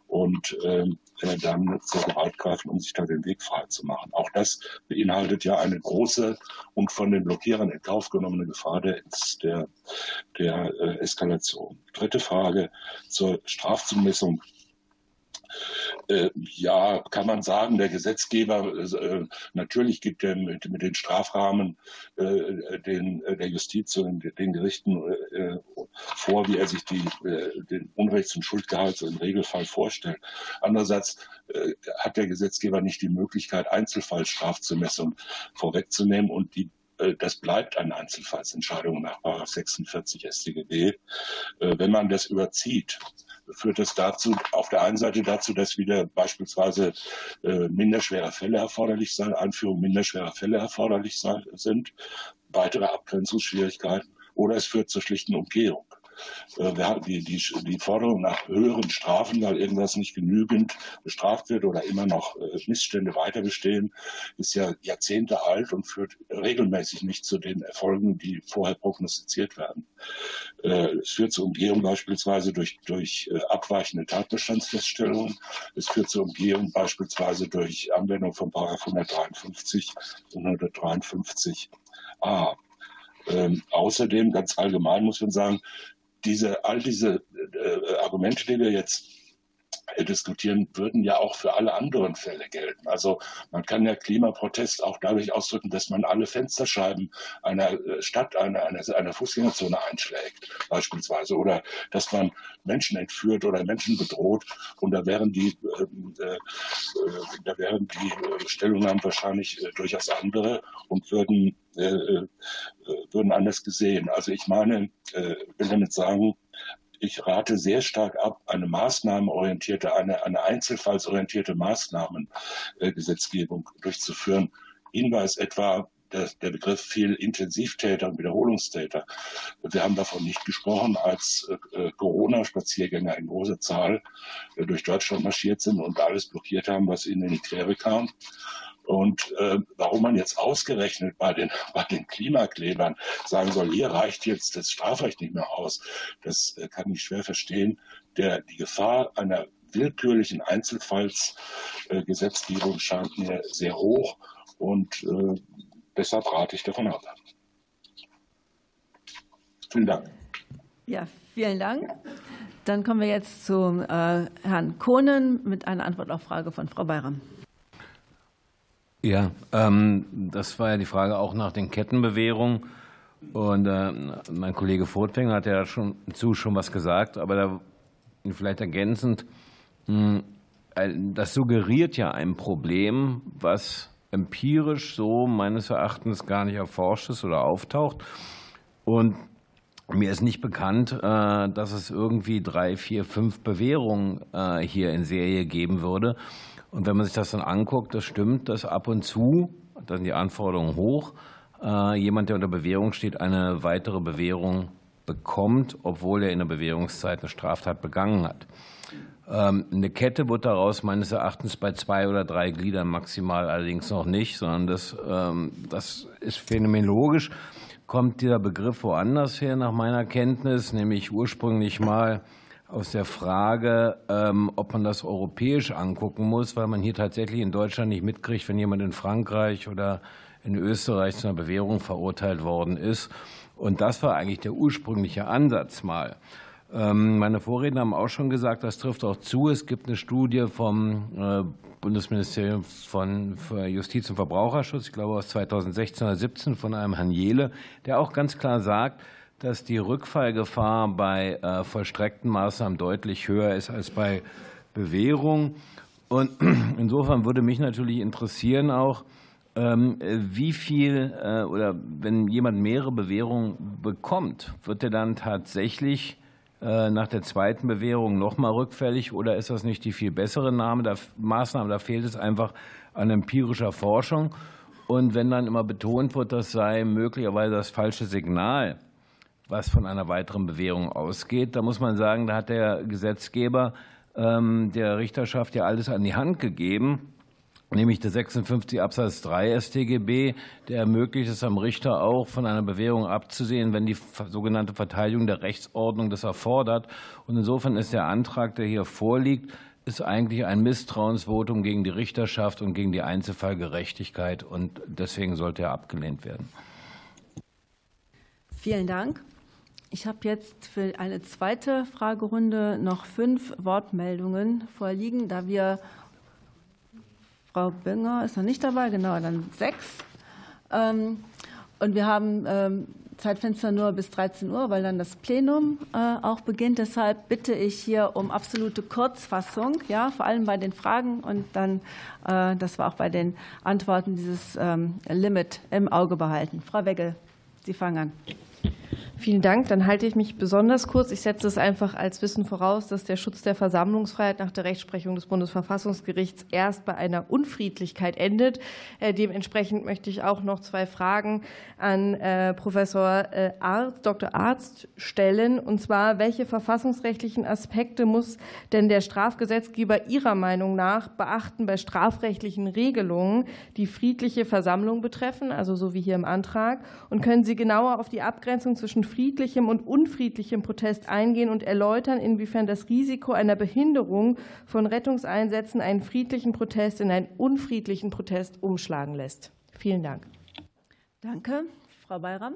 und ähm, äh, dann zur Gewalt greifen, um sich da den Weg frei zu machen. Auch das beinhaltet ja eine große und von den Blockierern in Kauf genommene Gefahr der, der, der äh, Eskalation. Dritte Frage zur Strafzumessung äh, ja, kann man sagen, der Gesetzgeber äh, natürlich gibt er mit, mit den Strafrahmen äh, den, der Justiz und den Gerichten vor, wie er sich die, den Unrechts- und Schuldgehalt im Regelfall vorstellt. Andererseits hat der Gesetzgeber nicht die Möglichkeit, Einzelfallstrafzumessung vorwegzunehmen und die das bleibt eine Einzelfallsentscheidung nach 46 StGB. Wenn man das überzieht, führt das dazu, auf der einen Seite dazu, dass wieder beispielsweise äh, minderschwere Fälle erforderlich sind, Einführung minderschwerer Fälle erforderlich sein, sind, weitere Abgrenzungsschwierigkeiten, oder es führt zur schlichten Umgehung. Äh, die, die, die Forderung nach höheren Strafen, weil irgendwas nicht genügend bestraft wird oder immer noch äh, Missstände weiter bestehen, ist ja Jahrzehnte alt und führt regelmäßig nicht zu den Erfolgen, die vorher prognostiziert werden. Äh, es führt zur Umgehung beispielsweise durch, durch abweichende Tatbestandsfeststellungen. Es führt zur Umgehung beispielsweise durch Anwendung von 153 und 153a. Ähm, außerdem, ganz allgemein muss man sagen, diese, all diese äh, Argumente, die wir jetzt diskutieren, würden ja auch für alle anderen Fälle gelten. Also man kann ja Klimaprotest auch dadurch ausdrücken, dass man alle Fensterscheiben einer äh, Stadt, einer, einer, einer Fußgängerzone einschlägt, beispielsweise, oder dass man Menschen entführt oder Menschen bedroht. Und da wären die, äh, äh, da wären die Stellungnahmen wahrscheinlich äh, durchaus andere und würden, äh, würden anders gesehen. Also ich meine, will damit sagen, ich rate sehr stark ab, eine maßnahmenorientierte, eine, eine einzelfallsorientierte Maßnahmengesetzgebung äh, durchzuführen. Hinweis etwa der, der Begriff viel Intensivtäter und Wiederholungstäter. Wir haben davon nicht gesprochen, als äh, Corona-Spaziergänger in großer Zahl äh, durch Deutschland marschiert sind und alles blockiert haben, was ihnen in die Quere kam. Und äh, warum man jetzt ausgerechnet bei den, [laughs] bei den Klimaklebern sagen soll, hier reicht jetzt das Strafrecht nicht mehr aus, das äh, kann ich schwer verstehen. Der, die Gefahr einer willkürlichen Einzelfallsgesetzgebung äh, scheint mir sehr hoch und äh, deshalb rate ich davon ab. Vielen Dank. Ja, vielen Dank. Dann kommen wir jetzt zu äh, Herrn Kohnen mit einer Antwort auf Frage von Frau Bayram. Ja, ähm, das war ja die Frage auch nach den Kettenbewährungen. Und äh, mein Kollege Furtwängler hat ja schon zu schon was gesagt, aber da vielleicht ergänzend, mh, hm, das suggeriert ja ein Problem, was empirisch so meines Erachtens gar nicht erforscht ist oder auftaucht. Und mir ist nicht bekannt, äh, dass es irgendwie drei, vier, fünf Bewährungen äh, hier in Serie geben würde. Und wenn man sich das dann anguckt, das stimmt, dass ab und zu, dann sind die Anforderungen hoch, äh, jemand, der unter Bewährung steht, eine weitere Bewährung bekommt, obwohl er in der Bewährungszeit eine Straftat begangen hat. Ähm, eine Kette wird daraus meines Erachtens bei zwei oder drei Gliedern maximal allerdings noch nicht, sondern das, ähm, das ist phänomenologisch kommt dieser Begriff woanders her, nach meiner Kenntnis, nämlich ursprünglich mal aus der Frage, ähm, ob man das europäisch angucken muss, weil man hier tatsächlich in Deutschland nicht mitkriegt, wenn jemand in Frankreich oder in Österreich zu einer Bewährung verurteilt worden ist. Und das war eigentlich der ursprüngliche Ansatz mal. Ähm, meine Vorredner haben auch schon gesagt, das trifft auch zu. Es gibt eine Studie vom äh, Bundesministerium von Justiz und Verbraucherschutz, ich glaube aus 2016 oder 2017 von einem Herrn Jehle, der auch ganz klar sagt, dass die Rückfallgefahr bei äh, vollstreckten Maßnahmen deutlich höher ist als bei Bewährung. Und [clears throat] insofern würde mich natürlich interessieren auch, ähm, wie viel äh, oder wenn jemand mehrere Bewährungen bekommt, wird er dann tatsächlich äh, nach der zweiten Bewährung nochmal rückfällig oder ist das nicht die viel bessere Maßnahme? Da fehlt es einfach an empirischer Forschung. Und wenn dann immer betont wird, das sei möglicherweise das falsche Signal, was von einer weiteren Bewährung ausgeht, da muss man sagen, da hat der Gesetzgeber ähm, der Richterschaft ja alles an die Hand gegeben nämlich der 56 Absatz 3 StGB, der ermöglicht es am Richter auch, von einer Bewährung abzusehen, wenn die sogenannte Verteidigung der Rechtsordnung das erfordert. Und insofern ist der Antrag, der hier vorliegt, ist eigentlich ein Misstrauensvotum gegen die Richterschaft und gegen die Einzelfallgerechtigkeit. Und deswegen sollte er abgelehnt werden. Vielen Dank. Ich habe jetzt für eine zweite Fragerunde noch fünf Wortmeldungen vorliegen, da wir Frau Bünger ist noch nicht dabei, genau, dann sechs. Ähm, und wir haben ähm, Zeitfenster nur bis 13 Uhr, weil dann das Plenum äh, auch beginnt. Deshalb bitte ich hier um absolute Kurzfassung, ja, vor allem bei den Fragen und dann, äh, das war auch bei den Antworten, dieses ähm, Limit im Auge behalten. Frau Wegge, Sie fangen an. Vielen Dank. Dann halte ich mich besonders kurz. Ich setze es einfach als Wissen voraus, dass der Schutz der Versammlungsfreiheit nach der Rechtsprechung des Bundesverfassungsgerichts erst bei einer Unfriedlichkeit endet. Äh, dementsprechend möchte ich auch noch zwei Fragen an äh, Professor äh, Arzt, Dr. Arzt stellen. Und zwar, welche verfassungsrechtlichen Aspekte muss denn der Strafgesetzgeber Ihrer Meinung nach beachten bei strafrechtlichen Regelungen, die friedliche Versammlung betreffen, also so wie hier im Antrag? Und können Sie genauer auf die Abgrenzung zwischen friedlichem und unfriedlichem Protest eingehen und erläutern, inwiefern das Risiko einer Behinderung von Rettungseinsätzen einen friedlichen Protest in einen unfriedlichen Protest umschlagen lässt. Vielen Dank. Danke. Frau Bayram.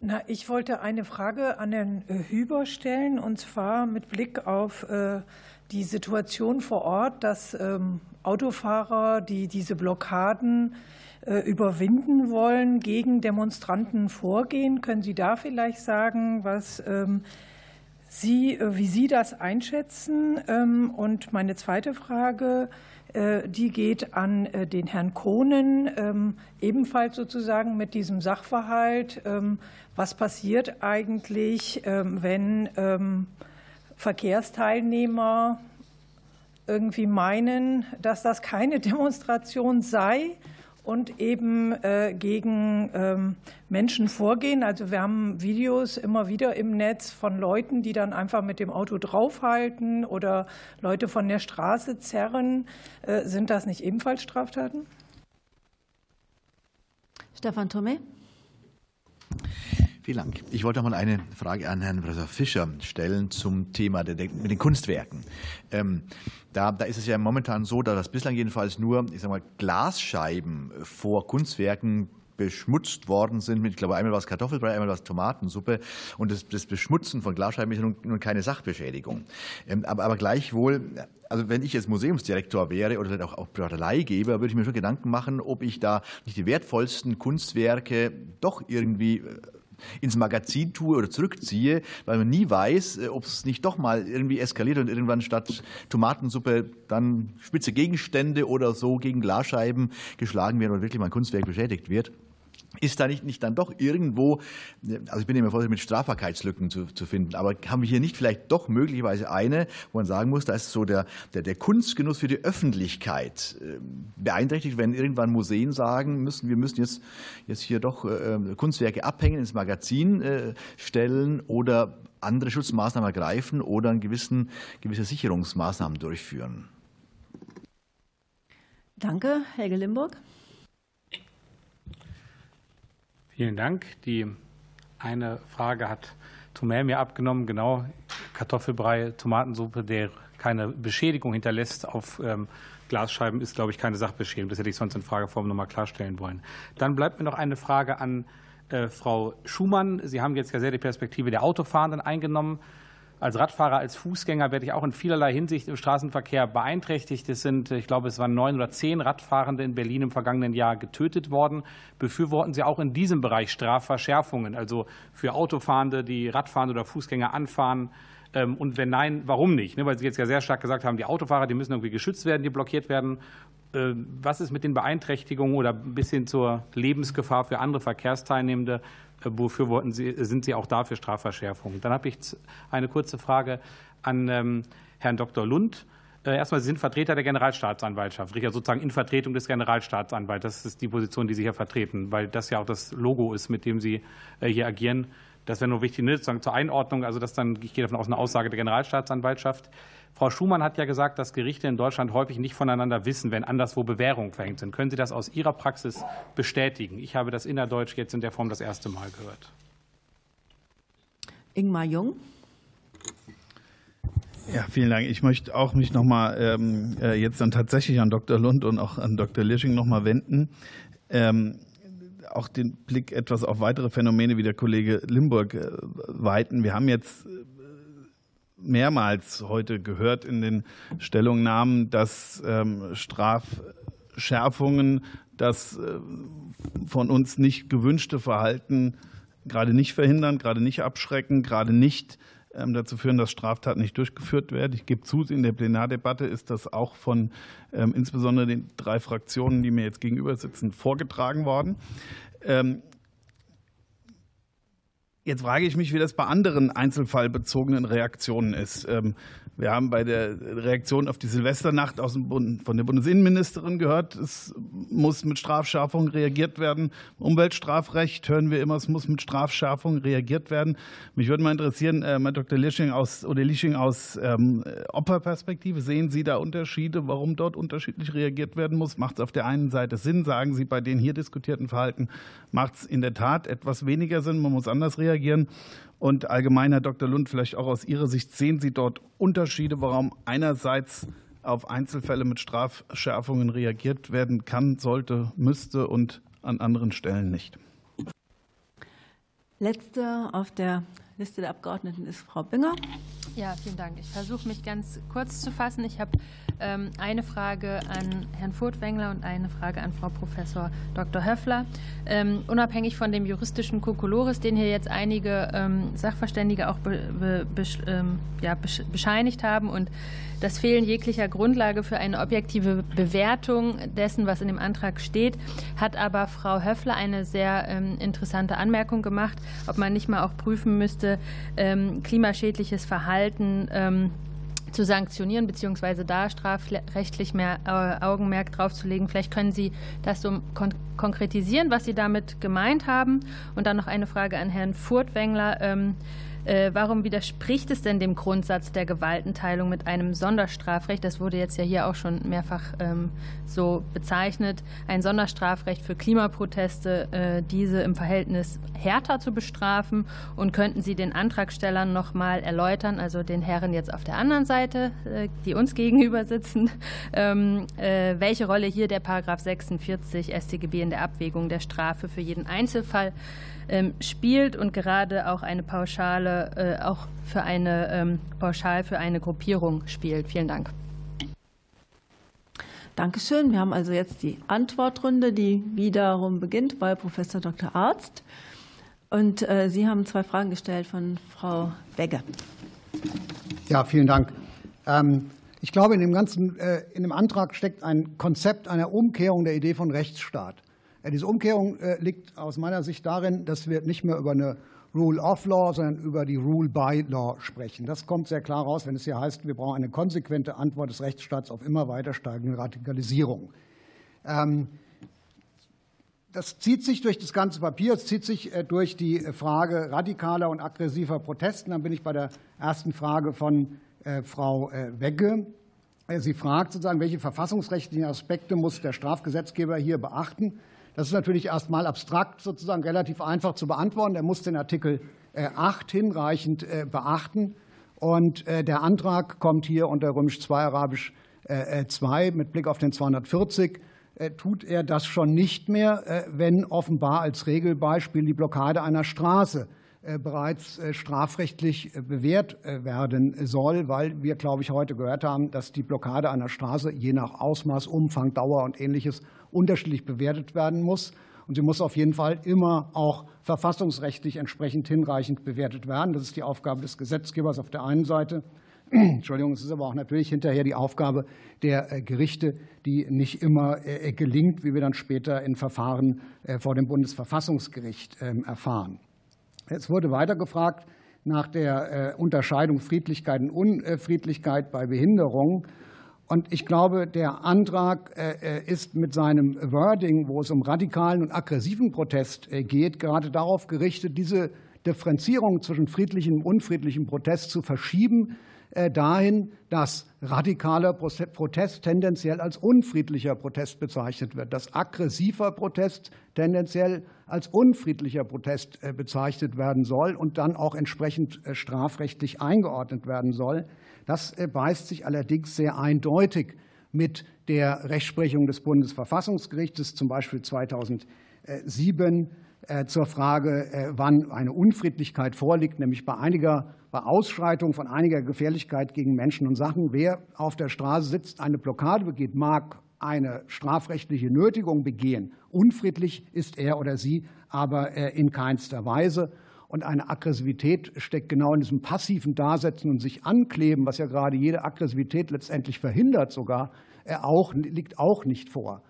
Na, ich wollte eine Frage an Herrn Hüber stellen, und zwar mit Blick auf äh, die Situation vor Ort, dass ähm, Autofahrer, die diese Blockaden äh, überwinden wollen, gegen Demonstranten vorgehen. Können Sie da vielleicht sagen, was ähm, Sie, äh, wie Sie das einschätzen? Ähm, und meine zweite Frage, äh, die geht an den Herrn Kohnen, ähm, ebenfalls sozusagen mit diesem Sachverhalt. Was passiert eigentlich, wenn Verkehrsteilnehmer irgendwie meinen, dass das keine [laughs] Demonstration sei und eben äh, gegen ähm, Menschen vorgehen. Also wir haben Videos immer wieder im Netz von Leuten, die dann einfach mit dem Auto draufhalten oder Leute von der Straße zerren. Äh, sind das nicht ebenfalls Straftaten? Stefan Thome. Vielen Dank. Ich wollte noch mal eine Frage an Herrn Professor Fischer stellen zum Thema der, mit den Kunstwerken. Ähm, da, da ist es ja momentan so, dass bislang jedenfalls nur ich sag mal, Glasscheiben vor Kunstwerken beschmutzt worden sind mit, ich glaube, einmal was Kartoffelbrei, einmal was Tomatensuppe. Und das, das Beschmutzen von Glasscheiben ist nun, nun keine Sachbeschädigung. Ähm, aber, aber gleichwohl, also wenn ich jetzt Museumsdirektor wäre oder auch, auch Leihgeber, würde ich mir schon Gedanken machen, ob ich da nicht die wertvollsten Kunstwerke doch irgendwie äh, ins Magazin tue oder zurückziehe, weil man nie weiß, äh, ob es nicht doch mal irgendwie eskaliert und irgendwann statt Tomatensuppe dann spitze Gegenstände oder so gegen Glasscheiben geschlagen werden und wirklich mal ein Kunstwerk beschädigt wird. Ist da nicht, nicht dann doch irgendwo, also ich bin immer vorsichtig mit Strafbarkeitslücken zu, zu finden, aber haben wir hier nicht vielleicht doch möglicherweise eine, wo man sagen muss, da ist so der, der, der Kunstgenuss für die Öffentlichkeit äh, beeinträchtigt, wenn irgendwann Museen sagen müssen, wir müssen jetzt, jetzt hier doch äh, Kunstwerke abhängen, ins Magazin äh, stellen oder andere Schutzmaßnahmen ergreifen oder einen gewissen, gewisse Sicherungsmaßnahmen durchführen. Danke, Helge Limburg. Vielen Dank. Die eine Frage hat Tomel mir abgenommen, genau Kartoffelbrei, Tomatensuppe, der keine Beschädigung hinterlässt auf ähm, Glasscheiben, ist, glaube ich, keine Sachbeschädigung. Das hätte ich sonst in Frageform noch mal klarstellen wollen. Dann bleibt mir noch eine Frage an äh, Frau Schumann. Sie haben jetzt ja sehr die Perspektive der Autofahrenden eingenommen. Als Radfahrer, als Fußgänger werde ich auch in vielerlei Hinsicht im Straßenverkehr beeinträchtigt. Es sind, ich glaube, es waren neun oder zehn Radfahrende in Berlin im vergangenen Jahr getötet worden. Befürworten Sie auch in diesem Bereich Strafverschärfungen, also für Autofahrende, die Radfahrende oder Fußgänger anfahren? Ähm, und wenn nein, warum nicht? Ne, weil Sie jetzt ja sehr stark gesagt haben, die Autofahrer, die müssen irgendwie geschützt werden, die blockiert werden. Äh, was ist mit den Beeinträchtigungen oder bis hin zur Lebensgefahr für andere Verkehrsteilnehmende? Befürworten Sie, sind Sie auch dafür Strafverschärfungen? Dann habe ich eine kurze Frage an ähm, Herrn Dr. Lund. Äh, erstmal, Sie sind Vertreter der Generalstaatsanwaltschaft, ja sozusagen in Vertretung des Generalstaatsanwalts. Das ist die Position, die Sie hier vertreten, weil das ja auch das Logo ist, mit dem Sie äh, hier agieren. Das wäre nur wichtig, ne, sozusagen zur Einordnung. Also, das dann, ich gehe davon aus, eine Aussage der Generalstaatsanwaltschaft. Frau Schumann hat ja gesagt, dass Gerichte in Deutschland häufig nicht voneinander wissen, wenn anderswo Bewährungen verhängt sind. Können Sie das aus Ihrer Praxis bestätigen? Ich habe das innerdeutsch jetzt in der Form das erste Mal gehört. Ingmar Jung. Ja, vielen Dank. Ich möchte auch mich noch mal ähm, äh, jetzt dann tatsächlich an Dr. Lund und auch an Dr. Lisching noch mal wenden. Ähm, auch den Blick etwas auf weitere Phänomene wie der Kollege Limburg äh, weiten. Wir haben jetzt mehrmals heute gehört in den Stellungnahmen, dass ähm, Strafschärfungen das äh, von uns nicht gewünschte Verhalten gerade nicht verhindern, gerade nicht abschrecken, gerade nicht ähm, dazu führen, dass Straftaten nicht durchgeführt werden. Ich gebe zu, in der Plenardebatte ist das auch von ähm, insbesondere den drei Fraktionen, die mir jetzt gegenüber sitzen, vorgetragen worden. Jetzt frage ich mich, wie das bei anderen einzelfallbezogenen Reaktionen ist. Ähm, wir haben bei der Reaktion auf die Silvesternacht aus dem Bund, von der Bundesinnenministerin gehört, es muss mit Strafschärfung reagiert werden. Umweltstrafrecht hören wir immer, es muss mit Strafschärfung reagiert werden. Mich würde mal interessieren, äh, Herr Dr. Lisching aus, oder Lisching aus ähm, Opferperspektive, sehen Sie da Unterschiede, warum dort unterschiedlich reagiert werden muss? Macht es auf der einen Seite Sinn? Sagen Sie, bei den hier diskutierten Verhalten macht es in der Tat etwas weniger Sinn, man muss anders reagieren? Und allgemein, Herr Dr. Lund, vielleicht auch aus Ihrer Sicht, sehen Sie dort Unterschiede, warum einerseits auf Einzelfälle mit Strafschärfungen reagiert werden kann, sollte, müsste und an anderen Stellen nicht? Letzte auf der Liste der Abgeordneten ist Frau Binger. Ja, vielen Dank. Ich versuche mich ganz kurz zu fassen. Ich habe ähm, eine Frage an Herrn Furtwängler und eine Frage an Frau Professor Dr. Höffler. Ähm, unabhängig von dem juristischen Kokolores, den hier jetzt einige ähm, Sachverständige auch bescheinigt haben und das Fehlen jeglicher Grundlage für eine objektive Bewertung dessen, was in dem Antrag steht, hat aber Frau Höffler eine sehr interessante Anmerkung gemacht, ob man nicht mal auch prüfen müsste, klimaschädliches Verhalten zu sanktionieren, beziehungsweise da strafrechtlich mehr äh, Augenmerk drauf zu legen. Vielleicht können Sie das so kon konkretisieren, was Sie damit gemeint haben. Und dann noch eine Frage an Herrn Furtwängler. Ähm, Äh, warum widerspricht es denn dem Grundsatz der Gewaltenteilung mit einem Sonderstrafrecht? Das wurde jetzt ja hier auch schon mehrfach ähm, so bezeichnet. Ein Sonderstrafrecht für Klimaproteste, äh, diese im Verhältnis härter zu bestrafen. Und könnten Sie den Antragstellern noch mal erläutern, also den Herren jetzt auf der anderen Seite, äh, die uns gegenüber sitzen, [laughs] ähm, welche Rolle hier der Paragraph 46 StGB in der Abwägung der Strafe für jeden Einzelfall ähm, spielt und gerade auch eine Pauschale, äh, auch für eine ähm, Pauschal für eine Gruppierung spielt. Vielen Dank. Dankeschön. Wir haben also jetzt die Antwortrunde, die wiederum beginnt bei Professor Dr. Arzt. Und äh, Sie haben zwei Fragen gestellt von Frau Wegge. Ja, vielen Dank. Ähm, ich glaube, in dem ganzen, äh, in dem Antrag steckt ein Konzept einer Umkehrung der Idee von Rechtsstaat. Diese Umkehrung äh, liegt aus meiner Sicht darin, dass wir nicht mehr über eine Rule of Law, sondern über die Rule by Law sprechen. Das kommt sehr klar raus, wenn es hier heißt, wir brauchen eine konsequente Antwort des Rechtsstaats auf immer weiter steigende Radikalisierung. Ähm, das zieht sich durch das ganze Papier, es zieht sich äh, durch die Frage radikaler und aggressiver Protesten. Dann bin ich bei der ersten Frage von äh, Frau Wegge. Sie fragt sozusagen, welche verfassungsrechtlichen Aspekte muss der Strafgesetzgeber hier beachten? Das ist natürlich erstmal abstrakt sozusagen relativ einfach zu beantworten. Er muss den Artikel 8 äh, hinreichend äh, beachten. Und äh, der Antrag kommt hier unter Römisch 2 Arabisch 2 mit Blick auf den 240 tut er das schon nicht mehr, wenn offenbar als Regelbeispiel die Blockade einer Straße bereits strafrechtlich bewährt werden soll, weil wir, glaube ich, heute gehört haben, dass die Blockade einer Straße je nach Ausmaß, Umfang, Dauer und Ähnliches unterschiedlich bewertet werden muss. Und sie muss auf jeden Fall immer auch verfassungsrechtlich entsprechend hinreichend bewertet werden. Das ist die Aufgabe des Gesetzgebers auf der einen Seite. [clears throat] Entschuldigung, es ist aber auch natürlich hinterher die Aufgabe der äh, Gerichte, die nicht immer äh, gelingt, wie wir dann später in Verfahren äh, vor dem Bundesverfassungsgericht ähm, erfahren. Es wurde weiter gefragt nach der Unterscheidung Friedlichkeit und Unfriedlichkeit bei Behinderung. Und ich glaube, der Antrag äh, äh, ist mit seinem Wording, wo es um radikalen und aggressiven Protest äh, geht, gerade darauf gerichtet, diese Differenzierung zwischen friedlichem und unfriedlichem Protest zu verschieben, dahin, dass radikaler Protest tendenziell als unfriedlicher Protest bezeichnet wird, dass aggressiver Protest tendenziell als unfriedlicher Protest bezeichnet werden soll und dann auch entsprechend strafrechtlich eingeordnet werden soll. Das äh, beißt sich allerdings sehr eindeutig mit der Rechtsprechung des Bundesverfassungsgerichtes, zum Beispiel 2007 äh, zur Frage, äh, wann eine Unfriedlichkeit vorliegt, nämlich bei einiger bei Ausschreitung von einiger Gefährlichkeit gegen Menschen und Sachen. Wer auf der Straße sitzt, eine Blockade begeht, mag eine strafrechtliche Nötigung begehen. Unfriedlich ist er oder sie aber in keinster Weise. Und eine Aggressivität steckt genau in diesem passiven Dasetzen und sich ankleben, was ja gerade jede Aggressivität letztendlich verhindert sogar, auch, liegt auch nicht vor.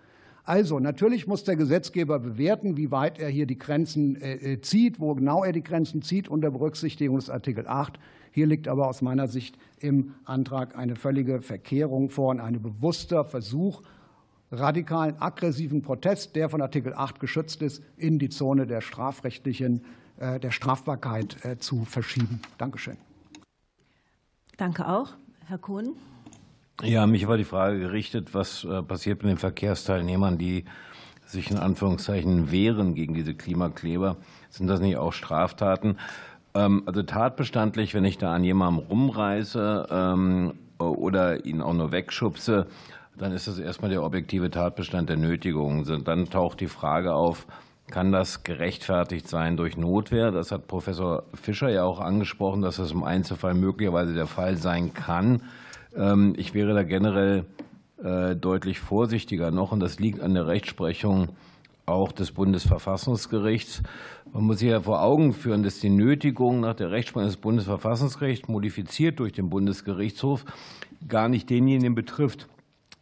Also natürlich muss der Gesetzgeber bewerten, wie weit er hier die Grenzen äh, äh, zieht, wo genau er die Grenzen zieht unter Berücksichtigung des Artikel 8. Hier liegt aber aus meiner Sicht im Antrag eine völlige Verkehrung vor und ein bewusster Versuch, radikalen, aggressiven Protest, der von Artikel 8 geschützt ist, in die Zone der strafrechtlichen der Strafbarkeit äh, zu verschieben. Dankeschön. Danke auch. Herr Kohn. Ja, mich war die Frage gerichtet, was äh, passiert mit den Verkehrsteilnehmern, die sich in Anführungszeichen wehren gegen diese Klimakleber. Sind das nicht auch Straftaten? Ähm, also tatbestandlich, wenn ich da an jemandem rumreiße ähm, oder ihn auch nur wegschubse, dann ist das erstmal der objektive Tatbestand der Nötigung. Dann taucht die Frage auf, kann das gerechtfertigt sein durch Notwehr? Das hat Professor Fischer ja auch angesprochen, dass das im Einzelfall möglicherweise der Fall sein kann. Ähm, ich wäre da generell äh, deutlich vorsichtiger noch, und das liegt an der Rechtsprechung auch des Bundesverfassungsgerichts. Man muss sich ja vor Augen führen, dass die Nötigung nach der Rechtsprechung des Bundesverfassungsgerichts, modifiziert durch den Bundesgerichtshof, gar nicht denjenigen betrifft,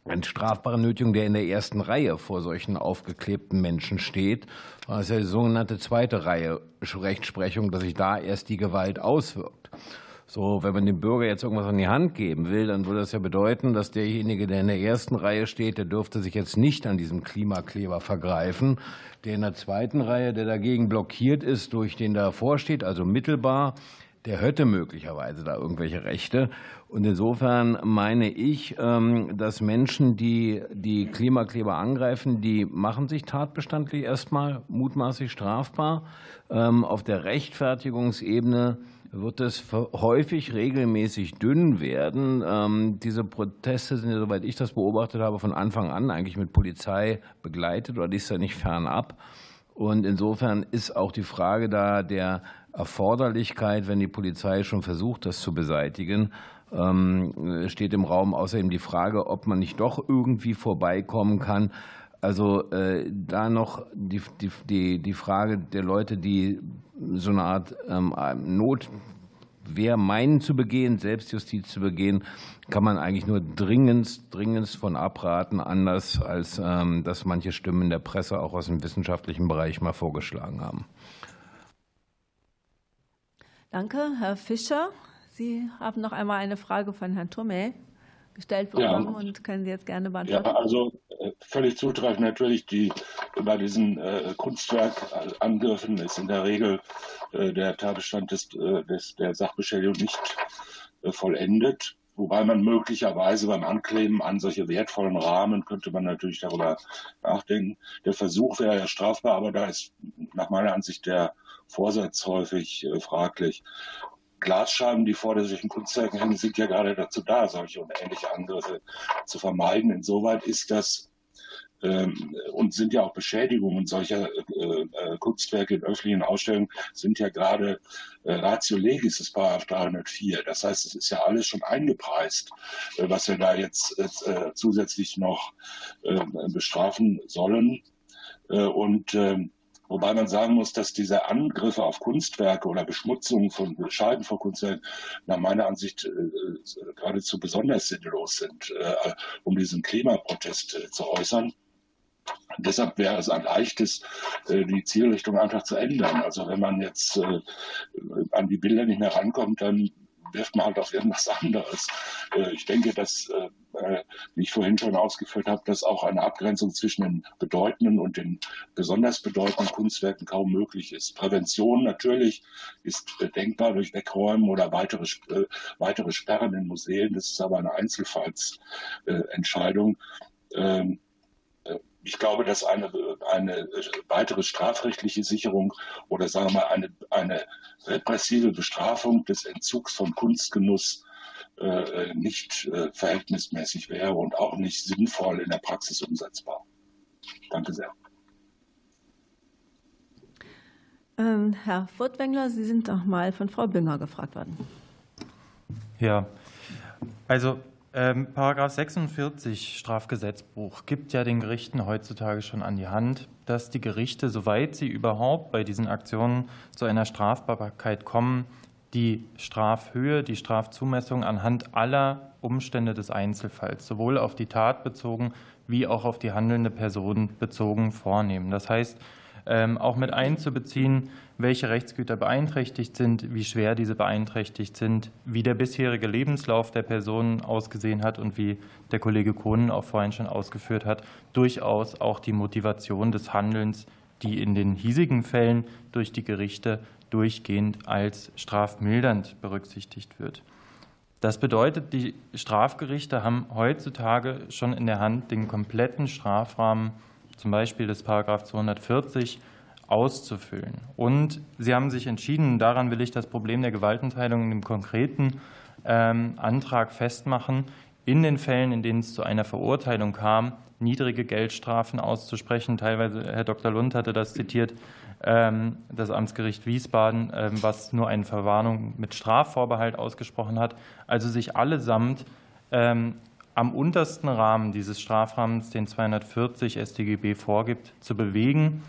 eine strafbare Nötigung, der in der ersten Reihe vor solchen aufgeklebten Menschen steht. Das ist ja die sogenannte zweite Reihe Rechtsprechung, dass sich da erst die Gewalt auswirkt. So, wenn man dem Bürger jetzt irgendwas an die Hand geben will, dann würde das ja bedeuten, dass derjenige, der in der ersten Reihe steht, der dürfte sich jetzt nicht an diesem Klimakleber vergreifen. Der in der zweiten Reihe, der dagegen blockiert ist durch den der davor steht, also mittelbar, der hätte möglicherweise da irgendwelche Rechte. Und insofern meine ich, ähm, dass Menschen, die die Klimakleber angreifen, die machen sich tatbestandlich erstmal mutmaßlich strafbar. Ähm, auf der Rechtfertigungsebene wird es häufig regelmäßig dünn werden. Ähm, diese Proteste sind ja, soweit ich das beobachtet habe, von Anfang an eigentlich mit Polizei begleitet oder ist ja nicht fernab. Und insofern ist auch die Frage da der Erforderlichkeit, wenn die Polizei schon versucht, das zu beseitigen, ähm, steht im Raum außerdem die Frage, ob man nicht doch irgendwie vorbeikommen kann. Also äh, da noch die, die, die Frage der Leute, die so eine Art ähm, Notwehr meinen zu begehen, Selbstjustiz zu begehen, kann man eigentlich nur dringend, dringend von abraten, anders als ähm, das manche Stimmen der Presse auch aus dem wissenschaftlichen Bereich mal vorgeschlagen haben. Danke, Herr Fischer. Sie haben noch einmal eine Frage von Herrn Turmel gestellt bekommen ja. und können Sie jetzt gerne beantworten. Ja, also äh, völlig zutreffend natürlich, die, bei diesen äh, Kunstwerkangriffen ist in der Regel äh, der Tatbestand des, äh, des, der Sachbeschädigung nicht äh, vollendet. Wobei man möglicherweise beim Ankleben an solche wertvollen Rahmen könnte man natürlich darüber nachdenken. Der Versuch wäre ja strafbar, aber da ist nach meiner Ansicht der Vorsatz häufig äh, fraglich. Glasscheiben, die vor solchen Kunstwerken hängen, sind ja gerade dazu da, solche und ähnliche Angriffe zu vermeiden. Insoweit ist das ähm, und sind ja auch Beschädigungen solcher äh, äh, Kunstwerke in öffentlichen Ausstellungen sind ja gerade äh, Ratio Legis des Paragraph 304. Das heißt, es ist ja alles schon eingepreist, äh, was wir da jetzt äh, zusätzlich noch ähm, bestrafen sollen. Äh, und ähm, Wobei man sagen muss, dass diese Angriffe auf Kunstwerke oder Beschmutzung von Scheiben von Kunstwerken nach meiner Ansicht äh, äh, geradezu besonders sinnlos sind, äh, um diesen Klimaprotest äh, zu äußern. Deshalb wäre es ein leichtes, äh, die Zielrichtung einfach zu ändern. Also wenn man jetzt äh, an die Bilder nicht mehr rankommt, dann wirft man halt auf irgendwas anderes. Ich denke, dass äh, wie ich vorhin schon ausgeführt habe, dass auch eine Abgrenzung zwischen den bedeutenden und den besonders bedeutenden Kunstwerken kaum möglich ist. Prävention natürlich ist äh, denkbar durch Wegräumen oder weitere, äh, weitere Sperren in Museen. Das ist aber eine Einzelfallsentscheidung. Ähm, ich glaube, dass eine, eine weitere strafrechtliche Sicherung oder sagen wir mal eine, eine repressive Bestrafung des Entzugs von Kunstgenuss äh, nicht äh, verhältnismäßig wäre und auch nicht sinnvoll in der Praxis umsetzbar. Danke sehr. Ähm, Herr Furtwängler, Sie sind noch mal von Frau Bünger gefragt worden. Ja, also ähm, Paragraph 46 Strafgesetzbuch gibt ja den Gerichten heutzutage schon an die Hand, dass die Gerichte, soweit sie überhaupt bei diesen Aktionen zu einer Strafbarkeit kommen, die Strafhöhe, die Strafzumessung anhand aller Umstände des Einzelfalls, sowohl auf die Tat bezogen wie auch auf die handelnde Person bezogen vornehmen. Das heißt, auch mit einzubeziehen, welche Rechtsgüter beeinträchtigt sind, wie schwer diese beeinträchtigt sind, wie der bisherige Lebenslauf der Person ausgesehen hat und wie der Kollege Kohnen auch vorhin schon ausgeführt hat, durchaus auch die Motivation des Handelns, die in den hiesigen Fällen durch die Gerichte durchgehend als strafmildernd berücksichtigt wird. Das bedeutet, die Strafgerichte haben heutzutage schon in der Hand, den kompletten Strafrahmen, zum Beispiel des Paragraph 240, auszufüllen. Und sie haben sich entschieden, daran will ich das Problem der Gewaltenteilung in dem konkreten ähm, Antrag festmachen, in den Fällen, in denen es zu einer Verurteilung kam, niedrige Geldstrafen auszusprechen. Teilweise, Herr Dr. Lund hatte das zitiert, ähm, das Amtsgericht Wiesbaden, ähm, was nur eine Verwarnung mit Strafvorbehalt ausgesprochen hat. Also sich allesamt am untersten Rahmen dieses Strafrahmens, den 240 StGB vorgibt, zu bewegen.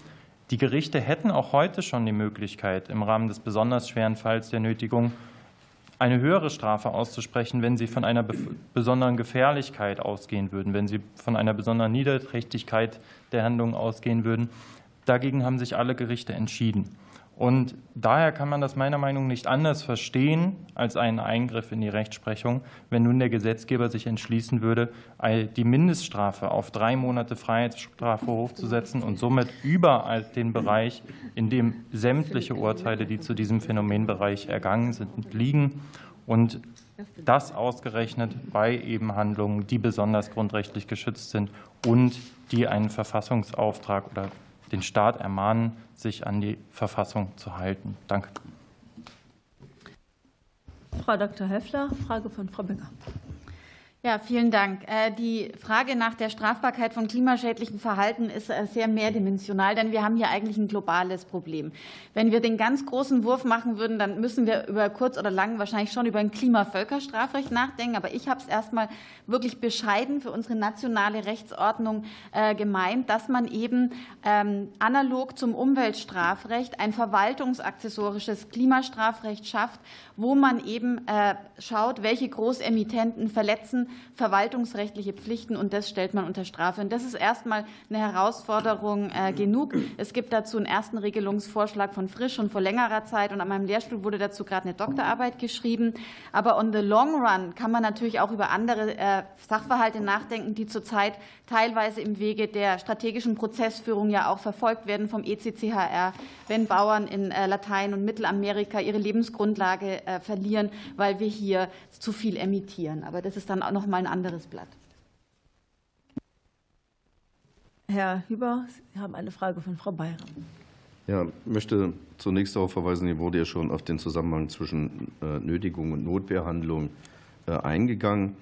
Die Gerichte hätten auch heute schon die Möglichkeit, im Rahmen des besonders schweren Falls der Nötigung eine höhere Strafe auszusprechen, wenn sie von einer besonderen Gefährlichkeit ausgehen würden, wenn sie von einer besonderen Niederträchtigkeit der Handlung ausgehen würden. Dagegen haben sich alle Gerichte entschieden. Und daher kann man das meiner Meinung nach nicht anders verstehen als einen Eingriff in die Rechtsprechung, wenn nun der Gesetzgeber sich entschließen würde, die Mindeststrafe auf drei Monate Freiheitsstrafe hochzusetzen und somit überall den Bereich, in dem sämtliche Urteile, die zu diesem Phänomenbereich ergangen sind, liegen. Und das ausgerechnet bei eben Handlungen, die besonders grundrechtlich geschützt sind und die einen Verfassungsauftrag oder den Staat ermahnen, sich an die Verfassung zu halten. Danke. Frau Dr. Höffler, Frage von Frau Becker. Ja, vielen Dank. Äh, die Frage nach der Strafbarkeit von klimaschädlichem Verhalten ist äh, sehr mehrdimensional, denn wir haben hier eigentlich ein globales Problem. Wenn wir den ganz großen Wurf machen würden, dann müssen wir über kurz oder lang wahrscheinlich schon über ein Klimavölkerstrafrecht nachdenken. Aber ich habe es erstmal wirklich bescheiden für unsere nationale Rechtsordnung äh, gemeint, dass man eben ähm, analog zum Umweltstrafrecht ein verwaltungsaccessorisches Klimastrafrecht schafft, wo man eben schaut, welche Großemittenten verletzen verwaltungsrechtliche Pflichten und das stellt man unter Strafe. Und das ist erstmal eine Herausforderung äh, genug. Es gibt dazu einen ersten Regelungsvorschlag von Frisch schon vor längerer Zeit und an meinem Lehrstuhl wurde dazu gerade eine Doktorarbeit geschrieben. Aber on the long run kann man natürlich auch über andere äh, Sachverhalte nachdenken, die zurzeit teilweise im Wege der strategischen Prozessführung ja auch verfolgt werden vom ECCHR, wenn Bauern in äh, Latein- und Mittelamerika ihre Lebensgrundlage verlieren, weil wir hier zu viel emittieren. Aber das ist dann auch noch mal ein anderes Blatt. Herr Hüber, Sie haben eine Frage von Frau Bayram. Ja, ich möchte zunächst darauf verweisen, hier wurde ja schon auf den Zusammenhang zwischen äh, Nötigung und Notwehrhandlung äh, eingegangen.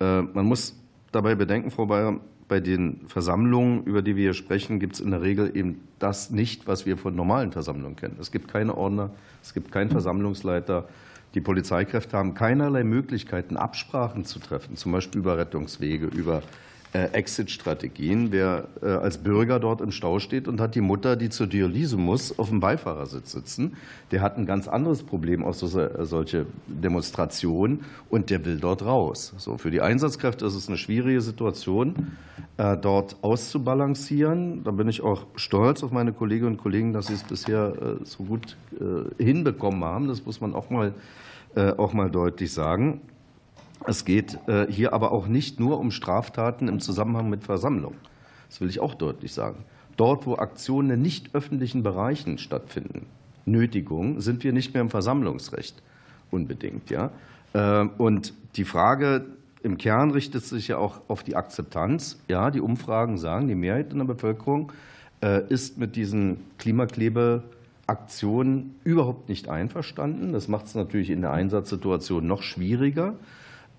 Äh, man muss dabei bedenken, Frau Bayram, bei den Versammlungen, über die wir hier sprechen, gibt es in der Regel eben das nicht, was wir von normalen Versammlungen kennen. Es gibt keine Ordner, es gibt keinen Versammlungsleiter, die Polizeikräfte haben keinerlei Möglichkeiten, Absprachen zu treffen, zum Beispiel über Rettungswege, über Exit-Strategien. Wer äh, als Bürger dort im Stau steht und hat die Mutter, die zur Dialyse muss, auf dem Beifahrersitz sitzen, der hat ein ganz anderes Problem aus solche Demonstrationen und der will dort raus. So, für die Einsatzkräfte ist es eine schwierige Situation, äh, dort auszubalancieren. Da bin ich auch stolz auf meine Kolleginnen und Kollegen, dass sie es bisher so gut hinbekommen haben. Das muss man auch mal, auch mal deutlich sagen. Es geht äh, hier aber auch nicht nur um Straftaten im Zusammenhang mit Versammlungen. Das will ich auch deutlich sagen. Dort, wo Aktionen in nicht öffentlichen Bereichen stattfinden, Nötigung, sind wir nicht mehr im Versammlungsrecht unbedingt. Ja? Äh, und die Frage im Kern richtet sich ja auch auf die Akzeptanz. Ja, die Umfragen sagen, die Mehrheit in der Bevölkerung äh, ist mit diesen Klimaklebeaktionen überhaupt nicht einverstanden. Das macht es natürlich in der Einsatzsituation noch schwieriger.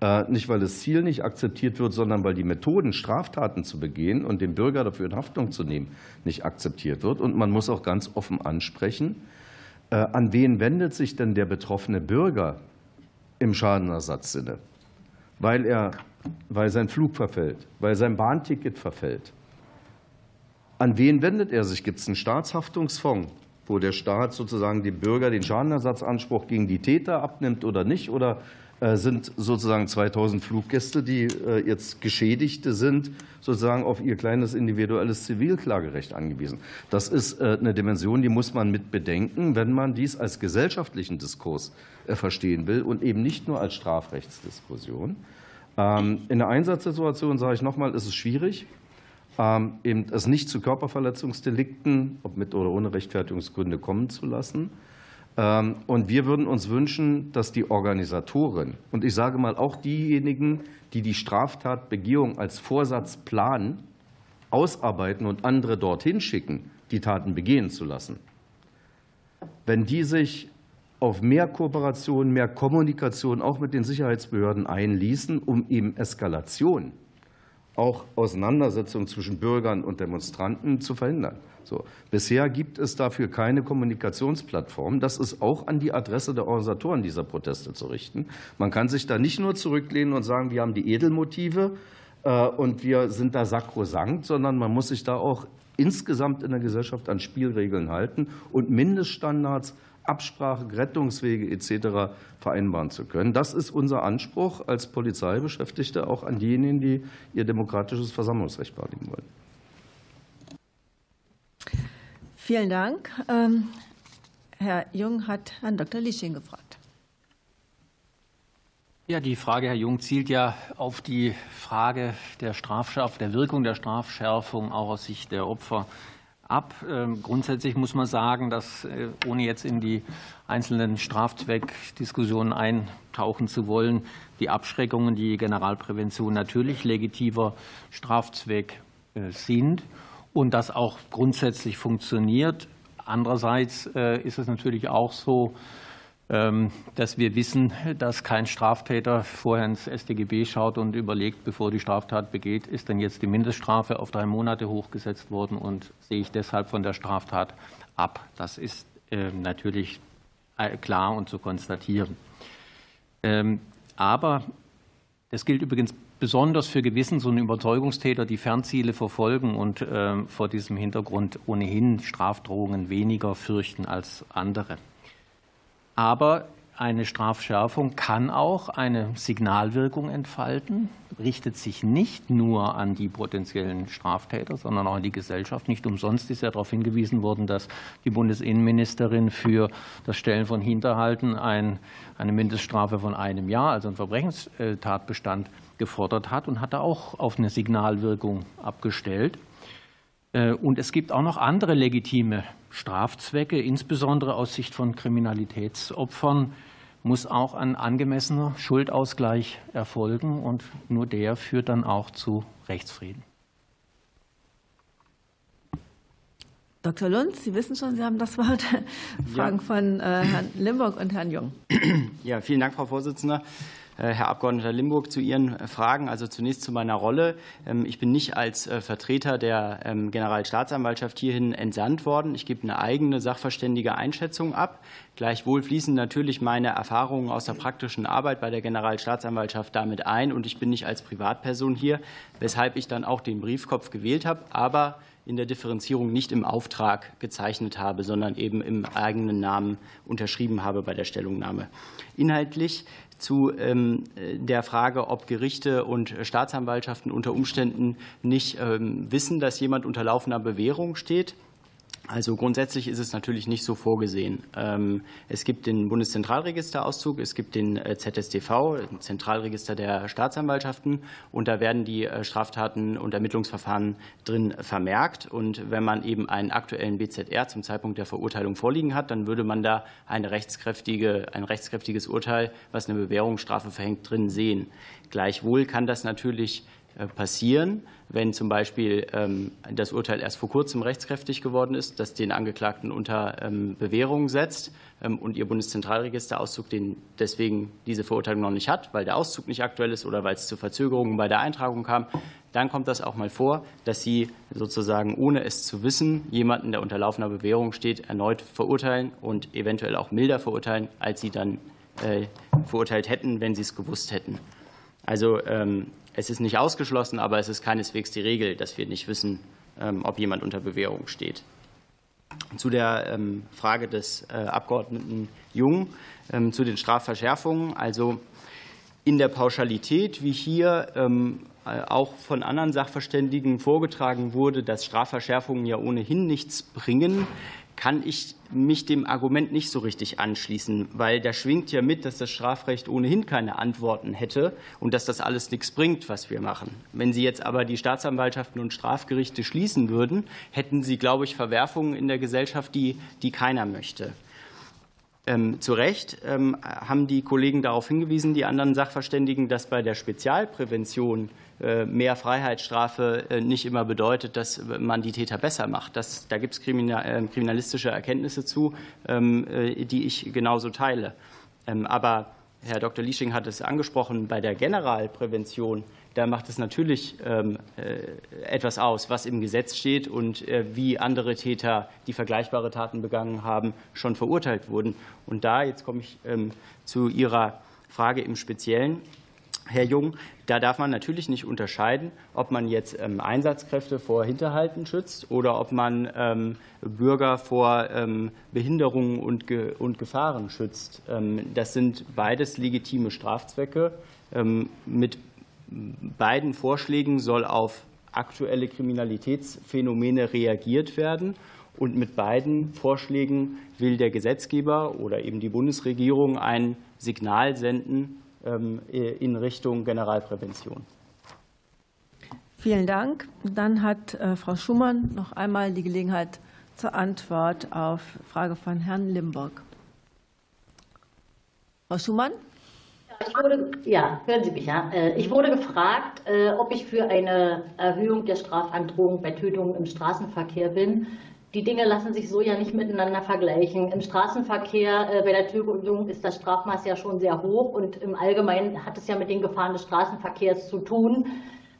Äh, nicht, weil das Ziel nicht akzeptiert wird, sondern weil die Methoden, Straftaten zu begehen und den Bürger dafür in Haftung zu nehmen, nicht akzeptiert wird. Und man muss auch ganz offen ansprechen, äh, an wen wendet sich denn der betroffene Bürger im Schadenersatzsinne? Weil, er, weil sein Flug verfällt, weil sein Bahnticket verfällt. An wen wendet er sich? Gibt es einen Staatshaftungsfonds, wo der Staat sozusagen dem Bürger den Schadenersatzanspruch gegen die Täter abnimmt oder nicht? Oder sind sozusagen 2000 Fluggäste, die äh, jetzt Geschädigte sind, sozusagen auf ihr kleines individuelles Zivilklagerecht angewiesen. Das ist äh, eine Dimension, die muss man mit bedenken, wenn man dies als gesellschaftlichen Diskurs verstehen will und eben nicht nur als Strafrechtsdiskussion. Ähm, in der Einsatzsituation, sage ich nochmal, ist es schwierig, ähm, eben es nicht zu Körperverletzungsdelikten, ob mit oder ohne Rechtfertigungsgründe, kommen zu lassen. Ähm, und wir würden uns wünschen, dass die Organisatoren und ich sage mal auch diejenigen, die die Straftatbegehung als Vorsatz planen, ausarbeiten und andere dorthin schicken, die Taten begehen zu lassen, wenn die sich auf mehr Kooperation, mehr Kommunikation auch mit den Sicherheitsbehörden einließen, um eben Eskalation, auch Auseinandersetzungen zwischen Bürgern und Demonstranten zu verhindern. So. Bisher gibt es dafür keine Kommunikationsplattform. Das ist auch an die Adresse der Organisatoren dieser Proteste zu richten. Man kann sich da nicht nur zurücklehnen und sagen, wir haben die Edelmotive äh, und wir sind da sakrosankt, sondern man muss sich da auch insgesamt in der Gesellschaft an Spielregeln halten und Mindeststandards Absprache, Rettungswege etc. vereinbaren zu können. Das ist unser Anspruch als Polizeibeschäftigte auch an diejenigen, die ihr demokratisches Versammlungsrecht wahrnehmen wollen. Vielen Dank. Ähm, Herr Jung hat Herrn Dr. Lisching gefragt. Ja, die Frage, Herr Jung, zielt ja auf die Frage der Strafschärfung, der Wirkung der Strafschärfung auch aus Sicht der Opfer ab. Ähm, grundsätzlich muss man sagen, dass, äh, ohne jetzt in die einzelnen Strafzweckdiskussionen eintauchen zu wollen, die Abschreckungen, die Generalprävention natürlich legitimer Strafzweck äh, sind und das auch grundsätzlich funktioniert. Andererseits äh, ist es natürlich auch so, dass wir wissen, dass kein Straftäter vorher ins StGB schaut und überlegt, bevor die Straftat begeht, ist denn jetzt die Mindeststrafe auf drei Monate hochgesetzt worden und sehe ich deshalb von der Straftat ab. Das ist ähm, natürlich äh, klar und zu konstatieren. Ähm, aber das gilt übrigens besonders für Gewissens- und Überzeugungstäter, die Fernziele verfolgen und vor diesem Hintergrund ohnehin Strafdrohungen weniger fürchten als andere. Aber eine Strafschärfung kann auch eine Signalwirkung entfalten, richtet sich nicht nur an die potenziellen Straftäter, sondern auch an die Gesellschaft. Nicht umsonst ist ja darauf hingewiesen worden, dass die Bundesinnenministerin für das Stellen von Hinterhalten ein, eine Mindeststrafe von einem Jahr, also einen Verbrechenstatbestand, gefordert hat und hat da auch auf eine Signalwirkung abgestellt. Äh, und es gibt auch noch andere legitime Strafzwecke, insbesondere aus Sicht von Kriminalitätsopfern, muss auch ein angemessener Schuldausgleich erfolgen und nur der führt dann auch zu Rechtsfrieden. Dr. Lund, Sie wissen schon, Sie haben das Wort. Fragen ja. von äh, Herrn Limburg und Herrn Jung. Ja, vielen Dank, Frau Vorsitzende. Äh, Herr Abgeordneter Limburg, zu Ihren äh, Fragen. Also zunächst zu meiner Rolle. Ähm, ich bin nicht als äh, Vertreter der ähm, Generalstaatsanwaltschaft hierhin entsandt worden. Ich gebe eine eigene sachverständige Einschätzung ab. Gleichwohl fließen natürlich meine Erfahrungen aus der praktischen Arbeit bei der Generalstaatsanwaltschaft damit ein. Und ich bin nicht als Privatperson hier, weshalb ich dann auch den Briefkopf gewählt habe, aber in der Differenzierung nicht im Auftrag gezeichnet habe, sondern eben im eigenen Namen unterschrieben habe bei der Stellungnahme. Inhaltlich zu ähm, der Frage, ob Gerichte und Staatsanwaltschaften unter Umständen nicht ähm, wissen, dass jemand unter laufender Bewährung steht. Also grundsätzlich ist es natürlich nicht so vorgesehen. Ähm, es gibt den Bundeszentralregisterauszug, es gibt den äh, ZSTV, Zentralregister der Staatsanwaltschaften, und da werden die äh, Straftaten und Ermittlungsverfahren drin vermerkt. Und wenn man eben einen aktuellen BZR zum Zeitpunkt der Verurteilung vorliegen hat, dann würde man da eine rechtskräftige, ein rechtskräftiges Urteil, was eine Bewährungsstrafe verhängt, drin sehen. Gleichwohl kann das natürlich passieren, wenn zum Beispiel ähm, das Urteil erst vor kurzem rechtskräftig geworden ist, das den Angeklagten unter ähm, Bewährung setzt ähm, und Ihr Bundeszentralregisterauszug den deswegen diese Verurteilung noch nicht hat, weil der Auszug nicht aktuell ist oder weil es zu Verzögerungen bei der Eintragung kam, dann kommt das auch mal vor, dass Sie sozusagen ohne es zu wissen jemanden, der unter laufender Bewährung steht, erneut verurteilen und eventuell auch milder verurteilen, als Sie dann äh, verurteilt hätten, wenn Sie es gewusst hätten. Also es ist nicht ausgeschlossen, aber es ist keineswegs die Regel, dass wir nicht wissen, ähm, ob jemand unter Bewährung steht. Zu der ähm, Frage des äh, Abgeordneten Jung ähm, zu den Strafverschärfungen. Also in der Pauschalität, wie hier äh, auch von anderen Sachverständigen vorgetragen wurde, dass Strafverschärfungen ja ohnehin nichts bringen, kann ich mich dem Argument nicht so richtig anschließen, weil da schwingt ja mit, dass das Strafrecht ohnehin keine Antworten hätte und dass das alles nichts bringt, was wir machen. Wenn Sie jetzt aber die Staatsanwaltschaften und Strafgerichte schließen würden, hätten Sie, glaube ich, Verwerfungen in der Gesellschaft, die, die keiner möchte. Ähm, zu Recht ähm, haben die Kollegen darauf hingewiesen, die anderen Sachverständigen, dass bei der Spezialprävention mehr Freiheitsstrafe äh, nicht immer bedeutet, dass man die Täter besser macht. Das, da gibt es äh, kriminalistische Erkenntnisse zu, ähm, die ich genauso teile. Aber Herr Dr. Liesching hat es angesprochen, bei der Generalprävention da macht es natürlich ähm, äh, etwas aus, was im Gesetz steht und äh, wie andere Täter, die vergleichbare Taten begangen haben, schon verurteilt wurden. Und da, jetzt komme ich ähm, zu Ihrer Frage im Speziellen, Herr Jung, da darf man natürlich nicht unterscheiden, ob man jetzt ähm, Einsatzkräfte vor Hinterhalten schützt oder ob man Bürger vor Behinderungen und Gefahren schützt. Das sind beides legitime Strafzwecke mit beiden Vorschlägen soll auf aktuelle Kriminalitätsphänomene reagiert werden. Und mit beiden Vorschlägen will der Gesetzgeber oder eben die Bundesregierung ein Signal senden ähm, in Richtung Generalprävention. Vielen Dank. Dann hat äh, Frau Schumann noch einmal die Gelegenheit zur Antwort auf Frage von Herrn Limburg. Frau Schumann? Ich wurde, ja, hören Sie mich, ja. Äh, ich wurde gefragt, äh, ob ich für eine Erhöhung der Strafandrohung bei Tötungen im Straßenverkehr bin. Die Dinge lassen sich so ja nicht miteinander vergleichen. Im Straßenverkehr äh, bei der Tötung ist das Strafmaß ja schon sehr hoch und im Allgemeinen hat es ja mit den Gefahren des Straßenverkehrs zu tun,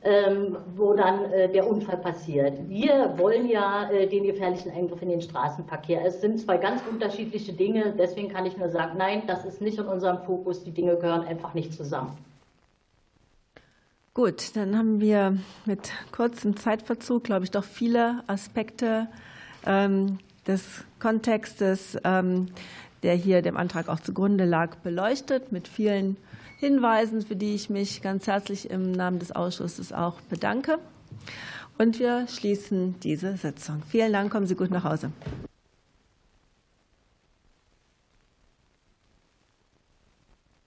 ähm, wo dann äh, der Unfall passiert. Wir wollen ja äh, den gefährlichen Eingriff in den Straßenverkehr. Es sind zwei ganz unterschiedliche Dinge. Deswegen kann ich nur sagen, nein, das ist nicht in unserem Fokus. Die Dinge gehören einfach nicht zusammen. Gut, dann haben wir mit kurzem Zeitverzug, glaube ich, doch viele Aspekte des Kontextes, ähm, der hier dem Antrag auch zugrunde lag, beleuchtet, mit vielen Hinweisen, für die ich mich ganz herzlich im Namen des Ausschusses auch bedanke. Und wir schließen diese Sitzung. Vielen Dank, kommen Sie gut nach Hause.